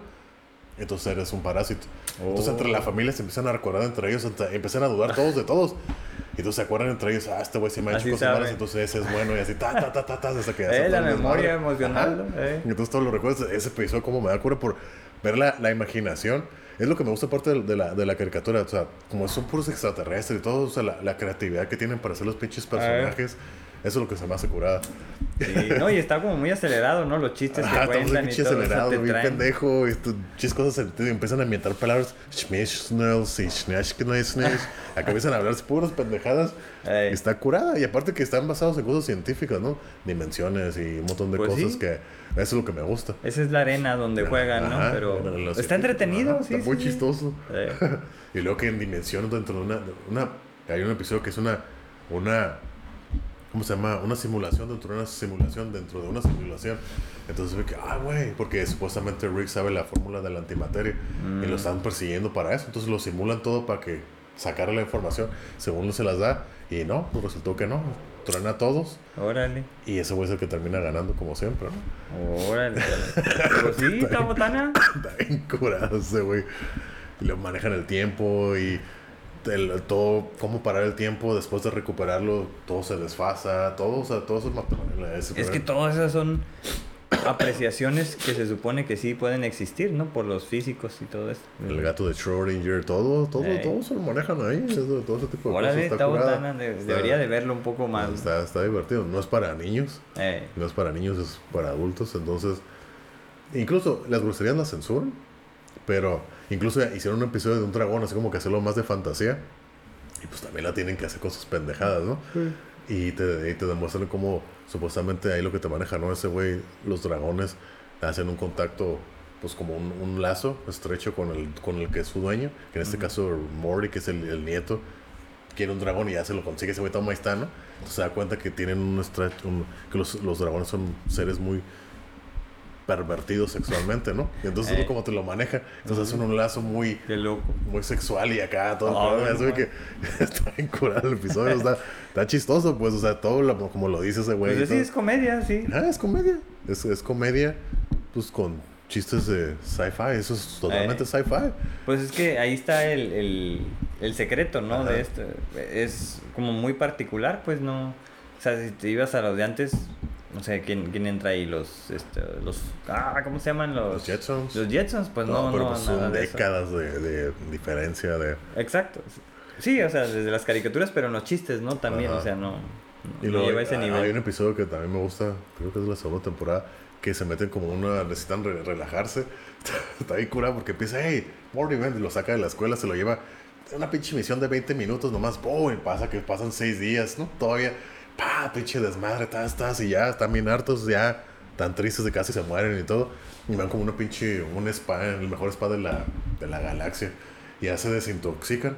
entonces eres un parásito. Entonces entre la oh. familia se empiezan a recordar entre ellos, empiezan a dudar todos de todos. Y entonces se acuerdan entre ellos, ah, este güey sí me ha hecho cosas malas, entonces ese es bueno y así, ta, ta, ta, ta, ta, hasta que... Eh, la memoria emocional. Eh. Entonces todos los recuerdos, ese episodio como me da cura por ver la, la imaginación es lo que me gusta aparte de, la, de la caricatura. O sea, como son puros extraterrestres y todo, o sea, la, creatividad que tienen para hacer los pinches personajes. Eso es lo que se me hace curada. Sí, no, y está como muy acelerado, ¿no? Los chistes que Ah, cuentan y todo. acelerado, te bien pendejo. Y tu- chis cosas te empiezan a inventar palabras. Y. Acá empiezan a hablar puras pendejadas. Ey. Está curada. Y aparte que están basados en cosas científicas, ¿no? Dimensiones y un montón de Pues cosas sí. que... Eso es lo que me gusta. Esa es la arena donde juegan, ¿no? Ajá, Pero está entretenido, ajá, sí. Está muy sí, chistoso. Y luego que en Dimensión dentro de una, una... Hay un episodio que es una... una ¿Cómo se llama? Una simulación dentro de una simulación dentro de una simulación. Entonces ve que, ah, güey, porque supuestamente Rick sabe la fórmula de la antimateria y Mm. lo están persiguiendo para eso. Entonces lo simulan todo para que sacar la información según se las da. Y no, pues resultó que no. Truena a todos órale, y ese güey es el que termina ganando como siempre, ¿no? órale. Pues sí, está botana. Está bien curado ese güey. Y le manejan el tiempo y el- todo, cómo parar el tiempo después de recuperarlo, todo se desfasa, todo, o sea, todo eso es matemática. Es que todas esas son apreciaciones que se supone que sí pueden existir, ¿no? Por los físicos y todo esto. El gato de Schrödinger, todo, todo, Ey. todo se lo manejan ahí, eso- todo ese tipo de Órale, cosas. está botana. de- Está- debería de verlo un poco más. Está, está divertido, no es para niños, Eh, no es para niños, es para adultos, entonces, incluso las groserías las censuran, pero incluso hicieron un episodio de un dragón, así como que hacerlo más de fantasía, y pues también la tienen que hacer cosas pendejadas, ¿no? Y te, y te demuestran cómo supuestamente ahí lo que te maneja, ¿no? Ese güey, los dragones hacen un contacto, pues como un, un lazo estrecho con el, con el que es su dueño, que en este caso Mori, que es el, el nieto, quiere un dragón y ya se lo consigue, ese güey toma ahí está, ¿no? Entonces se da cuenta que tienen un un- que los, los dragones son seres muy pervertidos sexualmente, ¿no? Y entonces Eh. como te lo maneja, entonces hacen un lazo muy qué loco. muy sexual y acá todo Ay, el así no. que está bien curado el episodio, está, está chistoso, pues, o sea, todo lo- como lo dice ese güey. Pues sí, es comedia, sí. Ah, es comedia, es, es comedia, pues con chistes de sci-fi, eso es totalmente Eh. sci-fi. Pues es que ahí está el, el, el secreto, ¿no? Ajá. De esto. Es como muy particular, pues no. O sea, si te ibas a los de antes, no sé quién, quién entra ahí, los, este, los, ah, ¿cómo se llaman los? Los Jetsons. Los Jetsons, pues no, no, pero pues nada son de eso. décadas de, de diferencia de... Exacto. Sí, o sea, desde las caricaturas, pero en los chistes, ¿no? También, Ajá. o sea, no, Y no luego lleva ese nivel. Hay un episodio que también me gusta, creo que es la segunda temporada, que se meten como una, necesitan re- relajarse. Está bien curado porque empieza, hey, Morty, ven, y lo saca de la escuela, se lo lleva una pinche misión de 20 minutos nomás, boom, y pasa que pasan 6 días, ¿no? Todavía, pa, pinche desmadre, estás, estás, y ya están bien hartos, ya tan tristes de casi se mueren y todo. Y van como una pinche, un spa, el mejor spa de la, de la galaxia. Y ya se desintoxican,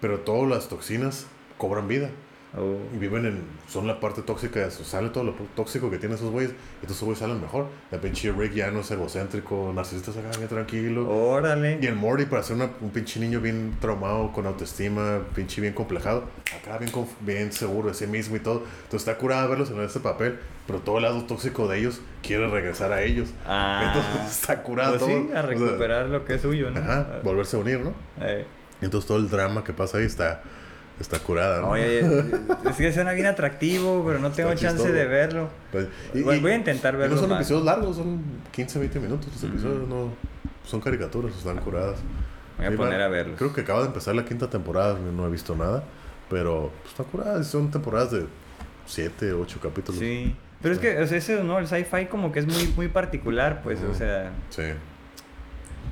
pero todas las toxinas cobran vida Oh. y viven en. Son la parte tóxica de eso. Sale todo lo tóxico que tienen esos güeyes. Y estos güeyes salen mejor. El pinche Rick ya no es egocéntrico, narcisista, se bien tranquilo. Órale. Y el Morty, para ser una- un pinche niño bien traumado, con autoestima, pinche bien complejado, acá bien, bien seguro de sí mismo y todo. Entonces está curada verlos en ese papel, pero todo el lado tóxico de ellos quiere regresar a ellos. Ah. Entonces está curado Pues todo. sí, a O sea, recuperar lo que es suyo, ¿no? Ajá, volverse a unir, ¿no? Eh. Entonces todo el drama que pasa ahí está, está curada, ¿no? Oye, es que suena bien atractivo, pero no tengo chance de verlo. Pues, y- Voy- y- voy a intentar verlo No son más. episodios largos, son 15, 20 minutos. Los episodios no son caricaturas, están curadas. Voy a Ahí poner va. a verlos. Creo que acaba de empezar la quinta temporada, no he visto nada, pero pues, está curada. Son temporadas de 7, 8 capítulos. Sí. Pero es que, o sea, ese, ¿no? El sci-fi como que es muy, muy particular, pues, o sea... Sí.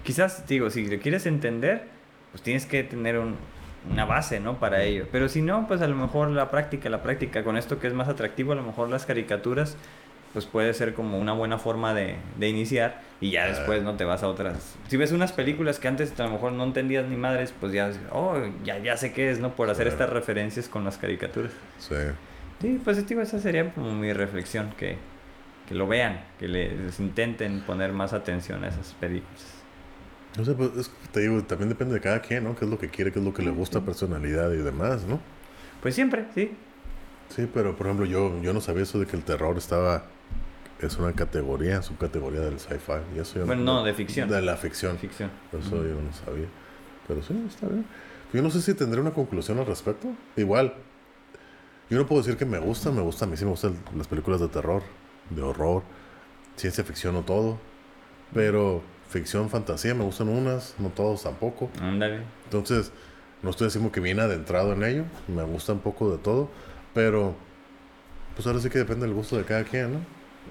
Quizás, digo, si lo quieres entender, pues tienes que tener un- una base, ¿no? Para ello. Pero si no, pues a lo mejor la práctica, la práctica con esto que es más atractivo, a lo mejor las caricaturas, pues puede ser como una buena forma de, de iniciar y ya Ah. después no te vas a otras. Si ves unas películas que antes a lo mejor no entendías ni madres, pues ya, oh, ya, ya sé qué es, ¿no? Por hacer estas referencias con las caricaturas. Sí. Sí, pues digo, esa sería como mi reflexión, que, que lo vean, que les intenten poner más atención a esas películas. No sé, pues es te digo, también depende de cada quien, ¿no? ¿Qué es lo que quiere, qué es lo que le gusta, personalidad y demás, ¿no? Pues siempre, sí. Sí, pero por ejemplo, yo, yo no sabía eso de que el terror estaba. Es una categoría, subcategoría del sci-fi. Y eso yo Bueno, no, de ficción. De la ficción. Ficción. Eso yo no sabía. Pero sí, está bien. Yo no sé si tendré una conclusión al respecto. Igual, yo no puedo decir que me gusta. Me gusta, a mí sí me gustan las películas de terror, de horror, ciencia ficción o todo. Pero ficción, fantasía, me gustan unas, no todos tampoco. Ándale. Entonces, no estoy diciendo que bien adentrado en ello. Me gusta un poco de todo. Pero Pues ahora sí que depende del gusto de cada quien, ¿no?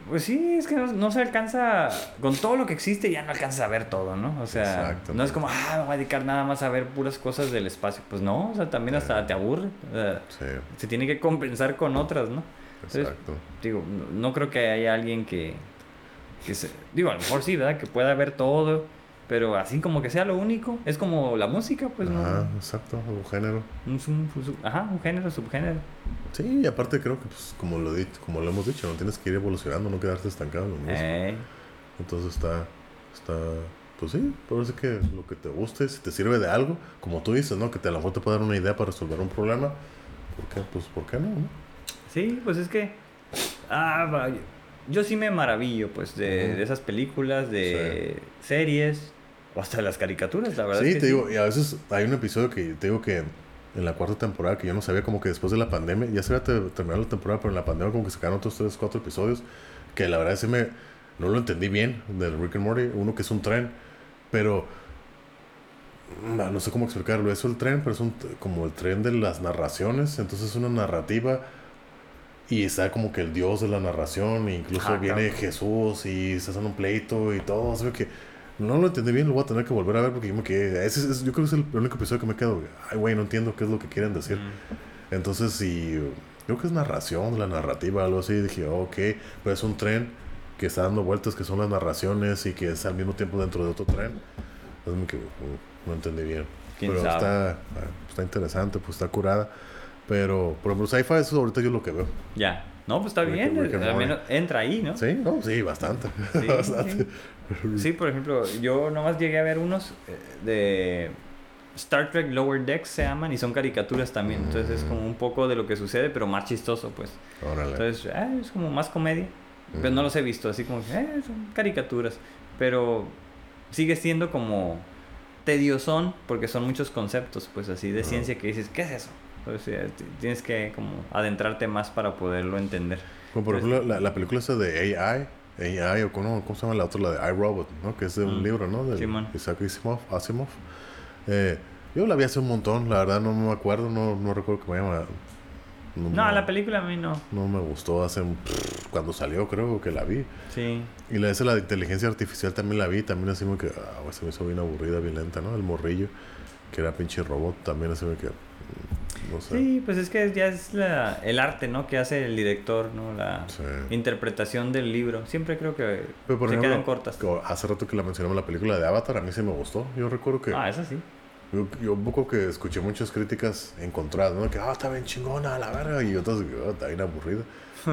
Pues sí, es que no, no se alcanza, con todo lo que existe ya no alcanzas a ver todo, ¿no? O sea, no es como, ah, me voy a dedicar nada más a ver puras cosas del espacio. Pues no, o sea, también hasta te aburre. O sea, Sí, se tiene que compensar con otras, ¿no? Entonces, exacto. digo, no, no creo que haya alguien que, que se, digo, a lo mejor sí, ¿verdad? Que pueda ver todo, pero así como que sea lo único, es como la música, pues Ajá, no. exacto, un género. Un, sub- sub- ajá, un género, subgénero. Sí, y aparte creo que, pues, como lo, como lo hemos dicho, no tienes que ir evolucionando, no quedarte estancado en lo mismo. Eh, Entonces está, está, pues sí, parece que lo que te guste, si te sirve de algo, como tú dices, ¿no? Que te, a lo mejor te puede dar una idea para resolver un problema, ¿por qué? Pues, ¿por qué no? no? sí, pues es que, ah, va, yo- sí me maravillo, pues, de, de esas películas, de series, o hasta de las caricaturas, la verdad. Sí, es que te digo, y a veces hay un episodio que te digo que en la cuarta temporada que yo no sabía como que después de la pandemia, ya se había te- terminado la temporada, pero en la pandemia como que sacaron otros 3, 4 episodios que la verdad sí me, no lo entendí bien del Rick and Morty, uno que es un tren, pero no, no sé cómo explicarlo, es el tren, pero es un, como el tren de las narraciones, entonces es una narrativa y está como que el dios de la narración, e incluso viene cabrón. Jesús y se hacen un pleito y todo, sea que no lo entendí bien, lo voy a tener que volver a ver porque yo me quedé, ese es- yo creo que es el único episodio que me quedo, ay güey, no entiendo qué es lo que quieren decir. Mm. Entonces, sí, creo que es narración, la narrativa, algo así. Dije, ok, pero es un tren que está dando vueltas, que son las narraciones y que es al mismo tiempo dentro de otro tren. Entonces me quedé, "Uh, no entendí bien. ¿Quién pero sabe? está, ah, está interesante, pues está curada. Pero, por ejemplo, sci-fi, eso ahorita yo lo que veo. Ya. No, pues está Rick- bien, Rick and al Morty. menos entra ahí, ¿no? Sí, no, sí, bastante. Sí, bastante. Sí, por ejemplo, yo nomás llegué a ver unos eh, de Star Trek Lower Decks se llaman y son caricaturas también. Entonces es como un poco de lo que sucede, pero más chistoso, pues. Órale. Entonces ah, es como más comedia. Pero no los he visto, así como que eh, son caricaturas. Pero sigue siendo como tediosón porque son muchos conceptos, pues así de ciencia que dices, ¿qué es eso? Eh, t- tienes que como adentrarte más para poderlo entender. Como por ejemplo, la, la película esa de AI, AI, o cómo, cómo se llama la otra, la de iRobot, ¿no? Que es de un Mm. libro, ¿no? De. Isaac Asimov. Asimov. Eh, yo la vi hace un montón, la verdad no me acuerdo, no, no recuerdo que me llama. No, No, me- la película a mí no. No me gustó hace un- cuando salió, creo que la vi. Sí. Y la esa, la de inteligencia artificial también la vi, también así como que ah, se me hizo bien aburrida, bien lenta, ¿no? El morrillo, que era pinche robot, también así como que no sé. Sí, pues es que ya es la, el arte, ¿no? Que hace el director, ¿no? La Sí. interpretación del libro. Siempre creo que Pero por se ejemplo, quedan cortas. hace rato que la mencionamos la película de Avatar, a mí sí me gustó. Yo recuerdo que Ah, esa sí. yo, yo un poco que escuché muchas críticas encontradas, ¿no? Que ah, está bien chingona la verga y otras que "Ah, está bien aburrida.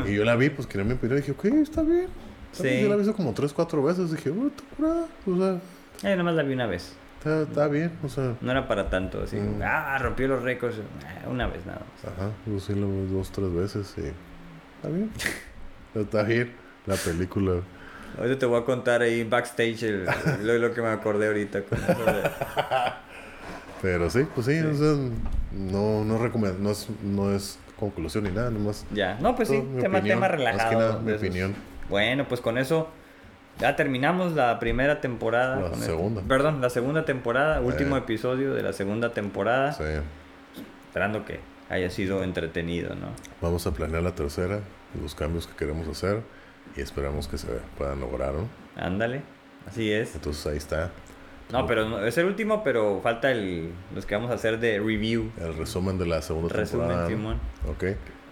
y yo la vi, pues quería mi opinión y dije, ok, está bien. Está bien". Sí. Yo la visto como tres, cuatro veces, dije, oh, está curada, o sea, Eh, nomás la vi una vez. Está, está bien, o sea, No era para tanto, así. Mm. Ah, rompió los récords. Eh, Una vez nada más. ajá, yo sí vi dos, tres veces y está bien. está bien la película. Ahorita te voy a contar ahí backstage el- lo, lo que me acordé ahorita. Con eso de- Pero sí, pues sí, o sea, no, no recomiendo, no es, no es conclusión ni nada, nomás. Ya. No, pues sí, tema, opinión, tema más que relajado. nada, mi opinión. Bueno, pues con eso ya terminamos la primera temporada. La con esto. segunda. Perdón, la segunda temporada, último Eh. episodio de la segunda temporada. Sí. Esperando que haya sido entretenido, ¿no? Vamos a planear la tercera, los cambios que queremos hacer y esperamos que se puedan lograr, ¿no? Ándale, así es. Entonces ahí está No, pero es el último, pero falta el, los que vamos a hacer de review. el resumen de la segunda Resumen, temporada. ¿no? Simón. Ok,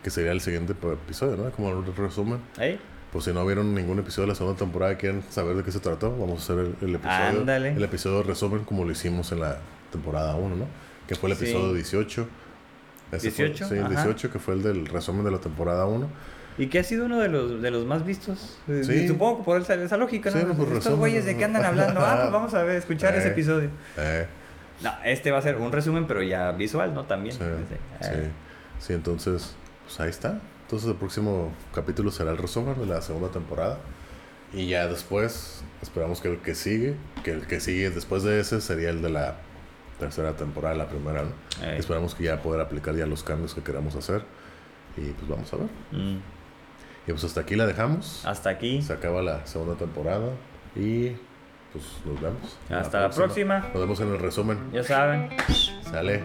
que sería el siguiente episodio, ¿no? Como el resumen. ¿Ahí? Pues si no vieron ningún episodio de la segunda temporada y quieren saber de qué se trató, vamos a hacer el, el episodio. Ándale. El episodio resumen como lo hicimos en la temporada 1, ¿no? Que fue el Sí. episodio 18. Ese fue- 18, sí, el ajá. 18, que fue el del resumen de la temporada 1. Y que ha sido uno de los, de los más vistos. Eh, Sí. Supongo que por esa, esa lógica, Sí, ¿no? no, por Estos güeyes de qué andan hablando. Ah, pues vamos a ver, escuchar ese Eh. episodio. Eh, No, este va a ser un resumen, pero ya visual, ¿no? También. Sí, Sí. sí, Eh, sí, entonces, pues ahí está. Entonces el próximo capítulo será el resumen de la segunda temporada. Y ya después esperamos que el que sigue, que el que sigue después de ese sería el de la tercera temporada, la primera, ¿no? Esperamos que ya poder aplicar ya los cambios que queramos hacer. Y pues vamos a ver. Mm. Y pues hasta aquí la dejamos. Hasta aquí. Se acaba la segunda temporada. Y pues nos vemos. Hasta la próxima. Nos vemos en el resumen. Ya saben. Sale.